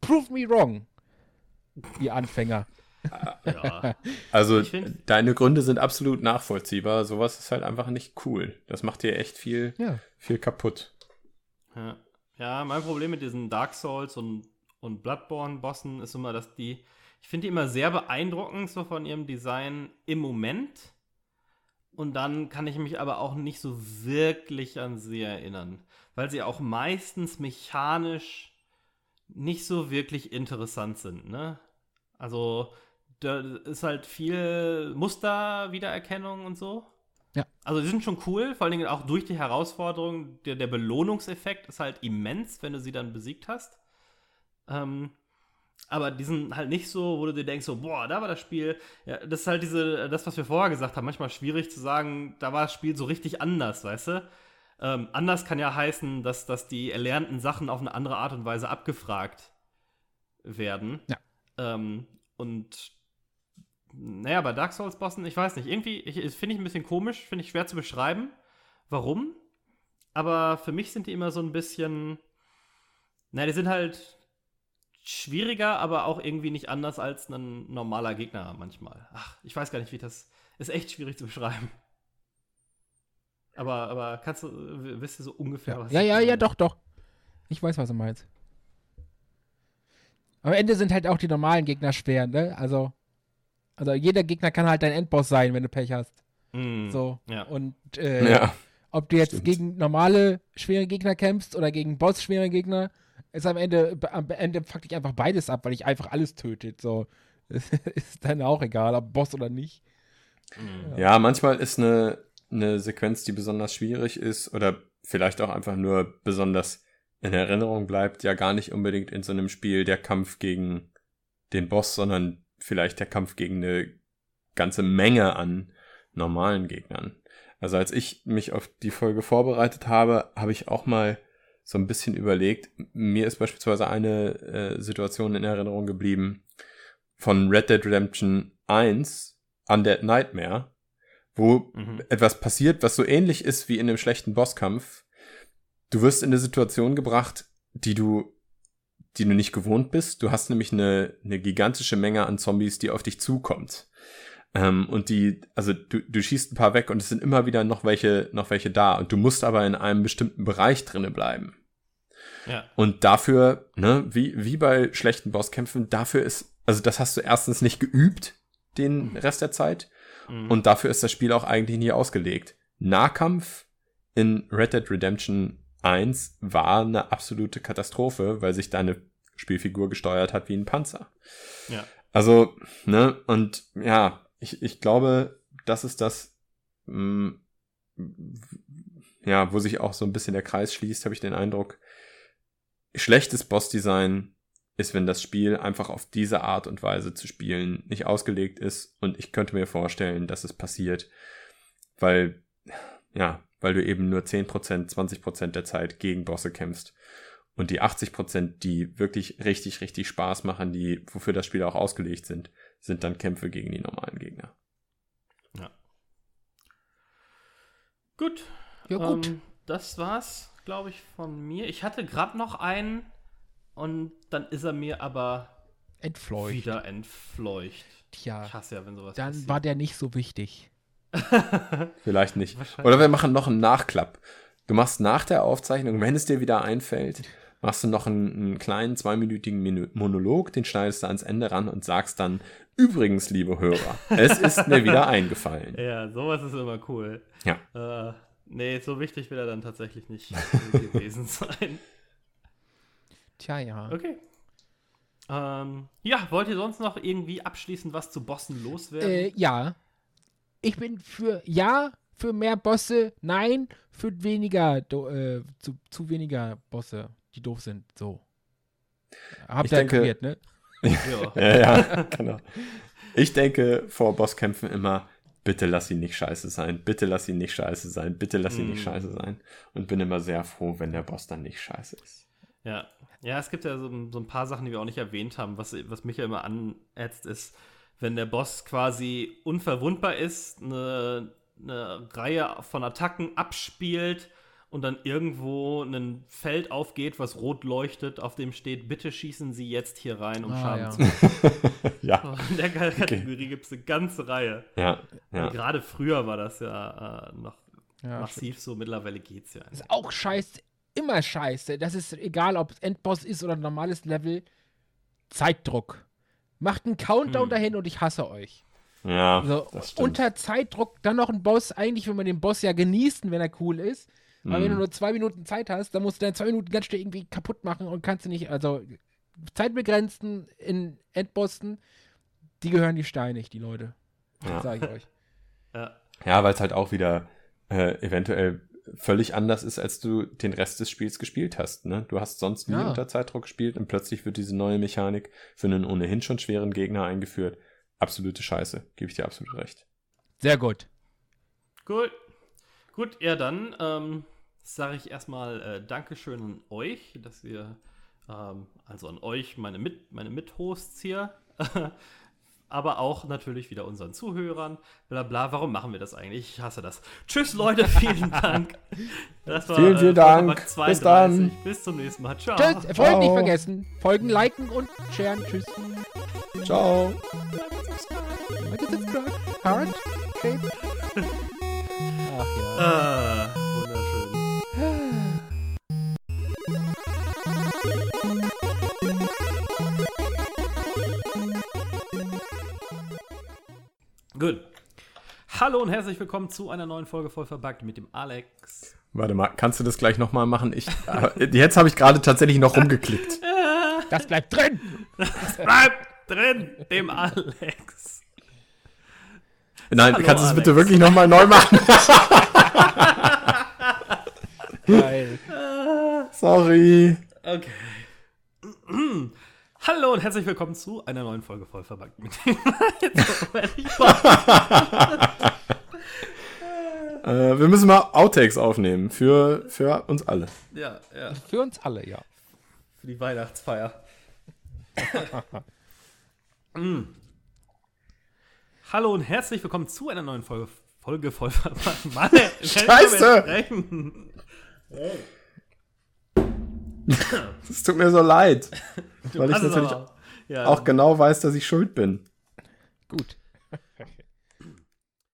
Prove me wrong, ihr Anfänger. Ja. Also deine Gründe sind absolut nachvollziehbar. Sowas ist halt einfach nicht cool. Das macht dir echt viel, ja. viel kaputt. Ja. ja, mein Problem mit diesen Dark Souls und, und Bloodborne-Bossen ist immer, dass die, ich finde die immer sehr beeindruckend so von ihrem Design im Moment. Und dann kann ich mich aber auch nicht so wirklich an sie erinnern, weil sie auch meistens mechanisch nicht so wirklich interessant sind, ne? Also, da ist halt viel Musterwiedererkennung und so. Ja. Also, die sind schon cool, vor allen Dingen auch durch die Herausforderung. Der, der Belohnungseffekt ist halt immens, wenn du sie dann besiegt hast. Ähm, aber die sind halt nicht so, wo du dir denkst, so, boah, da war das Spiel. Ja, das ist halt diese, das, was wir vorher gesagt haben, manchmal schwierig zu sagen, da war das Spiel so richtig anders, weißt du? Ähm, anders kann ja heißen, dass, dass die erlernten Sachen auf eine andere Art und Weise abgefragt werden. Ja. Ähm, und naja, bei Dark Souls-Bossen, ich weiß nicht, irgendwie finde ich ein bisschen komisch, finde ich schwer zu beschreiben, warum. Aber für mich sind die immer so ein bisschen, naja, die sind halt schwieriger, aber auch irgendwie nicht anders als ein normaler Gegner manchmal. Ach, ich weiß gar nicht, wie das ist echt schwierig zu beschreiben. Aber, aber kannst du, wisst ihr so ungefähr, ja. was Ja, ja, ja, doch, doch. Ich weiß, was du meinst. Am Ende sind halt auch die normalen Gegner schwer, ne? Also, also jeder Gegner kann halt dein Endboss sein, wenn du Pech hast. Mm, so. Ja. Und äh, ja, ob du jetzt stimmt. gegen normale schwere Gegner kämpfst oder gegen Boss schwere Gegner, ist am Ende, am Ende fuck ich einfach beides ab, weil ich einfach alles tötet. So. ist dann auch egal, ob Boss oder nicht. Ja, ja manchmal ist eine eine Sequenz, die besonders schwierig ist oder vielleicht auch einfach nur besonders in Erinnerung bleibt, ja gar nicht unbedingt in so einem Spiel der Kampf gegen den Boss, sondern vielleicht der Kampf gegen eine ganze Menge an normalen Gegnern. Also als ich mich auf die Folge vorbereitet habe, habe ich auch mal so ein bisschen überlegt. Mir ist beispielsweise eine äh, Situation in Erinnerung geblieben von Red Dead Redemption 1, Undead Nightmare, wo mhm. etwas passiert, was so ähnlich ist wie in einem schlechten Bosskampf. Du wirst in eine Situation gebracht, die du, die du nicht gewohnt bist. Du hast nämlich eine, eine gigantische Menge an Zombies, die auf dich zukommt. Ähm, und die, also du, du schießt ein paar weg und es sind immer wieder noch welche, noch welche da. Und du musst aber in einem bestimmten Bereich drinnen bleiben. Ja. Und dafür, ne, wie, wie bei schlechten Bosskämpfen, dafür ist, also das hast du erstens nicht geübt, den Rest der Zeit. Mhm. Und dafür ist das Spiel auch eigentlich nie ausgelegt. Nahkampf in Red Dead Redemption 1 war eine absolute Katastrophe, weil sich deine Spielfigur gesteuert hat wie ein Panzer. Ja. Also, ne, und ja, ich, ich glaube, das ist das, mh, mm, ja, wo sich auch so ein bisschen der Kreis schließt, habe ich den Eindruck. Schlechtes Bossdesign ist, wenn das Spiel einfach auf diese Art und Weise zu spielen nicht ausgelegt ist. Und ich könnte mir vorstellen, dass es passiert, weil, ja, weil du eben nur 10%, 20% der Zeit gegen Bosse kämpfst. Und die 80%, die wirklich richtig, richtig Spaß machen, die, wofür das Spiel auch ausgelegt sind, sind dann Kämpfe gegen die normalen Gegner. Ja. Gut. Ja, gut. Ähm, das war's, glaube ich, von mir. Ich hatte gerade noch einen und dann ist er mir aber Entfleucht. wieder entfleucht. Ich Tja, hasse ja, wenn sowas dann passiert. war der nicht so wichtig. Vielleicht nicht. Oder wir machen noch einen Nachklapp. Du machst nach der Aufzeichnung, wenn es dir wieder einfällt, machst du noch einen, einen kleinen zweiminütigen Monolog, den schneidest du ans Ende ran und sagst dann, übrigens, liebe Hörer, es ist mir wieder eingefallen. Ja, sowas ist immer cool. Ja. Äh, nee, so wichtig will er dann tatsächlich nicht gewesen sein. Tja, ja. Okay. Ähm, ja, wollt ihr sonst noch irgendwie abschließend was zu Bossen loswerden? Äh, ja. Ich bin für ja, für mehr Bosse, nein, für weniger, do, äh, zu, zu weniger Bosse, die doof sind. So. Habt Ich ihr denke- kapiert, ne? ja. Ja, genau. Ich denke vor Bosskämpfen immer, bitte lass ihn nicht scheiße sein, bitte lass ihn nicht scheiße sein, bitte lass ihn nicht Mm. scheiße sein. Und bin immer sehr froh, wenn der Boss dann nicht scheiße ist. Ja. Ja, es gibt ja so, so ein paar Sachen, die wir auch nicht erwähnt haben. Was, was mich ja immer anätzt, ist, wenn der Boss quasi unverwundbar ist, eine, eine Reihe von Attacken abspielt und dann irgendwo ein Feld aufgeht, was rot leuchtet, auf dem steht, bitte schießen Sie jetzt hier rein, um Ah, Schaden ja. zu machen. Ja, In der Kategorie gibt es eine ganze Reihe. ja, ja. Gerade früher war das ja äh, noch Ja, massiv so, mittlerweile geht's ja. ist auch scheiße, immer scheiße. Das ist egal, ob es Endboss ist oder ein normales Level. Zeitdruck. Macht einen Countdown Hm. dahin und ich hasse euch. Ja, So, das stimmt. unter Zeitdruck dann noch ein Boss. Eigentlich will man den Boss ja genießen, wenn er cool ist. Aber Mhm. wenn du nur zwei Minuten Zeit hast, dann musst du deine zwei Minuten ganz schnell irgendwie kaputt machen und kannst du nicht. Also Zeitbegrenzten in Endbossen, die gehören die steinig, die Leute. Ja. Sag ich euch. Ja. Ja, weil es halt auch wieder äh, eventuell völlig anders ist, als du den Rest des Spiels gespielt hast. Ne? Du hast sonst nie Ja. unter Zeitdruck gespielt und plötzlich wird diese neue Mechanik für einen ohnehin schon schweren Gegner eingeführt. Absolute Scheiße, gebe ich dir absolut recht. Sehr gut. Gut. Gut, ja, dann ähm, sage ich erstmal äh, Dankeschön an euch, dass ihr, ähm, also an euch, meine, Mit meine Mithosts hier, aber auch natürlich wieder unseren Zuhörern, bla bla. Warum machen wir das eigentlich? Ich hasse das. Tschüss, Leute, vielen Dank. Das war, Vielen, vielen Dank. Vollverpackt Bis dann. Bis zum nächsten Mal. Ciao. Tschüss, Folgen Ciao. nicht vergessen. Folgen, liken und sharen. Tschüss. Ciao. Like and subscribe. Heart. Shape. Ach ja. Ah, Gut. Hallo und herzlich willkommen zu einer neuen Folge voll verbuggt mit dem Alex. Warte mal, kannst du das gleich nochmal machen? Ich, äh, jetzt habe ich gerade tatsächlich noch rumgeklickt. Das bleibt drin. Bleibt drin, dem Alex. Nein, Hallo, kannst du es bitte wirklich nochmal neu machen? Geil. Sorry. Okay. Hallo und herzlich willkommen zu einer neuen Folge voll verbuggt mit dem Äh, wir müssen mal Outtakes aufnehmen für, für uns alle. Ja, ja. Für uns alle, ja. Für die Weihnachtsfeier. Mm. Hallo und herzlich willkommen zu einer neuen Folge. Folge voll. Mann, Scheiße! sprechen. Es tut mir so leid, weil ich natürlich ja, auch genau weiß, dass ich schuld bin. Gut.